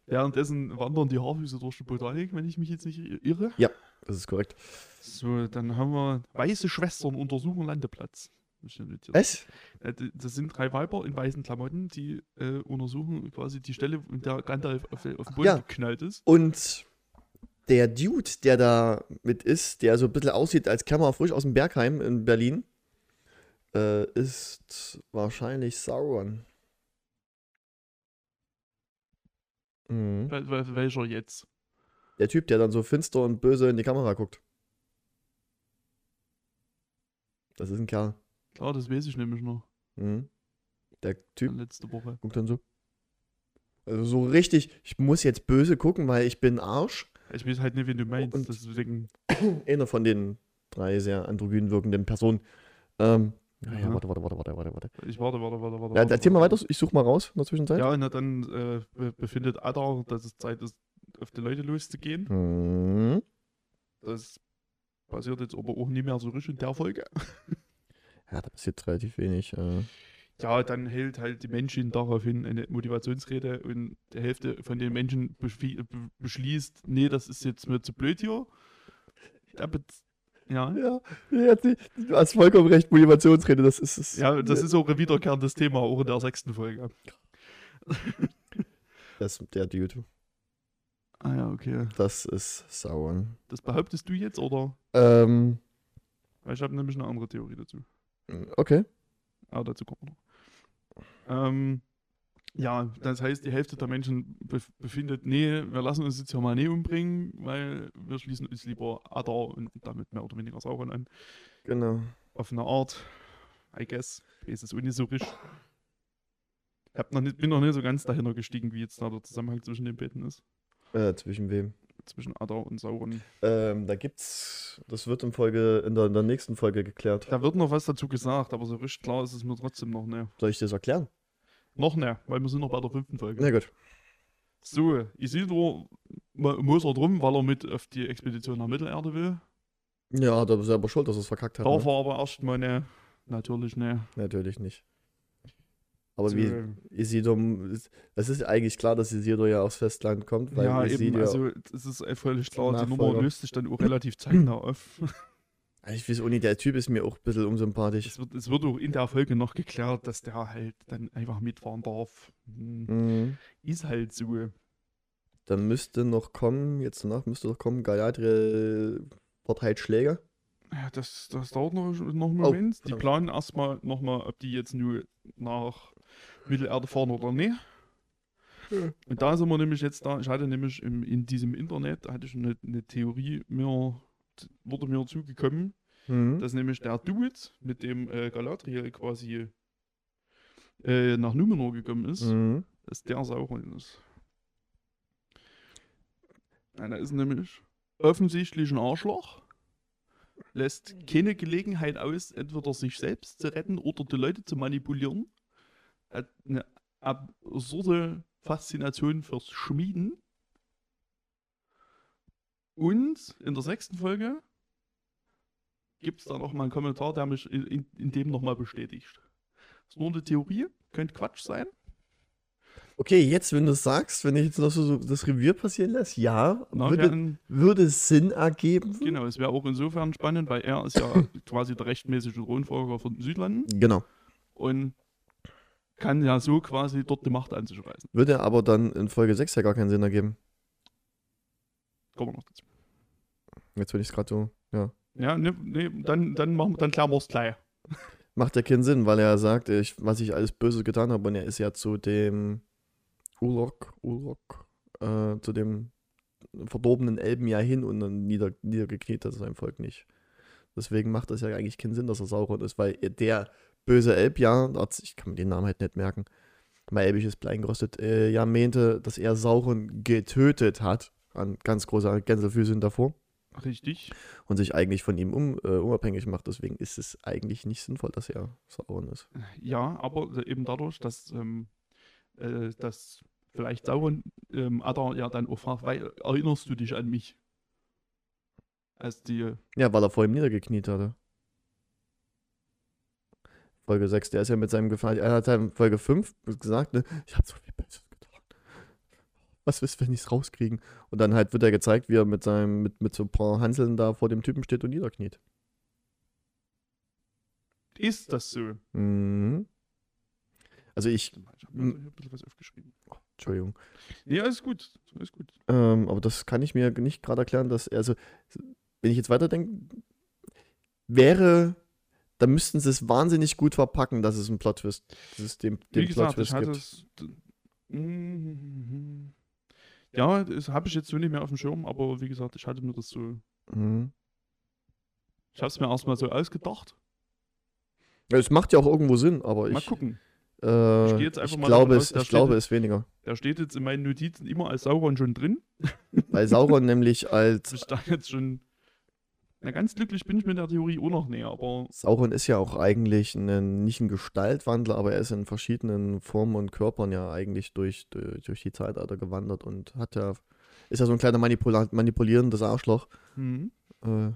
Währenddessen wandern die Haarfüße durch die Botanik, wenn ich mich jetzt nicht irre. Das ist korrekt. So, dann haben wir weiße Schwestern untersuchen Landeplatz. Was? Äh, Das sind drei Weiber in weißen Klamotten, die äh, untersuchen quasi die Stelle, in der Gandalf auf, auf den Boden Ja. geknallt ist. Und der Dude, der da mit ist, der so ein bisschen aussieht, als käme er frisch aus dem Bergheim in Berlin, äh, ist wahrscheinlich Sauron. Mhm. Wel wel welcher jetzt? Der Typ, der dann so finster und böse in die Kamera guckt. Das ist ein Kerl. Klar, das weiß ich nämlich noch. Mhm. Der Typ Letzte Woche. guckt dann so. Also so richtig, ich muss jetzt böse gucken, weil ich bin Arsch. Ich weiß halt nicht, wen du meinst. Und- deswegen. Einer von den drei sehr androgyn wirkenden Personen. Ähm, ja, warte, warte, warte, warte, warte, warte. Ich warte, warte, warte, warte. Ja, erzähl mal weiter, ich suche mal raus in der Zwischenzeit. Ja, na dann äh, be- befindet Adar, dass es Zeit ist, auf die Leute loszugehen. Mhm. Das passiert jetzt aber auch nicht mehr so richtig in der Folge. Ja, da passiert relativ wenig. Äh. Ja, dann hält halt die Menschen daraufhin eine Motivationsrede und die Hälfte von den Menschen beschli- be- beschließt, nee, das ist jetzt mir zu blöd hier. Be- Ja, Ja, du hast vollkommen recht, Motivationsrede, das ist es. ja, das ist auch ein wiederkehrendes Thema, auch in der sechsten Folge. Das ist der Dude. Ah ja, okay. Das ist Sauron. Das behauptest du jetzt, oder? Ähm, Weil ich habe nämlich eine andere Theorie dazu. okay. Aber dazu kommen wir noch. Ähm, ja, das heißt, die Hälfte der Menschen bef befindet, nee, wir lassen uns jetzt hier mal nicht umbringen, weil wir schließen uns lieber Adar und damit mehr oder weniger Sauron an. Genau. Auf eine Art, I guess. Weiß es richtig. Ich hab noch nicht, bin noch nicht so ganz dahinter gestiegen, wie jetzt da der Zusammenhang zwischen den beiden ist. Äh, zwischen wem? Zwischen Adar und Sauron. Ähm, da gibt's, das wird in Folge, in der, in der nächsten Folge geklärt. Da wird noch was dazu gesagt, aber so richtig klar ist es mir trotzdem noch nicht. Soll ich das erklären? Noch nicht, weil wir sind noch bei der fünften Folge. Na gut. So, Isildur mu- muss er drum, weil er mit auf die Expedition nach Mittelerde will. Ja, da ist er aber schuld, dass er es verkackt hat. Darf Ne? er aber erstmal ne, natürlich ne. Natürlich nicht. Aber So, wie Isidor, es ist eigentlich klar, dass Isidor ja aufs Festland kommt, weil ja, eben, Isidor, also es ist äh, völlig klar, die Nummer löst sich dann auch relativ zeitnah auf. ich weiß auch nicht, der Typ ist mir auch ein bisschen unsympathisch. Es wird, es wird auch in der Folge noch geklärt, dass der halt dann einfach mitfahren darf. Hm, Mhm. Ist halt so. Dann müsste noch kommen, jetzt danach müsste noch kommen, Galadriel verteilt Schläge. Ja, das, das dauert noch, noch einen Oh, Moment. die verdammt. planen erstmal nochmal, ob die jetzt nur nach Mittelerde fahren oder nicht. Und da sind wir nämlich jetzt da, ich hatte nämlich im, in diesem Internet, hatte ich eine, eine Theorie, mir, wurde mir zugekommen, Mhm. dass nämlich der Dude, mit dem äh, Galadriel quasi äh, nach Numenor gekommen ist, Mhm. dass der Sauron ist. Einer ist nämlich offensichtlich ein Arschloch, lässt keine Gelegenheit aus, entweder sich selbst zu retten oder die Leute zu manipulieren. Hat eine absurde Faszination fürs Schmieden. Und in der sechsten Folge gibt es da noch mal einen Kommentar, der mich in, in, in dem nochmal bestätigt. ist nur eine Theorie, könnte Quatsch sein. Okay, jetzt, wenn du es sagst, wenn ich jetzt noch so, so das Revier passieren lässt, ja, Na, würde, werden, würde Sinn ergeben. Genau, es wäre auch insofern spannend, weil er ist ja quasi der rechtmäßige Thronfolger von den Südlanden Genau. und kann ja so quasi dort die Macht an sich reißen. Würde aber dann in Folge 6 ja gar keinen Sinn ergeben. Kommen wir noch dazu. Jetzt bin ich es gerade so, ja. Ja, ne, ne, dann, dann, machen, wir- dann klären wir es gleich. Macht ja keinen Sinn, weil er sagt, ich, was ich alles Böse getan habe und er ist ja zu dem Ulok, Ulok, äh, zu dem verdorbenen Elben ja hin und dann nieder, niedergekniet hat sein Volk nicht. Deswegen macht das ja eigentlich keinen Sinn, dass er Sauron ist, weil der böse Elb ja, ich kann mir den Namen halt nicht merken, mein elbisches Blei gerostet, äh, ja meinte, dass er Sauron getötet hat, an ganz großer Gänsefüßchen davor Richtig. und sich eigentlich von ihm um, äh, unabhängig macht. Deswegen ist es eigentlich nicht sinnvoll, dass er Sauron ist. Ja, aber eben dadurch, dass ähm, äh, das vielleicht Sauron ähm, Adar ja dann auch fragt, weil, erinnerst du dich an mich? Als die, Ja, weil er vor ihm niedergekniet hatte. Folge 6, der ist ja mit seinem Gefallen. Er hat in Folge 5 gesagt, ne, ich habe so viel Böses. Was ist, wenn ich es rauskriegen? Und dann halt wird er gezeigt, wie er mit seinem, mit, mit so ein paar Hanseln da vor dem Typen steht und niederkniet. ist das so? Mhm. Also ich, Ich habe ein bisschen was aufgeschrieben. Entschuldigung. Nee, alles gut. Alles gut. Ähm, aber das kann ich mir nicht gerade erklären, dass er, also, wenn ich jetzt weiterdenke, wäre, da müssten sie es wahnsinnig gut verpacken, dass es ein Plot-Twist, dass es den, den Plot-Twist gibt. es. Mhm. Ja, das habe ich jetzt so nicht mehr auf dem Schirm, aber wie gesagt, ich hatte mir das so. Mhm. Ich habe es mir erstmal so ausgedacht. Es macht ja auch irgendwo Sinn, aber Mal ich, gucken. äh, Ich gehe jetzt einfach mal glaube, aus, es, ich glaube es weniger. Der steht jetzt in meinen Notizen immer als Sauron schon drin. Weil Sauron nämlich als, ich da jetzt schon. Na, ganz glücklich bin ich mit der Theorie auch noch näher, aber Sauron ist ja auch eigentlich ein, nicht ein Gestaltwandler, aber er ist in verschiedenen Formen und Körpern ja eigentlich durch, durch, die Zeitalter gewandert und hat ja, ist ja so ein kleiner Manipula manipulierendes Arschloch. hm, Äh,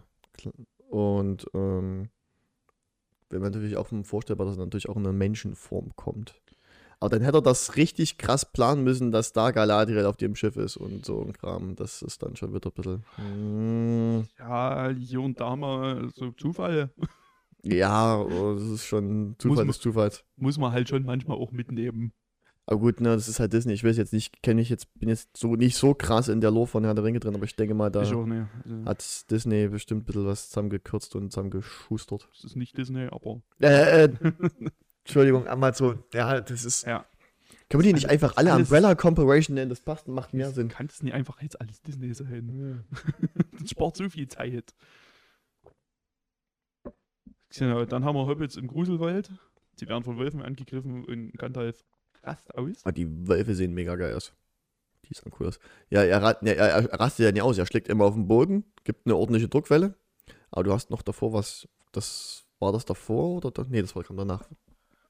und ähm, wäre mir natürlich auch vorstellbar, dass er natürlich auch in eine Menschenform kommt. Aber dann hätte er das richtig krass planen müssen, dass da Galadriel auf dem Schiff ist und so ein Kram. Das ist dann schon wieder ein bisschen. Mm, ja, hier und da mal so Zufall ja, oh, das ist schon Zufall des Zufalls. muss man halt schon manchmal auch mitnehmen. Aber gut, ne, das ist halt Disney. Ich weiß jetzt nicht, kenne ich jetzt, bin jetzt so nicht so krass in der Lore von Herr der Ringe drin, aber ich denke mal, da. Also, hat Disney bestimmt ein bisschen was zusammengekürzt und zusammengeschustert. das ist nicht Disney, aber. Äh, äh, Entschuldigung, Amazon. Ja, das ist. Ja. Können wir die nicht einfach alle alles- Umbrella Corporation nennen? Das passt und macht mehr Sinn. Kann es nicht einfach jetzt alles Disney sein? Das spart so viel Zeit. Genau, dann haben wir Hobbits im Gruselwald. Sie werden von Wölfen angegriffen und Gandalf rast aus. Ah, die Wölfe sehen mega geil aus. Die sahen cool aus. Ja, er, ja, er, er rastet ja nicht aus. Er schlägt immer auf den Boden, gibt eine ordentliche Druckwelle. Aber du hast noch davor was. Das war das davor oder? Nee, das war kam danach.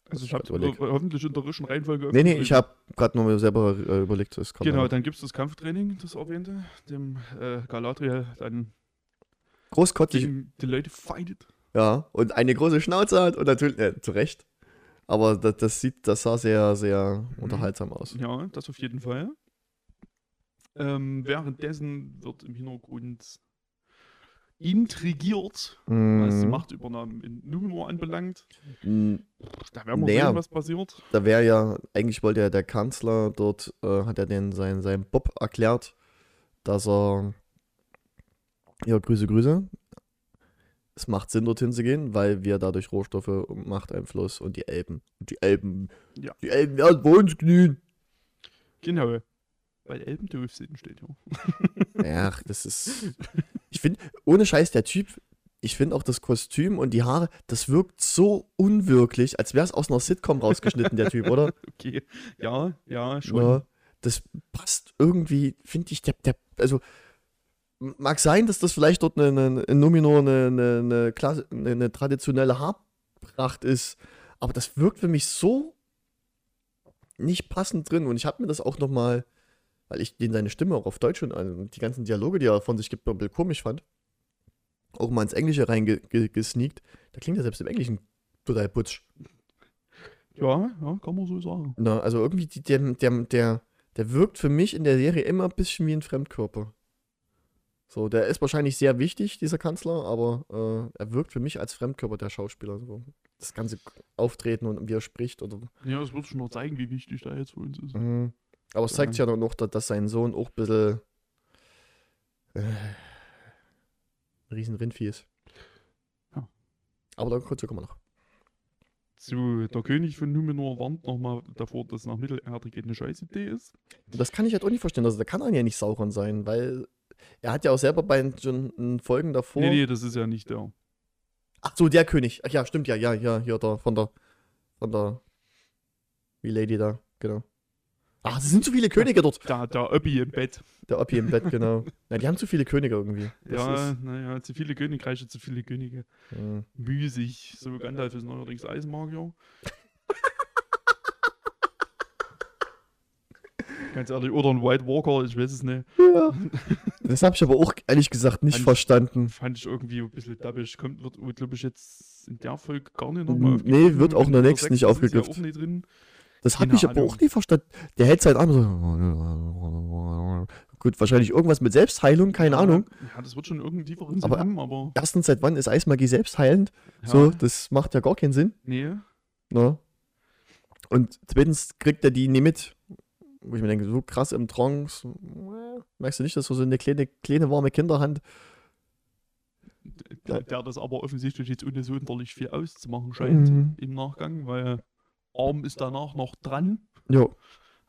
Also ich habe Überleg. hoffentlich in der richtigen Reihenfolge. Nee, nee, ich habe gerade mal selber äh, überlegt. Das kam Genau, dann gibt es das Kampftraining, das erwähnte, dem äh, Galadriel dann Großkotzig. die Leute fightet. Ja, und eine große Schnauze hat und natürlich, äh, zu Recht. Aber das, das sieht, das sah sehr, sehr Mhm. unterhaltsam aus. Ja, das auf jeden Fall. Ähm, währenddessen wird im Hintergrund intrigiert, was die. Machtübernahme in Numenor anbelangt. Mm, Da werden wir Naja. sehen, was passiert. Da wäre ja, eigentlich wollte ja der Kanzler dort, äh, hat er den sein, sein Bob erklärt, dass er, ja, Grüße, Grüße. Es macht Sinn, dorthin zu gehen, weil wir dadurch Rohstoffe und Machteinfluss und die Elben, und die Elben, Ja. die Elben werden bei uns knien. Genau. Weil Elben doof sind, steht hier. Ja, das ist. Ich finde, ohne Scheiß, der Typ, ich finde auch das Kostüm und die Haare, das wirkt so unwirklich, als wäre es aus einer Sitcom rausgeschnitten, der Typ, oder? Okay. Ja, ja, schon. Ja, das passt irgendwie, finde ich, der, der, also mag sein, dass das vielleicht dort eine, eine, in Numenor eine, eine, eine, Klasse, eine, eine traditionelle Haarpracht ist, aber das wirkt für mich so nicht passend drin und ich habe mir das auch noch mal, weil ich den seine Stimme auch auf Deutsch und also die ganzen Dialoge, die er von sich gibt, ein bisschen komisch fand, auch mal ins Englische reingesneakt, da klingt er selbst im Englischen total putsch. Ja, ja, kann man so sagen. Na, also irgendwie, die, der, der, der, der wirkt für mich in der Serie immer ein bisschen wie ein Fremdkörper. So, der ist wahrscheinlich sehr wichtig, dieser Kanzler, aber äh, er wirkt für mich als Fremdkörper der Schauspieler. So. Das ganze Auftreten und wie er spricht. Oder, Ja, es wird schon noch zeigen, wie wichtig da jetzt für uns ist. Mhm. Aber es zeigt ja dann noch, dass, sein Sohn auch ein bisschen äh, ein riesen Rindvieh ist. Ja. Aber da kurz kommen wir noch. So, der König von Numenor warnt nochmal davor, dass nach Mittelerde geht eine Scheißidee ist. Das kann ich halt auch nicht verstehen. Also, da kann er ja nicht Sauron sein, weil er hat ja auch selber bei den Folgen davor. Nee, nee, das ist ja nicht der. Ach so, der König. Ach ja, stimmt ja, ja, ja, hier der von der von der wie Lady da, genau. Ach, es sind zu viele Könige dort. Der, der Öppi im Bett. Der Oppi im Bett, genau. Ja, die haben zu viele Könige irgendwie. Das ja, naja, zu viele Königreiche, zu viele Könige. mh. Müßig. So, Gandalf ist neuerdings Eisenmagier. Ganz ehrlich, oder ein White Walker, ich weiß es nicht. Ja. Das habe ich aber auch ehrlich gesagt nicht Fand- verstanden. Fand ich irgendwie ein bisschen dappig. Kommt, wird, glaube ich, jetzt in der Folge gar nicht nochmal Mm, nee, wird auch in der nächsten nicht ja aufgegriffen. auch nicht drin. Das habe ich aber auch nie verstanden. Der hält halt an so. Gut, wahrscheinlich irgendwas mit Selbstheilung, keine ja, Ahnung. Ja, das wird schon tieferen Sinn Aber- haben, aber. Erstens, seit wann ist Eismagie selbstheilend? Ja, So, das macht ja gar keinen Sinn. Nee. Ne? Und zweitens kriegt er die nie mit. Wo ich mir denke, so krass im Trance. äh, Merkst du nicht, dass so eine kleine, kleine warme Kinderhand. Der, der das aber offensichtlich jetzt ohne sonderlich viel auszumachen scheint Mhm. im Nachgang, weil Arm ist danach noch dran, Jo.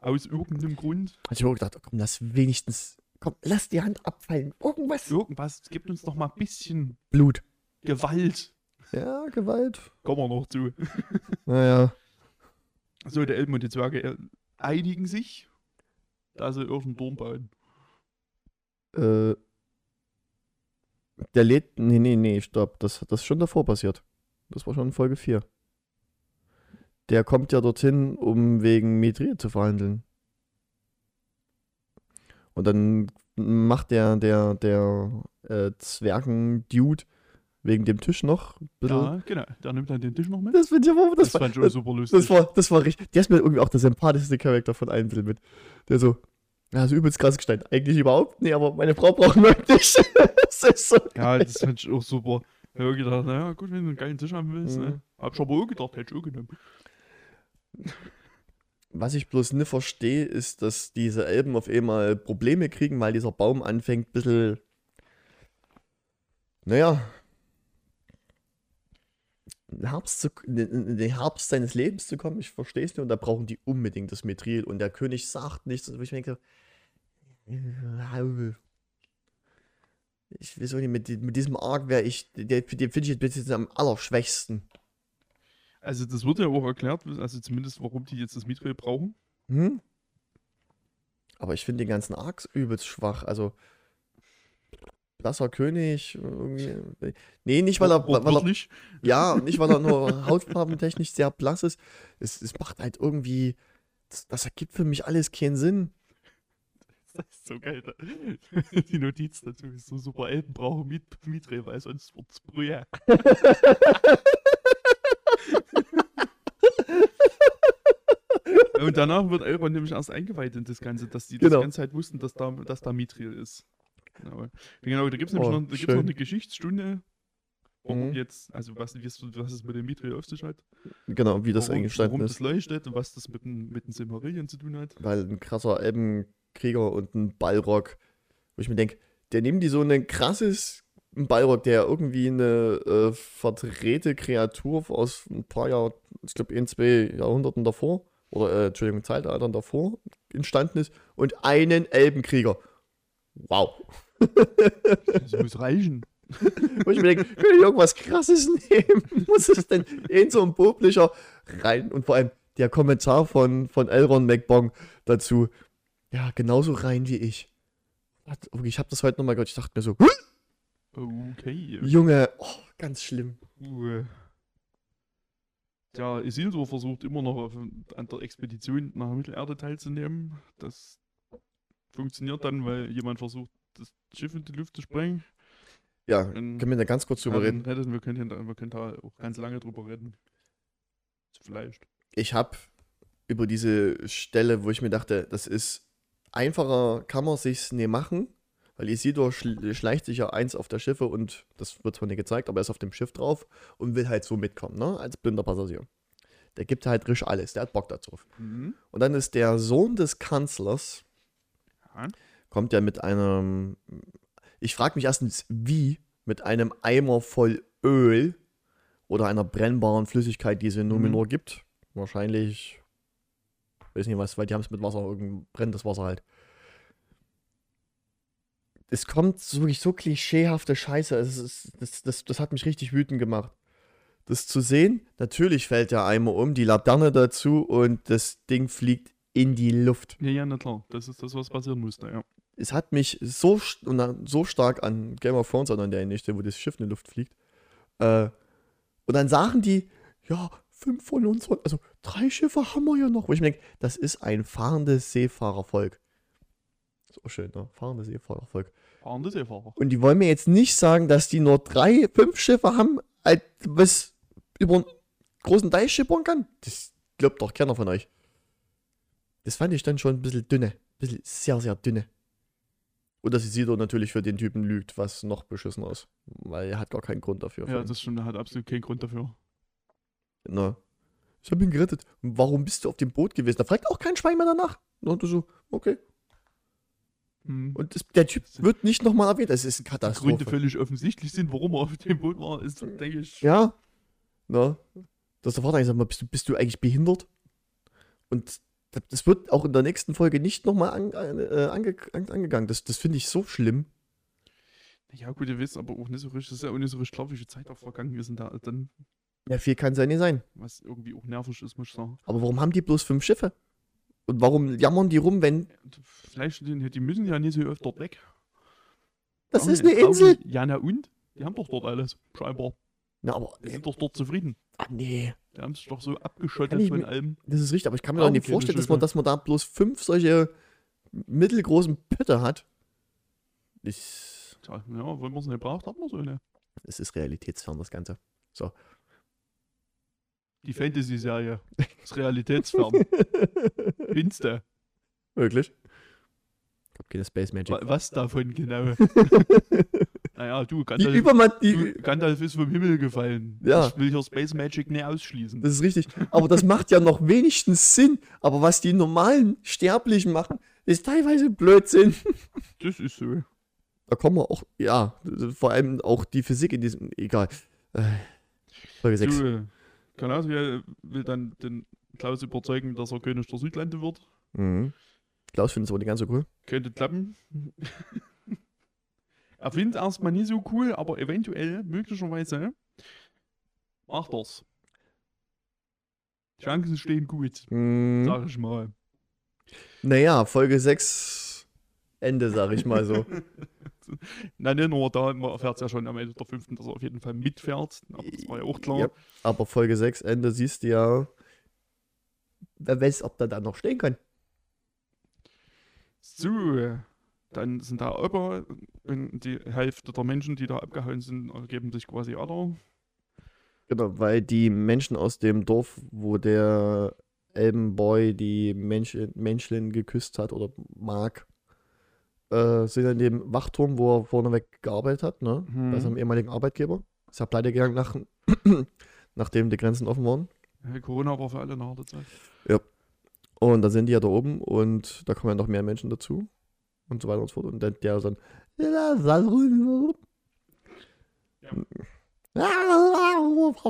aus irgendeinem Grund. Hatte ich mir auch gedacht, komm, lass wenigstens. Komm, lass die Hand abfallen. Irgendwas. Irgendwas gibt uns noch mal ein bisschen Blut. Gewalt. Ja, Gewalt. Kommen wir noch zu. Naja. So, der Elben und die Zwerge äh, einigen sich, da sie irgendeinen Turm bauen. Äh, der lädt. Nee, nee, nee, stopp. Das, das ist schon davor passiert. Das war schon in Folge 4. Der kommt ja dorthin, um wegen Mithril zu verhandeln. Und dann macht der, der, der äh, Zwergen-Dude wegen dem Tisch noch ein bisschen. Ja, genau. Der nimmt dann den Tisch noch mit. Das ich. Das, Das, war, fand ich das, super lustig. das, war, das war richtig. Der ist mir irgendwie auch der sympathischste Charakter von allen bisschen mit. Der so. Ja, so übelst krass Gestein. Eigentlich überhaupt. Nee, aber meine Frau braucht einen Tisch. das ist so. ja, das fand ich auch super. Ich habe gedacht, naja, gut, wenn du einen geilen Tisch haben willst. Mhm. Ne? Hab ich aber auch gedacht, hätte ich auch genommen. Was ich bloß nicht verstehe, ist, dass diese Elben auf einmal Probleme kriegen, weil dieser Baum anfängt ein bisschen. Naja. Herbst, zu, in den- Herbst seines Lebens zu kommen, ich verstehe es nicht, und da brauchen die unbedingt das Mithril. Und der König sagt nichts, und ich denke, ich weiß auch nicht, mit, mit diesem Arc wäre ich, den finde ich jetzt am allerschwächsten. Also, das wird ja auch erklärt, also zumindest, warum die jetzt das Mithril brauchen. Hm? Aber ich finde den ganzen Arcs übelst schwach. Also, blasser König. Irgendwie. Nee, nicht weil er, weil er, Wirklich? ja, nicht weil er nur hautfarbentechnisch sehr blass ist. Es, es macht halt irgendwie, das, das ergibt für mich alles keinen Sinn. Das ist so geil. Die Notiz dazu ist so super. Elben brauchen Mithril, weil sonst wird's Brühe. Und danach wird Elrond nämlich erst eingeweiht in das Ganze, dass die Genau. das ganze Zeit wussten, dass da, dass da Mithril ist. Genau, genau da gibt es nämlich Oh, noch, da gibt's schön. noch eine Geschichtsstunde, warum Mhm. jetzt, also was, was, es mit dem Mithril auf sich hat. Genau, wie das warum, eingestanden warum ist. das leuchtet und was das mit den, mit den Silmarillion zu tun hat. Weil ein krasser Elbenkrieger und ein Ballrock, wo ich mir denke, der nimmt die so ein krasses ein Ballrock, der irgendwie eine äh, verdrehte Kreatur aus ein paar Jahr, ich glaube in zwei Jahrhunderten davor, oder äh, Entschuldigung, Zeitaltern davor entstanden ist, und einen Elbenkrieger. Wow. Das muss reichen. Wo ich mir denke, könnte ich irgendwas krasses nehmen? Muss es denn in so ein Publisher rein? Und vor allem der Kommentar von, von Elron McBong dazu, ja, genauso rein wie ich. Okay, Ich habe das heute nochmal gehört, ich dachte mir so, Okay. Junge, oh, ganz schlimm. Uh. Ja, Isildur versucht immer noch auf, an der Expedition nach Mittelerde teilzunehmen. Das funktioniert dann, weil jemand versucht, das Schiff in die Luft zu sprengen. Ja, Ähm, können wir da ganz kurz drüber reden? dann hätten wir, können, wir können da auch ganz lange drüber reden. Vielleicht. Ich habe über diese Stelle, wo ich mir dachte, das ist einfacher, kann man sich's nie machen, weil Isidor schl schleicht sich ja eins auf der Schiffe und das wird zwar nicht gezeigt, aber er ist auf dem Schiff drauf und will halt so mitkommen, ne, als blinder Passagier. Der gibt halt risch alles, der hat Bock dazu. Mhm. Und dann ist der Sohn des Kanzlers, Ja. kommt ja mit einem, ich frage mich erstens, wie, mit einem Eimer voll Öl oder einer brennbaren Flüssigkeit, die es in Numenor gibt. Wahrscheinlich, weiß nicht was, weil die haben es mit Wasser, brennendes Wasser halt. Es kommt so wirklich so klischeehafte Scheiße. Es ist, das, das, das hat mich richtig wütend gemacht. Das zu sehen, natürlich fällt der Eimer um, die Laterne dazu und das Ding fliegt in die Luft Ja, ja, na klar. Das ist das, was passieren musste, ja. es hat mich so, st- und dann so stark an Game of Thrones erinnert, der nicht, wo das Schiff in die Luft fliegt. Äh, und dann sagen die, ja, fünf von uns, also drei Schiffe haben wir ja noch. Wo ich mir denke, das ist ein fahrendes Seefahrervolk. So schön, ne? Fahrendes Seefahrervolk. Fahrende Seefahrer. Und die wollen mir jetzt nicht sagen, dass die nur drei, fünf Schiffe haben, was über einen großen Deich schippern kann. Das glaubt doch keiner von euch. Das fand ich dann schon ein bisschen dünne. Ein bisschen sehr, sehr dünne. Und dass Isidor natürlich für den Typen lügt, was noch beschissen ist. Weil er hat gar keinen Grund dafür. Ja, das stimmt, er hat absolut keinen Grund dafür. Na. Ich habe ihn gerettet. Warum bist du auf dem Boot gewesen? Da fragt auch kein Schwein mehr danach. Und du so, okay. Hm. Und das, der Typ wird nicht nochmal erwähnt. Das ist Die Katastrophe. Gründe völlig offensichtlich sind, warum er auf dem Boot war, ist, denke ich. Ja. Na. Dass der Vater eigentlich sagt, bist du, bist du eigentlich behindert? Und das- wird auch in der nächsten Folge nicht nochmal an, äh, ange, an, angegangen. Das, das finde ich so schlimm. Ja, gut, ihr wisst aber auch nicht so richtig, das ist ja auch nicht so richtig klar, wie viel Zeit auch vergangen ist und da dann, Ja, viel kann es ja nicht sein. was irgendwie auch nervig ist, muss ich sagen. Aber warum haben die bloß fünf Schiffe? Und warum jammern die rum, wenn. Vielleicht, die, müssen ja nicht so oft dort weg. Das ist eine Insel! Ja, na und? Die haben doch dort alles, scheinbar. Na, aber. Die sind doch dort zufrieden. Ah, nee. Die haben sich doch so abgeschottet von allem. Das ist richtig, aber ich kann mir doch nicht vorstellen, dass man, dass man da bloß fünf solche mittelgroßen Pötte hat. Ich, Tja, ja, wenn man es nicht braucht, hat man so eine. es ist realitätsfern, das Ganze. Die Fantasy-Serie. Das Realitätsfern. Findest du? Wirklich? Ich hab keine Space Magic. Wa- Was davon genau? naja, du, Die Gandalf, Übermann, du, die, Gandalf ist vom Himmel gefallen. Ja. Ich will hier Space Magic nicht ausschließen. das ist richtig. Aber das macht ja noch wenigstens Sinn. Aber was die normalen Sterblichen machen, ist teilweise Blödsinn. Das ist so. Da kommen wir auch, ja, vor allem auch die Physik in diesem, egal. Äh, Folge 6. Du, äh, Galadriel will dann den Klaus überzeugen, dass er König der Südlande wird. Mhm. Klaus findet es aber nicht ganz so cool. Könnte klappen. er findet es erstmal nicht so cool, aber eventuell, möglicherweise, macht er's. Chancen stehen gut, Mhm. sag ich mal. Naja, Folge 6 Ende, sag ich mal so. Nein, nicht nur da, erfährt es ja schon am Ende der fünften, dass er auf jeden Fall mitfährt. Aber das war ja auch klar. Yep. Aber Folge 6 Ende siehst du ja, wer weiß, ob der da noch stehen kann. So, dann sind da und die Hälfte der Menschen, die da abgehauen sind, ergeben sich quasi alle. Genau, weil die Menschen aus dem Dorf, wo der Elbenboy die Mensch, Menschlin geküsst hat oder mag, äh, sind in dem Wachturm, wo er vorneweg gearbeitet hat, ne? Hm. Bei seinem ehemaligen Arbeitgeber. Ist ja pleite gegangen, nach, nachdem die Grenzen offen waren. Ja, Corona war für alle eine harte Zeit. Und dann sind die ja da oben und da kommen ja noch mehr Menschen dazu. Und so weiter und so fort. Und dann der dann. Der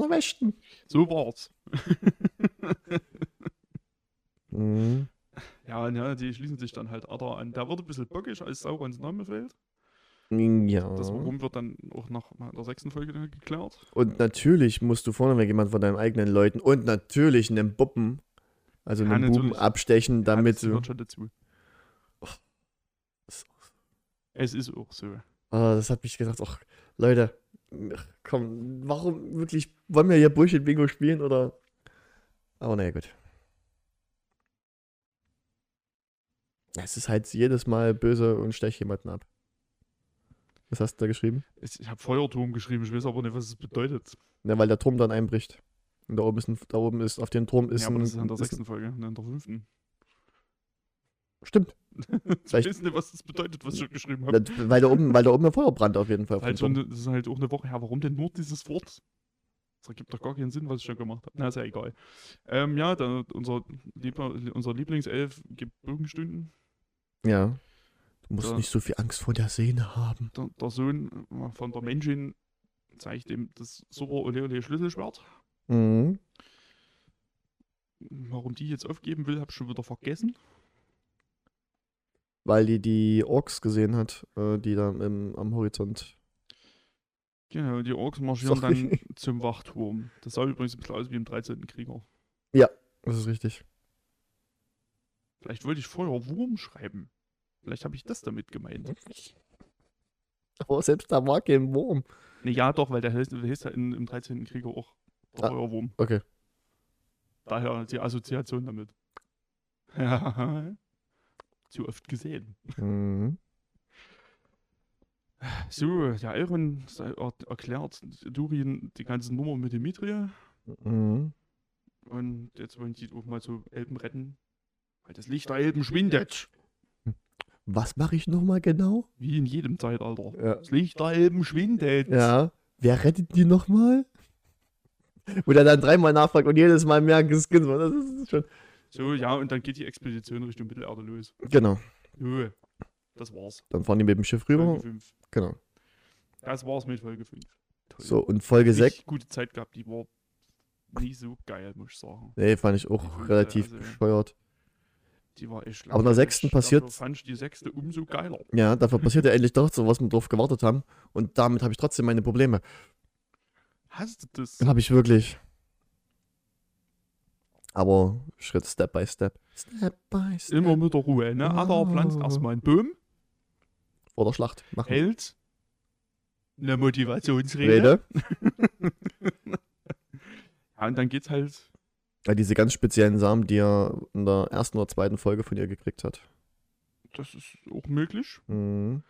Westen. So war's. Mhm. Ja, ja, die schließen sich dann halt Ada an. Der wird ein bisschen bockig, als Saurons Name fällt. Ja. Das Warum wird dann auch nach der sechsten Folge geklärt. Und natürlich musst du vorneweg jemand von deinen eigenen Leuten und natürlich einen Buppen, also Ja, einen Buben natürlich. abstechen, damit ja, das du. schon dazu. Das- Es ist auch so. Ah, das hat mich gedacht, ach, Leute, komm, warum wirklich, wollen wir hier Bullshit-Bingo spielen oder? Aber naja, gut. Es ist halt jedes Mal böse und stech jemanden ab. Was hast du da geschrieben? Es- Ich habe Feuerturm geschrieben, ich weiß aber nicht, was es bedeutet. Ja, weil der Turm dann einbricht. Und da oben ist, ein, da oben ist auf dem Turm ist ja, aber ein, das ist in der sechsten Folge, ne, in der fünften. Stimmt. Ich weiß nicht, was das bedeutet, was ich schon geschrieben habe. Weil da oben, weil da oben ein Feuerbrand auf jeden Fall. Halt schon, das ist halt auch eine Woche her. Warum denn nur dieses Wort? Das ergibt doch gar keinen Sinn, was ich schon gemacht habe. Na, ist ja egal. Ähm, ja, dann unser, Liebler, unser Lieblingself gibt Bürgenstunden. Ja. Du musst Da- nicht so viel Angst vor der Sehne haben. Der, der Sohn von der Menschin zeigt ihm das super Ole Ole Schlüsselschwert. Mhm. Warum die jetzt aufgeben will, habe ich schon wieder vergessen. Weil die die Orks gesehen hat, äh, die da im, am Horizont. Genau, die Orks marschieren Sorry. dann zum Wachturm. Das sah übrigens ein bisschen aus wie im 13. Krieger. Das ist richtig. Vielleicht wollte ich vorher Wurm schreiben. Vielleicht habe ich das damit gemeint. Aber selbst da war kein Wurm. Ne, ja, doch, weil der heißt ja im 13. Krieger auch Ah. Okay. Daher die Assoziation damit. Ja. Zu oft gesehen. Mhm. So, der Iron er erklärt Durin die ganze Nummer mit Dimitri Mhm. und jetzt wollen die auch mal so Elben retten, weil das Licht der Elben schwindet. Was mache ich nochmal genau? Wie in jedem Zeitalter. Ja. Das Licht der Elben schwindet. Ja. Wer rettet die nochmal? Wo der dann dreimal nachfragt und jedes Mal merkt, es ist das ist schon. So, ja, und dann geht die Expedition Richtung Mittelerde los. Genau. Das war's. Dann fahren die mit dem Schiff rüber. Folge 5. Genau. Das war's mit Folge 5. Toll. So, und Folge 6. Richtig gute Zeit gehabt, die war nicht so geil, muss ich sagen. Nee, fand ich auch relativ also- bescheuert. Die war echt Aber in der sechsten passiert- Dafür fand ich die sechste umso geiler. Ja, dafür passiert ja endlich doch so, was wir drauf gewartet haben. Und damit habe ich trotzdem meine Probleme. Hast du das? Habe ich wirklich. Aber Schritt Step by Step. Step by Step. Immer mit der Ruhe, ne? Ada pflanzt Oh. erstmal einen Baum, Vor der Schlacht. Machen. hält eine Motivationsrede. Rede. Ja, und dann geht's halt. Ja, diese ganz speziellen Samen, die er in der ersten oder zweiten Folge von ihr gekriegt hat. Das ist auch möglich. Mhm.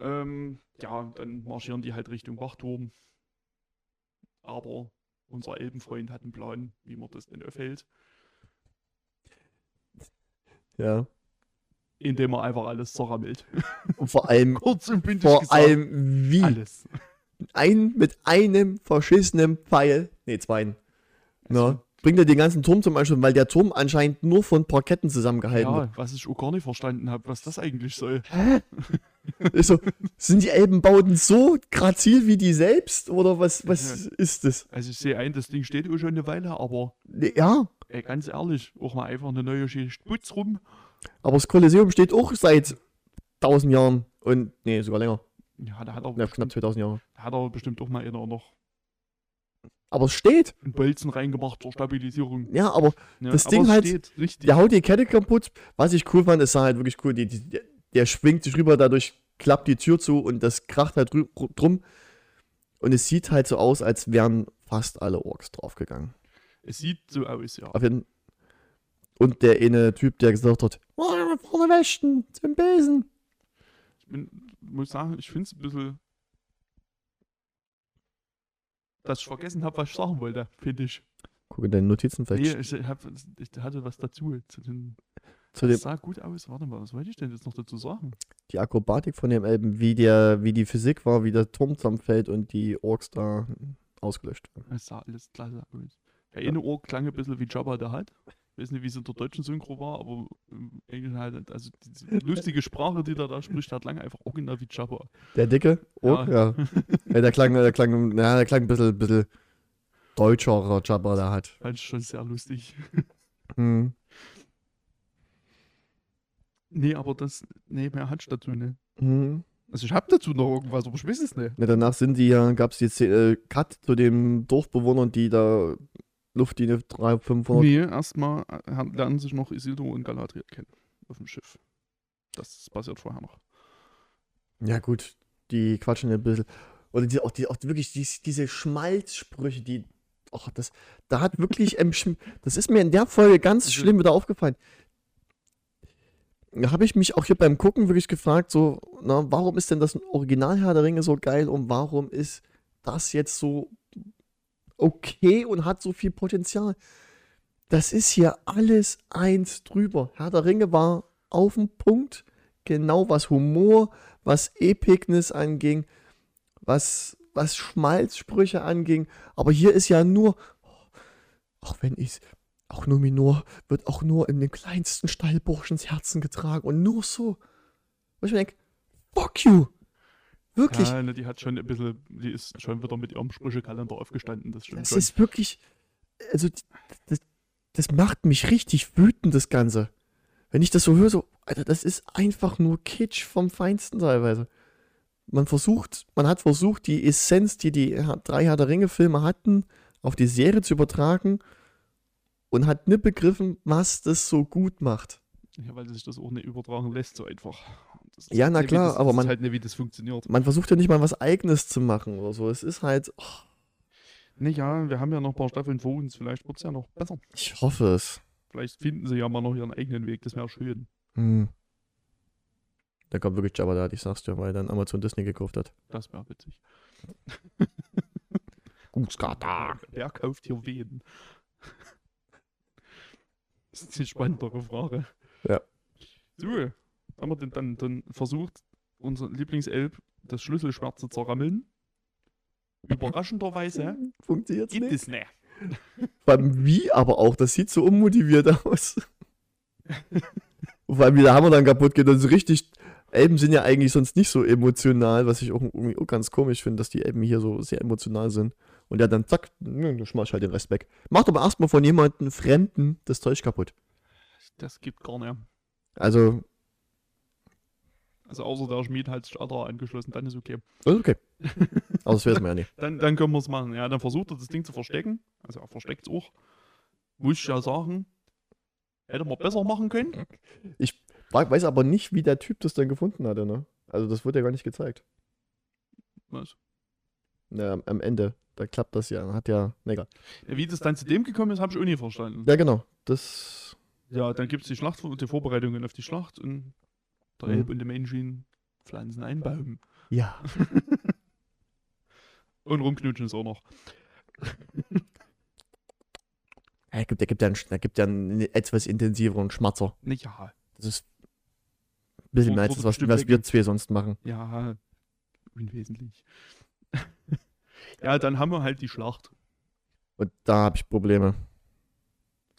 Ähm, ja, dann marschieren die halt Richtung Wachturm. Aber unser Elbenfreund hat einen Plan, wie man das denn aufhält, Ja. indem er einfach alles zerrammelt. Und vor allem, Kurz und bündig vor gesagt. allem wie? alles. Ein, mit einem verschissenen Pfeil. Nee, zweien. Also, Na, bringt er den ganzen Turm zum Beispiel, weil der Turm anscheinend nur von Parketten zusammengehalten wird. ja, was ich auch gar nicht verstanden habe, was das eigentlich soll. Ist so, sind die Elbenbauten so grazil wie die selbst? Oder was, was ist das? Also ich sehe ein, das Ding steht auch schon eine Weile, aber Ja, ey, ganz ehrlich, auch mal einfach eine neue Schicht Putz rum. aber das Kolosseum steht auch seit 1000 Jahren. Und, nee, sogar länger. Ja, da hat er, Ja, knapp bestimmt, 2000 Jahre. da hat er bestimmt auch mal einer noch Aber es steht. einen Bolzen reingemacht zur Stabilisierung. Ja, aber Ja, Das aber Ding halt- steht, richtig. der haut die Kette kaputt. Was ich cool fand, es sah halt wirklich cool. Die, die, der- schwingt sich rüber, dadurch klappt die Tür zu und das kracht halt drum. Und es sieht halt so aus, als wären fast alle Orks draufgegangen. Es sieht so aus, ja. Auf jeden Und der eine Typ, der gesagt hat, oh, vorne Wächten, zum Besen. Ich bin, muss sagen, ich finde es ein bisschen. Dass ich vergessen habe, was ich sagen wollte, finde ich. Guck in deine Notizen Nee, vielleicht. ich, hab, ich hatte was dazu. Zu den, zu das dem, sah gut aus. Warte mal, was wollte ich denn jetzt noch dazu sagen? die Akrobatik von dem Elben, wie, der, wie die Physik war, wie der Turm zusammenfällt und die Orks da ausgelöscht werden. Es sah alles klasse aus. Der eine Ohr klang ein bisschen wie Jabba der hat. Ich weiß nicht, wie es in der deutschen Synchro war, aber im Englischen halt, also diese lustige Sprache, die der da spricht, hat lange einfach original wie Jabba. Der dicke Ork, ja. ja. der klang, der klang, ja, der klang ein bisschen, bisschen deutscherer Jabba da hat. Fand ich schon sehr lustig. Hm. Nee, aber das, nee, mehr ich dazu nicht. Hm. Also ich hab dazu noch irgendwas, aber ich weiß es nicht. Ja, danach sind die ja, gab es jetzt äh, Cut zu den Dorfbewohnern, die da Luftlinie 300, 500. Nee, erstmal äh, lernen sich noch Isildur und Galadriel kennen auf dem Schiff. Das passiert vorher noch. Ja, gut, die quatschen ein bisschen. Oder die, auch, die, auch wirklich die, diese Schmalzsprüche, die. Oh, das, da hat wirklich. ähm, das ist mir in der Folge ganz Also- schlimm wieder aufgefallen. Da habe ich mich auch hier beim Gucken wirklich gefragt, so, na, warum ist denn das Original Herr der Ringe so geil und warum ist das jetzt so okay und hat so viel Potenzial? Das ist hier alles eins drüber. Herr der Ringe war auf dem Punkt, genau was Humor, was Epicness anging, was, was Schmalzsprüche anging. Aber hier ist ja nur, auch wenn ich, auch Numinor wird auch nur in den kleinsten Stallburschens Herzen getragen und nur so. Wo ich mir denke, fuck you. Wirklich, Ja, ne, die hat schon ein bisschen, die ist schon wieder mit ihrem Sprüchekalender aufgestanden, das stimmt das schon. ist wirklich, also das, das macht mich richtig wütend, das Ganze. Wenn ich das so höre, so, Alter, das ist einfach nur Kitsch vom Feinsten teilweise. Man versucht, man hat versucht, die Essenz, die die drei Herr der Ringe-Filme hatten, auf die Serie zu übertragen und hat nicht begriffen, was das so gut macht. Ja, weil sich das auch nicht übertragen lässt, so einfach. Ja, halt na nicht, klar, das, aber das man- ist halt nicht, wie das funktioniert. Man versucht ja nicht mal was Eigenes zu machen oder so. Es ist halt, oh, Nee, ja, wir haben ja noch ein paar Staffeln vor uns. Vielleicht wird es ja noch besser. Ich hoffe es. Vielleicht finden sie ja mal noch ihren eigenen Weg. Das wäre schön. Hm. Da kommt wirklich Jabba da, ich sag's dir, weil dann Amazon Disney gekauft hat. Das wäre witzig. Gut, Skata. Wer kauft hier wen? Das ist die spannendere Frage. Ja. So, haben wir denn dann, dann versucht, unser Lieblingselb das Schlüsselschwert zu zerrammeln? Überraschenderweise Funktioniert's gibt nicht. es nicht. Allem wie aber auch, das sieht so unmotiviert aus. Vor allem wie der Hammer dann kaputt geht. Das ist richtig. Elben sind ja eigentlich sonst nicht so emotional, was ich auch irgendwie auch ganz komisch finde, dass die Elben hier so sehr emotional sind. Und der dann zack, nö, du schmeißt halt den Rest weg. Macht aber erstmal von jemandem Fremden das Zeug kaputt. Das gibt gar nicht. Also, Also außer der Schmied hat sich Adra angeschlossen, dann ist okay. das ist okay. Aber das weiß man ja nicht. Dann, dann können wir es machen. Ja, dann versucht er das Ding zu verstecken. Also er versteckt es auch. Muss ich ja sagen, hätte man besser machen können. Frag- Weiß aber nicht, wie der Typ das dann gefunden hatte, ne? Also, das wurde ja gar nicht gezeigt. Was? Ja, am- Ende. Da klappt das ja. Hat ja. Ne, egal. Ja, wie das dann zu dem gekommen ist, habe ich auch nie verstanden. Ja, genau. Das. Ja, dann gibt es die Schlacht, die Vorbereitungen auf die Schlacht und der Mhm. Elb und der Menschen pflanzen einen Baum. Ja. Und rumknutschen ist auch noch. Er gibt, er gibt ja einen, er gibt ja einen etwas intensiveren Schmatzer. Nicht ja. Das ist ein bisschen mehr als das, was, was wir zwei sonst machen. Ja, unwesentlich. ja, dann haben wir halt die Schlacht. Und da habe ich Probleme.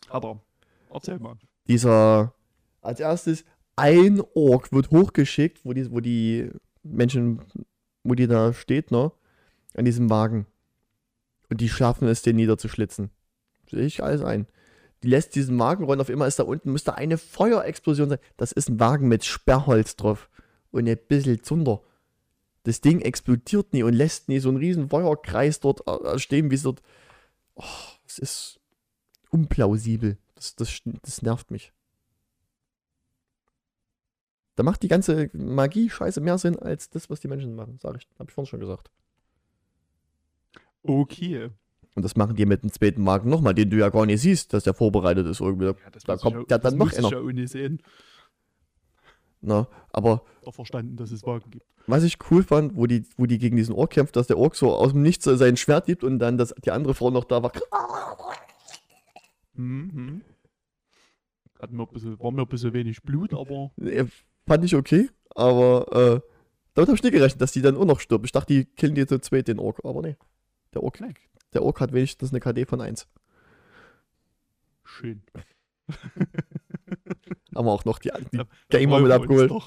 Aber erzähl mal. Dieser, als erstes, ein Ork wird hochgeschickt, wo die, wo die Menschen, wo die da steht, ne? An diesem Wagen. Und die schaffen es, den niederzuschlitzen. Sehe ich alles ein. Die lässt diesen Wagen rollen, auf immer ist da unten, müsste eine Feuerexplosion sein. Das ist ein Wagen mit Sperrholz drauf. Und ein bisschen Zunder. Das Ding explodiert nie und lässt nie so einen riesen Feuerkreis dort äh, stehen, wie es dort. Oh, es ist unplausibel. Das, das, das nervt mich. Da macht die ganze Magie-Scheiße mehr Sinn als das, was die Menschen machen, sag ich. Hab ich vorhin schon gesagt. Okay. Und das machen die mit dem zweiten Wagen nochmal, den du ja gar nicht siehst, dass der vorbereitet ist irgendwie. Ja, das Da kommt ja, dann noch muss ich einer. ja auch nicht sehen. Na, aber Doch verstanden, dass es Wagen gibt. was ich cool fand, wo die, wo die gegen diesen Ork kämpft, dass der Ork so aus dem Nichts sein Schwert gibt und dann dass die andere Frau noch da war. Mhm. Hat mir ein bisschen, war mir ein bisschen wenig Blut, aber Äh, Fand ich okay, aber äh, damit habe ich nicht gerechnet, dass die dann auch noch stirbt. Ich dachte, die killen die zu zweit, den Ork, aber nee. Der Ork, Nein. der Ork hat wenigstens eine KD von 1. schön. Haben wir auch noch die, die Da- Gamer mit abgeholt.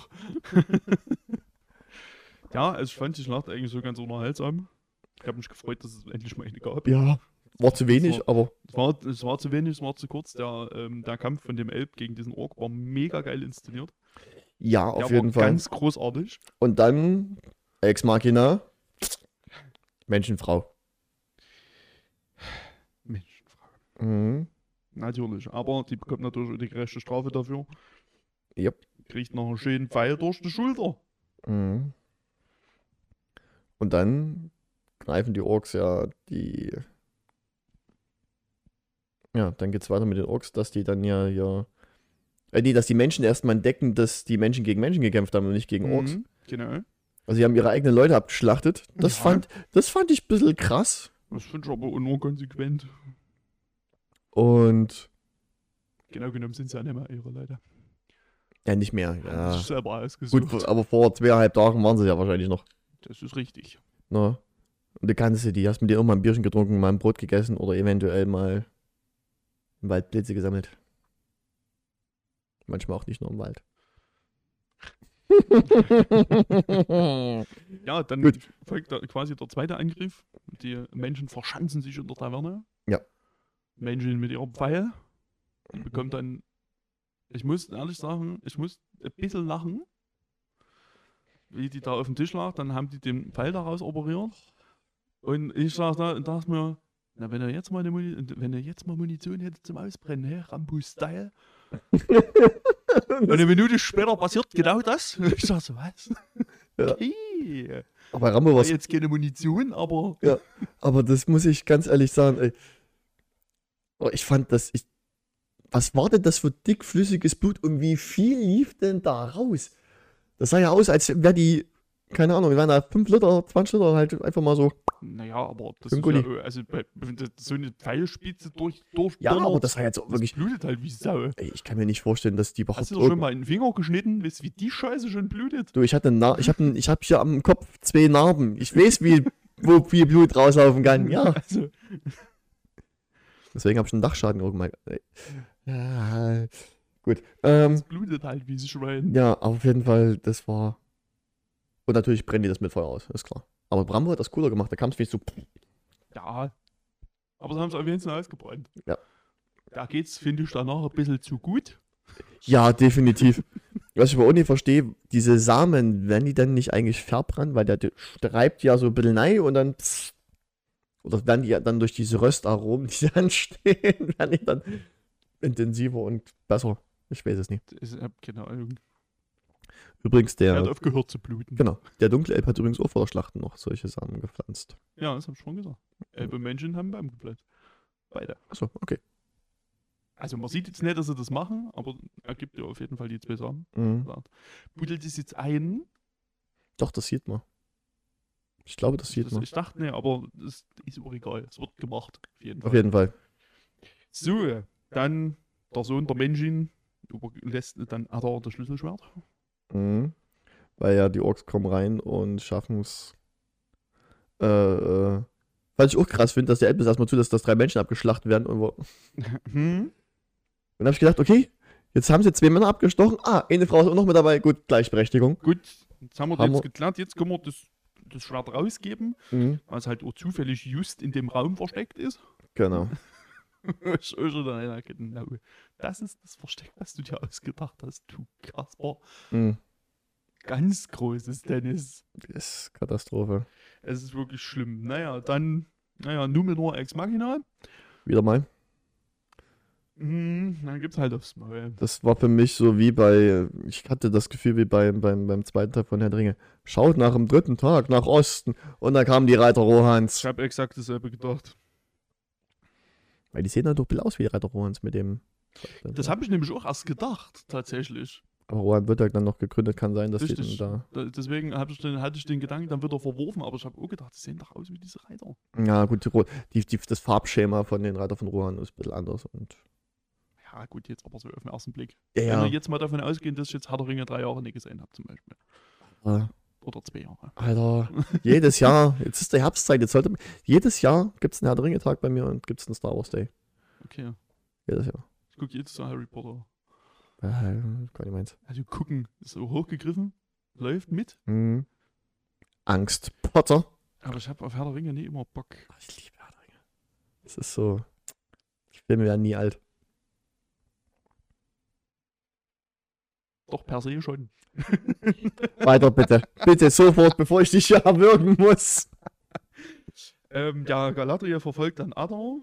ja, also ich fand die Schlacht eigentlich so ganz unterhaltsam. Ich habe mich gefreut, dass es endlich mal eine gab. Ja, war zu wenig, So. aber Es war, es war zu wenig, es war zu kurz. Der, ähm, der Kampf von dem Elb gegen diesen Ork war mega geil inszeniert. ja, Der auf jeden war Fall. ganz großartig. Und dann Ex Machina, Menschenfrau. Menschenfrage. Mhm. Natürlich. Aber die bekommt natürlich auch die gerechte Strafe dafür. Yep. Kriegt noch einen schönen Pfeil durch die Schulter. Mhm. Und dann greifen die Orks ja die. Ja, dann geht's weiter mit den Orks, dass die dann ja, ja. Äh, nee, dass die Menschen erstmal entdecken, dass die Menschen gegen Menschen gekämpft haben und nicht gegen Orks. Mhm, Genau. Also sie haben ihre eigenen Leute abgeschlachtet. Das, Ja. fand, das fand ich ein bisschen krass. Das finde ich aber auch nur konsequent. Und Genau genommen sind es ja nicht mehr ihre Leute. ja, nicht mehr. Ja. sich selber ausgesucht. Gut, aber vor zweieinhalb Tagen waren sie ja wahrscheinlich noch. Das ist richtig. Ne? Und du kannst du die, hast mit dir mal ein Bierchen getrunken, mal ein Brot gegessen oder eventuell mal im Wald Blitze gesammelt. Manchmal auch nicht nur im Wald. Ja, dann Gut. folgt da quasi der zweite Angriff. Die Menschen verschanzen sich in der Taverne. Ja. Menschen mit ihrem Pfeil. Die bekommt dann. Ich muss ehrlich sagen, ich muss ein bisschen lachen. Wie die da auf dem Tisch lag, dann haben die den Pfeil daraus operiert. Und ich sag da, dachte mir, na, wenn er jetzt mal eine Muni wenn er jetzt mal Munition hätte zum Ausbrennen, hä? Rambo-Style. Und eine Minute später passiert genau das. Ich sag so, was? Ja. Okay. Aber Rambo War jetzt keine Munition, aber Aber das muss ich ganz ehrlich sagen, ey. Oh, ich fand das. Ich, was war denn das für dickflüssiges Blut und wie viel lief denn da raus? Das sah ja aus, als wäre die, keine Ahnung, wären da 5 Liter, 20 Liter halt einfach mal so. Naja, aber das ist ja, also das so eine Pfeilspitze durch, durch Ja, aber das war jetzt auch das wirklich. blutet halt wie Sau. Ey, ich kann mir nicht vorstellen, dass die überhaupt. Hast du doch schon mal einen Finger geschnitten? Weißt du, wie die Scheiße schon blutet? Du, ich hatte, Na ich habe, ich habe hier am Kopf zwei Narben. Ich weiß, wie, wo viel Blut rauslaufen kann. Ja. Also, Deswegen habe ich einen Dachschaden irgendwann. Ja, gut. Ähm, es blutet halt wie ein Schwein. Ja, auf jeden Fall, das war. Und natürlich brennen die das mit Feuer aus, ist klar. Aber Brambo hat das cooler gemacht, da kam es wie so. Ja. Aber sie haben es auf jeden Fall ausgebrannt. Ja. Da geht's, finde ich, danach ein bisschen zu gut. Ja, definitiv. Was ich aber auch nicht verstehe, diese Samen, werden die dann nicht eigentlich verbrannt, weil der streibt ja so ein bisschen rein und dann. pss, Oder werden die dann durch diese Röstaromen, die dann stehen, werden die dann intensiver und besser. Ich weiß es nicht. Ich hab keine Ahnung. Übrigens, Er hat der. aufgehört zu bluten. Genau. Der dunkle Elb hat übrigens auch vor der Schlacht noch solche Samen gepflanzt. Ja, das hab ich schon gesagt. Elbe Menschen haben Baum gepflanzt. Beide. Achso, okay. Also man sieht jetzt nicht, dass sie das machen, aber er gibt ja auf jeden Fall die zwei Sachen. Mhm. Buddelt es jetzt ein? Doch, das sieht man. Ich glaube, das sieht Das, man. ich dachte, ne, aber das ist auch egal. Es wird gemacht. Auf jeden Fall. Auf jeden Fall. So, dann der Sohn der Menschin überlässt dann Adar das Schlüsselschwert. Mhm. Weil ja die Orks kommen rein und schaffen es. Äh, äh, was ich auch krass finde, dass der Elbnis erstmal zu, dass das drei Menschen abgeschlachtet werden. Und wo- Hm? dann habe ich gedacht, okay, jetzt haben sie zwei Männer abgestochen. Ah, eine Frau ist auch noch mit dabei. Gut, Gleichberechtigung. Gut, jetzt haben wir Haben jetzt wir- geklärt. Jetzt können wir das, das Schwert rausgeben, Mhm. weil es halt auch zufällig just in dem Raum versteckt ist. Genau. Ich einer. Das ist das Versteck, was du dir ausgedacht hast, du Kasper. Mhm. Ganz großes Dennis. Das ist Katastrophe. Es ist wirklich schlimm. Naja, dann, naja, Numenor Ex Machina. Wieder mal. Mhm, dann gibt's halt aufs Maul. Das war für mich so wie bei, ich hatte das Gefühl wie beim, beim, beim zweiten Teil von Herr der Ringe. Schaut nach dem dritten Tag nach Osten und da kamen die Reiter Rohans. Ich habe exakt dasselbe gedacht. Weil die sehen dann doch ein bisschen aus wie die Reiter Rohans mit dem. Das habe ich nämlich auch erst gedacht, tatsächlich. Aber Rohan wird ja dann noch gegründet, kann sein, dass Richtig. die dann Da, deswegen ich den, hatte ich den Gedanken dann wieder verworfen, aber ich habe auch gedacht, die sehen doch aus wie diese Reiter. Ja, gut, die, die, das Farbschema von den Reiter von Rohan ist ein bisschen anders. Und Ja, gut, jetzt aber so auf den ersten Blick. ja, Wenn ja. wir jetzt mal davon ausgehen, dass ich jetzt Herr der Ringe drei Jahre nicht gesehen habe, zum Beispiel. Äh, Oder zwei Jahre. Alter, jedes Jahr, jetzt ist der Herbstzeit, jetzt sollte jedes Jahr gibt es einen Herr der Ringe Tag bei mir und gibt es einen Star Wars Day. Okay. Jedes Jahr. Ich gucke jetzt so Harry Potter. Äh, gar nicht meins. Also gucken, ist so hochgegriffen, läuft mit. Mhm. Angst. Potter. Aber ich habe auf Herr der Ringe nie immer Bock. Ah, Ich liebe Herr der Ringe. Es ist so. Die Filme werden nie alt. Doch per se schon. Weiter bitte. bitte sofort, bevor ich dich hier erwürgen muss. ähm, ja, Galadriel verfolgt dann Adar.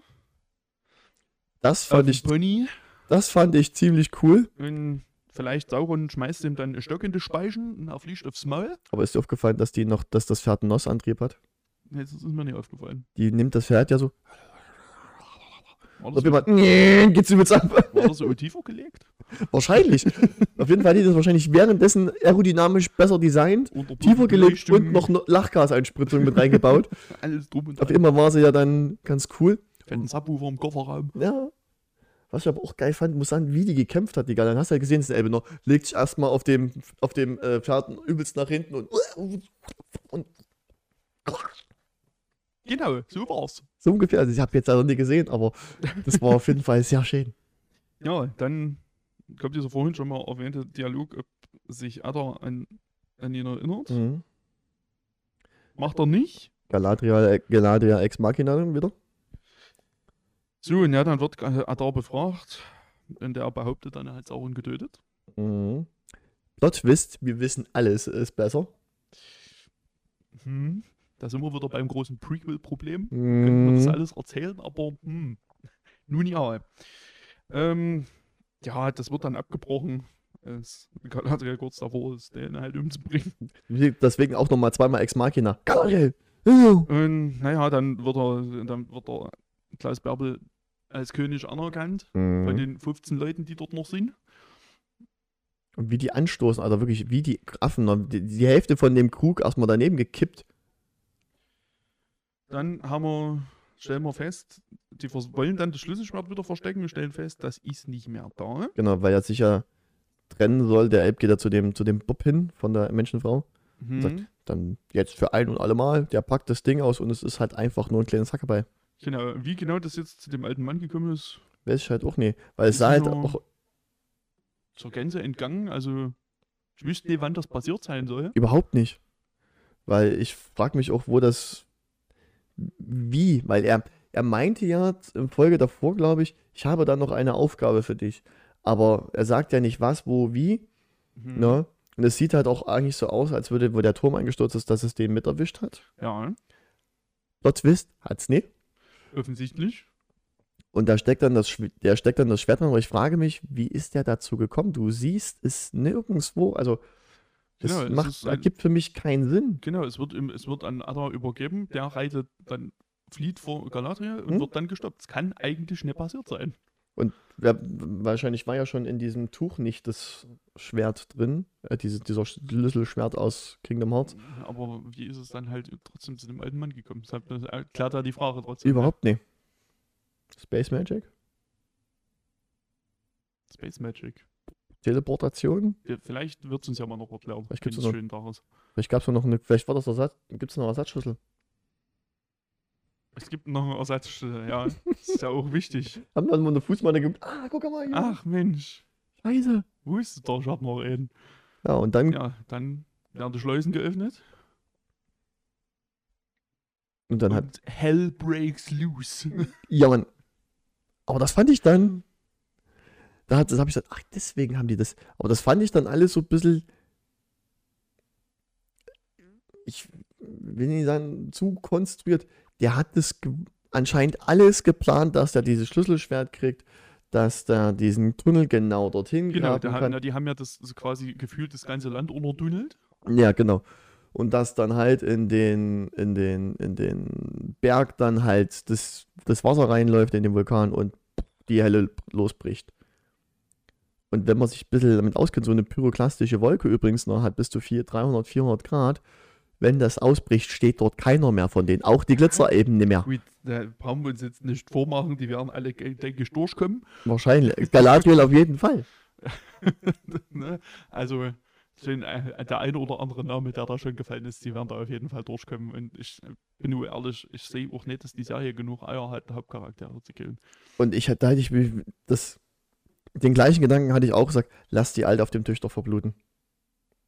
Das fand ich, Pony. das fand ich ziemlich cool. Und vielleicht Sauron schmeißt ihm dann einen Stock in die Speichen und er fliegt aufs Maul. Aber ist dir aufgefallen, dass die noch, dass das Pferd einen Noss-Antrieb hat? Nee, das ist mir nicht aufgefallen. Die nimmt das Pferd ja so. War Ob das, jemand, nee, geht's übelst ab. war das so tiefer gelegt? Wahrscheinlich. Auf jeden Fall hat die das wahrscheinlich währenddessen aerodynamisch besser designt, tiefer gelegt und noch Lachgaseinspritzung mit reingebaut. alles drum und Auf immer war sie ja dann ganz cool. Fetten Subwoofer im Kofferraum. Ja. Was ich aber auch geil fand, muss sagen, wie die gekämpft hat, die. Dann hast du ja gesehen, das Elbe noch, legt sich erstmal auf dem, auf dem äh, Pferd übelst nach hinten und, und Genau, so war's. so ungefähr. Also ich habe jetzt ja noch nie gesehen, aber das war auf jeden Fall sehr schön. Ja, dann kommt dieser vorhin schon mal erwähnte Dialog, ob sich Adar an, an ihn erinnert. Mhm. Macht er nicht. Galadriel, äh, Galadriel Ex Machina wieder. So, und ja, dann wird Adar befragt. Und der behauptet dann, er hat Sauron getötet. Mhm. Plot Twist, wir wissen alles ist besser. Hm. Da sind wir wieder beim großen Prequel-Problem. Könnten wir das alles erzählen, aber hm. Nun ja. Ähm, ja, das wird dann abgebrochen. als Galadriel kurz davor ist, den halt umzubringen. Deswegen auch nochmal zweimal Ex Machina. Galadriel! Und naja, dann wird er, dann wird er Klaus Bärbel als König anerkannt von Mhm. den 15 Leuten, die dort noch sind. Und wie die anstoßen, Alter, wirklich, wie die Affen. ne? Die, die Hälfte von dem Krug erstmal daneben gekippt. Dann haben wir, stellen wir fest, die wollen dann das Schlüsselschwert wieder verstecken. Wir stellen fest, das ist nicht mehr da. Genau, weil er sich ja trennen soll. Der Elb geht ja zu dem, zu dem Bub hin von der Menschenfrau. Mhm. Sagt- Dann jetzt für ein und alle Mal. Der packt das Ding aus und es ist halt einfach nur ein kleines Hackebei. Genau, wie genau das jetzt zu dem alten Mann gekommen ist, Weiß ich halt auch nicht. Weil es sah halt auch zur Gänze entgangen. Also, ich wüsste nicht, wann das passiert sein soll. überhaupt nicht. Weil ich frage mich auch, wo das. Wie? Weil er, er meinte ja in Folge davor, glaube ich, ich habe da noch eine Aufgabe für dich. Aber er sagt ja nicht was, wo, wie. Mhm. Ne? Und es sieht halt auch eigentlich so aus, als würde, wo der Turm eingestürzt ist, dass es den mit erwischt hat. Ja, Plot Twist hat's nicht. offensichtlich. Und da steckt dann das, Schw- der steckt dann das Schwert dran, aber ich frage mich, wie ist der dazu gekommen? Du siehst es nirgendwo, also das Genau, es macht, ergibt für mich keinen Sinn. Genau, es wird, im, es wird an Adar übergeben, der reitet dann, flieht vor Galadriel und Hm? wird dann gestoppt. Es kann eigentlich nicht passiert sein. Ja, wahrscheinlich war ja schon in diesem Tuch nicht das Schwert drin, äh, diese, dieser Schlüsselschwert aus Kingdom Hearts. Aber wie ist es dann halt trotzdem zu dem alten Mann gekommen? Das, erklärt ja die Frage trotzdem. Überhaupt nicht. Space Magic? Space Magic. Teleportation? Vielleicht wird es uns ja mal noch erklären, Vielleicht wenn gibt's es noch- schön da ist. Vielleicht gab es noch eine, vielleicht war das Ersatz, gibt es noch Ersatzschlüssel? Es gibt noch einen Ersatz, ja. Das ist ja auch wichtig. Haben wir mal eine Fußmatte geguckt? Ah, guck mal hier. Ach Mensch, Scheiße. wusste doch, ich hab noch einen. Ja, und dann, Ja, dann werden die Schleusen geöffnet. und dann hat, und Hell breaks loose. ja, Mann. Aber das fand ich dann, da habe ich gesagt, ach, deswegen haben die das. Aber das fand ich dann alles so ein bisschen, ich will nicht sagen, zu konstruiert. Der hat das anscheinend alles geplant, dass er dieses Schlüsselschwert kriegt, dass der diesen Tunnel genau dorthin genau, graben der kann. na, die haben ja das so quasi gefühlt das ganze Land unterdünnelt. Ja, genau. Und dass dann halt in den, in den, in den Berg dann halt das, das Wasser reinläuft in den Vulkan und die Helle losbricht. Und wenn man sich ein bisschen damit auskennt, so eine pyroklastische Wolke übrigens noch hat bis zu 400, 300, 400 Grad, wenn das ausbricht, steht dort keiner mehr von denen, auch die Glitzereben nicht mehr. Gut, da brauchen wir uns jetzt nicht vormachen, die werden alle, denke ich, durchkommen. Wahrscheinlich. Galadriel auf jeden Fall. ne? Also schon, äh, der eine oder andere Name, der da schon gefallen ist, die werden da auf jeden Fall durchkommen. Und ich äh, bin nur ehrlich, ich sehe auch nicht, dass die Serie genug Eier hat, Hauptcharaktere zu killen. Und ich da hätte ich mich- das, den gleichen Gedanken hatte ich auch gesagt, lass die Alte auf dem Tisch doch verbluten.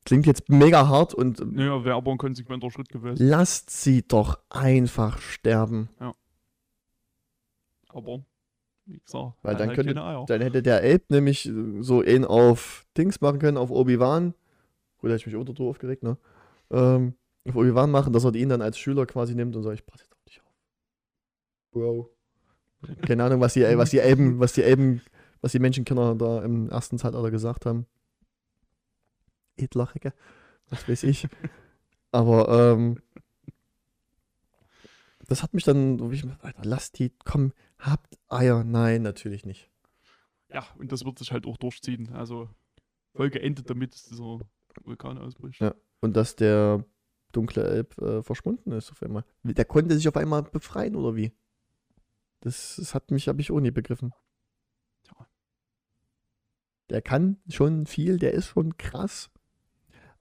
Klingt jetzt mega hart und Naja, wäre aber ein konsequenter Schritt gewesen. lasst sie doch einfach sterben. Aber, wie gesagt, Weil dann halt könnte-. Dann hätte der Elb nämlich äh, so ihn auf Dings machen können, auf Obi-Wan. Gut, da hätte ich mich unter aufgeregt, ne? Ähm, auf Obi-Wan machen, dass er ihn dann als Schüler quasi nimmt und sagt, ich pass jetzt auf dich auf. Bro. Keine Ahnung, was die, was die Elben, was die Elben, was die Menschenkinder da im ersten Zeitalter gesagt haben. Edlachecke, was weiß ich. Aber ähm, das hat mich dann, so wie ich, Alter, lasst die, komm, habt Eier. Nein, natürlich nicht. Ja, und das wird sich halt auch durchziehen. Also, Folge endet damit, dass dieser Vulkan ausbricht. Ja. Und dass der dunkle Elb äh, verschwunden ist auf einmal. Der konnte sich auf einmal befreien, oder wie? Das, das hat mich, habe ich auch nie begriffen. Der kann schon viel, der ist schon krass.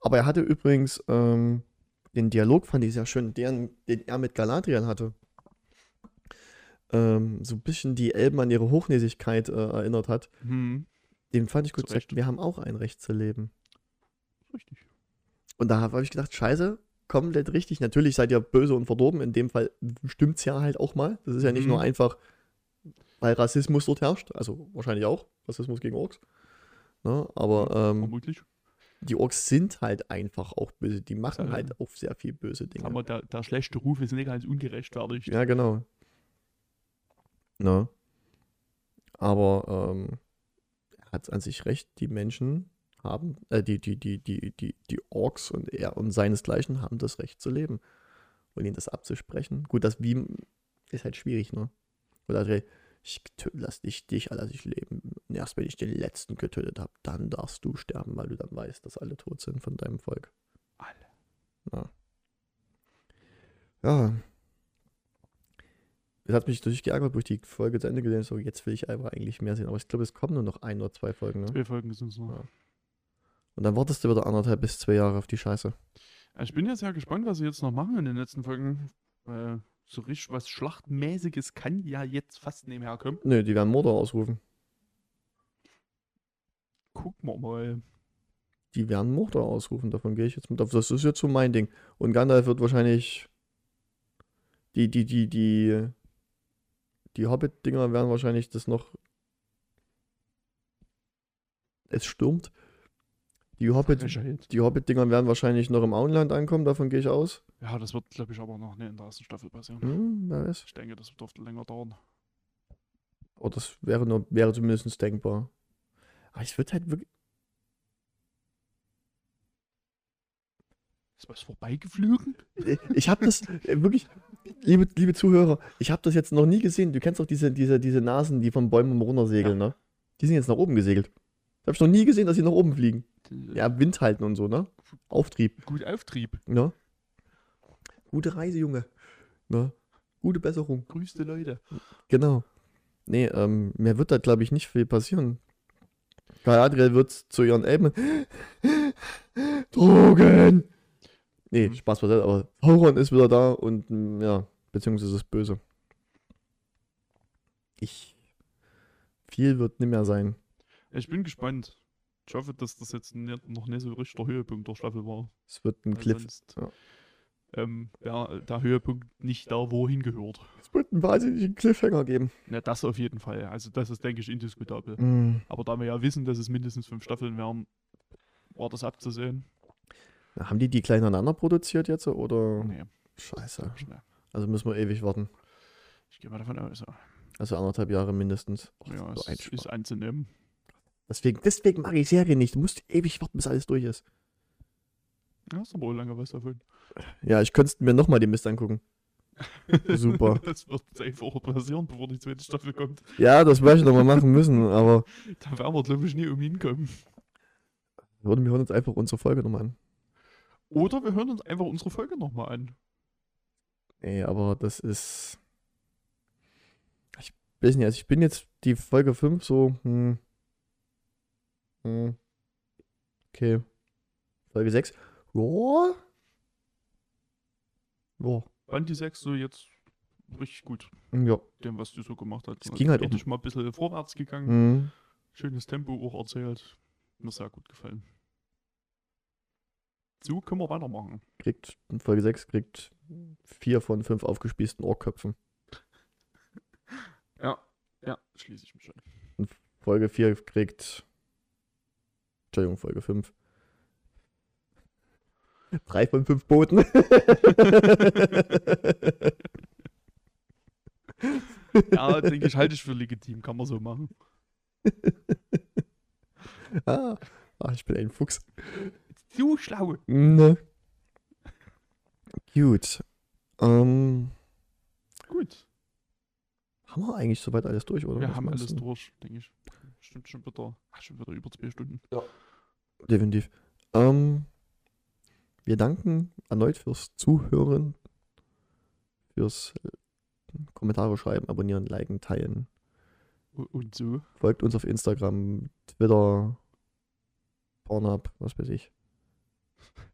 Aber er hatte übrigens ähm, den Dialog, fand ich sehr schön, den, den er mit Galadriel hatte. Ähm, so ein bisschen die Elben an ihre Hochnäsigkeit äh, erinnert hat. Hm, Den fand ich gut. Zu Recht. Wir haben auch ein Recht zu leben. richtig. Und da habe ich gedacht, scheiße, komplett richtig. Natürlich seid ihr böse und verdorben. In dem Fall stimmt es ja halt auch mal. Das ist ja nicht Mhm. nur einfach, weil Rassismus dort herrscht. Also wahrscheinlich auch. Rassismus gegen Orks. Ne? Aber ähm, Vermutlich. die Orks sind halt einfach auch böse. Die machen Ja. halt auch sehr viel böse Dinge. Aber der, der schlechte Ruf ist nicht ganz ungerechtfertigt. Ja, genau. Ne? Aber ähm, er hat an sich recht, die Menschen haben, äh, die, die, die, die, die, die Orks und er und seinesgleichen haben das Recht zu leben. Und ihnen das abzusprechen. Gut, das wie ist halt schwierig, ne? Oder halt, ich lass dich, dich lass ich leben. Und erst wenn ich den letzten getötet habe, dann darfst du sterben, weil du dann weißt, dass alle tot sind von deinem Volk. Alle. Ja. Ja. Es hat mich natürlich geärgert, wo ich die Folge zu Ende gesehen habe. So, jetzt will ich einfach eigentlich mehr sehen. Aber ich glaube, es kommen nur noch ein oder zwei Folgen. Ne? Zwei Folgen sind es noch. Ja. Und dann wartest du wieder anderthalb bis zwei Jahre auf die Scheiße. Ja, Ich bin jetzt sehr gespannt, was sie jetzt noch machen in den letzten Folgen. Weil so richtig was Schlachtmäßiges kann ja jetzt fast nebenher kommen. Nö, die werden Mordor ausrufen. Gucken wir mal. Die werden Mordor ausrufen. Davon gehe ich jetzt mit auf. Das ist jetzt so mein Ding. Und Gandalf wird wahrscheinlich. Die, die, die, die. Die Hobbit-Dinger werden wahrscheinlich das noch. Es stürmt. Die Hobbit, Hobbit-Dinger werden wahrscheinlich noch im Auenland ankommen, davon gehe ich aus. Ja, das wird, glaube ich, aber noch in der ersten Staffel passieren. Hm, wer weiß. Ich denke, das dürfte länger dauern. Aber das wäre, nur, wäre zumindest denkbar. Aber ich würde halt wirklich. Ist was vorbeigeflogen? Ich habe das äh, wirklich, liebe, liebe Zuhörer, ich habe das jetzt noch nie gesehen. Du kennst doch diese, diese, diese Nasen, die von Bäumen runtersegeln, ne? Die sind jetzt nach oben gesegelt. Ich habe noch nie gesehen, dass sie nach oben fliegen. Ja, Wind halten und so, ne? Auftrieb, Gut Auftrieb. ne? Gute Reise, Junge. Ne? Gute Besserung. Grüßte Leute. Genau. Nee, ähm, mir wird da, glaube ich, nicht viel passieren. Galadriel wird zu ihren Elben. Drogen! Nee, Mhm. Spaß beiseite, aber Sauron ist wieder da und mm, ja, beziehungsweise ist böse. Ich. Viel wird nicht mehr sein. Ich bin gespannt. Ich hoffe, dass das jetzt noch nicht so richtig der Höhepunkt der Staffel war. Es wird ein Cliff. Ja. Ähm, wäre der Höhepunkt nicht da, wo er hingehört. Es wird einen wahnsinnigen Cliffhanger geben. Ja, das auf jeden Fall. Also das ist, denke ich, indiskutabel. Mm. Aber da wir ja wissen, dass es mindestens fünf Staffeln werden, war das abzusehen. Na, Haben die die gleich aneinander produziert jetzt oder? Nee, Scheiße. Also müssen wir ewig warten. Ich gehe mal davon aus. Ja, Also anderthalb Jahre mindestens. Och, ja so ist anzunehmen. Deswegen, deswegen mag ich Serien nicht. Du musst ewig warten, bis alles durch ist. Ja, ist aber auch lange was davon. Ja, ich könnte mir nochmal den Mist angucken. Super. Das wird einfach passieren, bevor die zweite Staffel kommt. Ja, das werde ich nochmal machen müssen, aber Da werden wir, glaube ich, nie um hinkommen. würde wir hören uns einfach unsere Folge nochmal an. Oder wir hören uns einfach unsere Folge nochmal an. Nee, aber das ist. Ich weiß nicht, also ich bin jetzt die Folge 5 so, hm. Hm. Okay. Folge 6. Ja. Ja. Fand die 6 so jetzt richtig gut, Ja. dem, was du so gemacht hast. Es ging halt um- mal ein bisschen vorwärts gegangen. Hm. Schönes Tempo auch erzählt. Mir sehr gut gefallen. So können wir weitermachen. Kriegt, Folge 6 kriegt 4 von 5 aufgespießten Ohrköpfen. Ja, ja, schließe ich mich schon. Folge 4 kriegt. Entschuldigung, Folge 5. 3 von 5 Booten. Ja, denke ich, halte ich für legitim, kann man so machen. ah, ah, ich bin ein Fuchs. Du schlau. Ne. Gut. Ähm, Gut. haben wir eigentlich soweit alles durch, oder? Wir Was haben alles du? durch, denke ich. Stimmt schon wieder. Ach, schon wieder über zwei Stunden. Definitiv. Ähm, wir danken erneut fürs Zuhören, fürs Kommentare schreiben, abonnieren, liken, teilen. Und so. Folgt uns auf Instagram, Twitter, Pornhub, was weiß ich.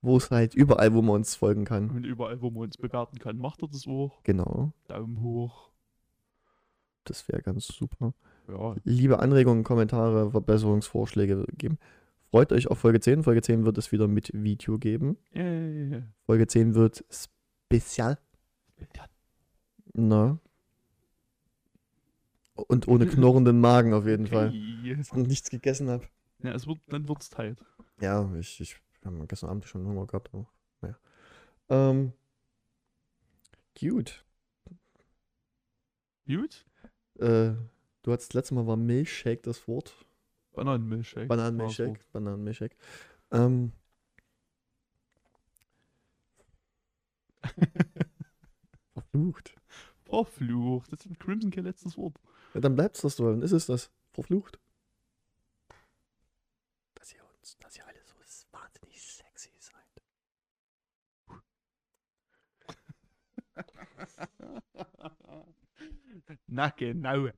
Wo es halt überall, wo man uns folgen kann. Und überall, wo man uns bewerten kann, macht er das auch. Genau. Daumen hoch. Das wäre ganz super. Ja, Liebe Anregungen, Kommentare, Verbesserungsvorschläge geben. Freut euch auf Folge 10. Folge 10 wird es wieder mit Video geben. yeah. Folge 10 wird spezial. Na. Und ohne knurrenden Magen auf jeden Fall. Okay. Und nichts gegessen habe. Ja, es wird, dann wird's tight. Ja, ich, ich habe gestern Abend schon Hunger gehabt. Aber, naja. Ähm, gut. Gut. Äh, du hattest letztes Mal war Milchshake das Wort. Bananenmilchshake. Bananenmilchshake. Bananenmilchshake. Ähm. Verflucht. Verflucht. Das ist Crimson kein letztes Wort. Ja, dann bleibt's das doch. Dann ist es das. Verflucht. Dass ihr uns, dass ihr alle so wahnsinnig sexy seid. Na genau.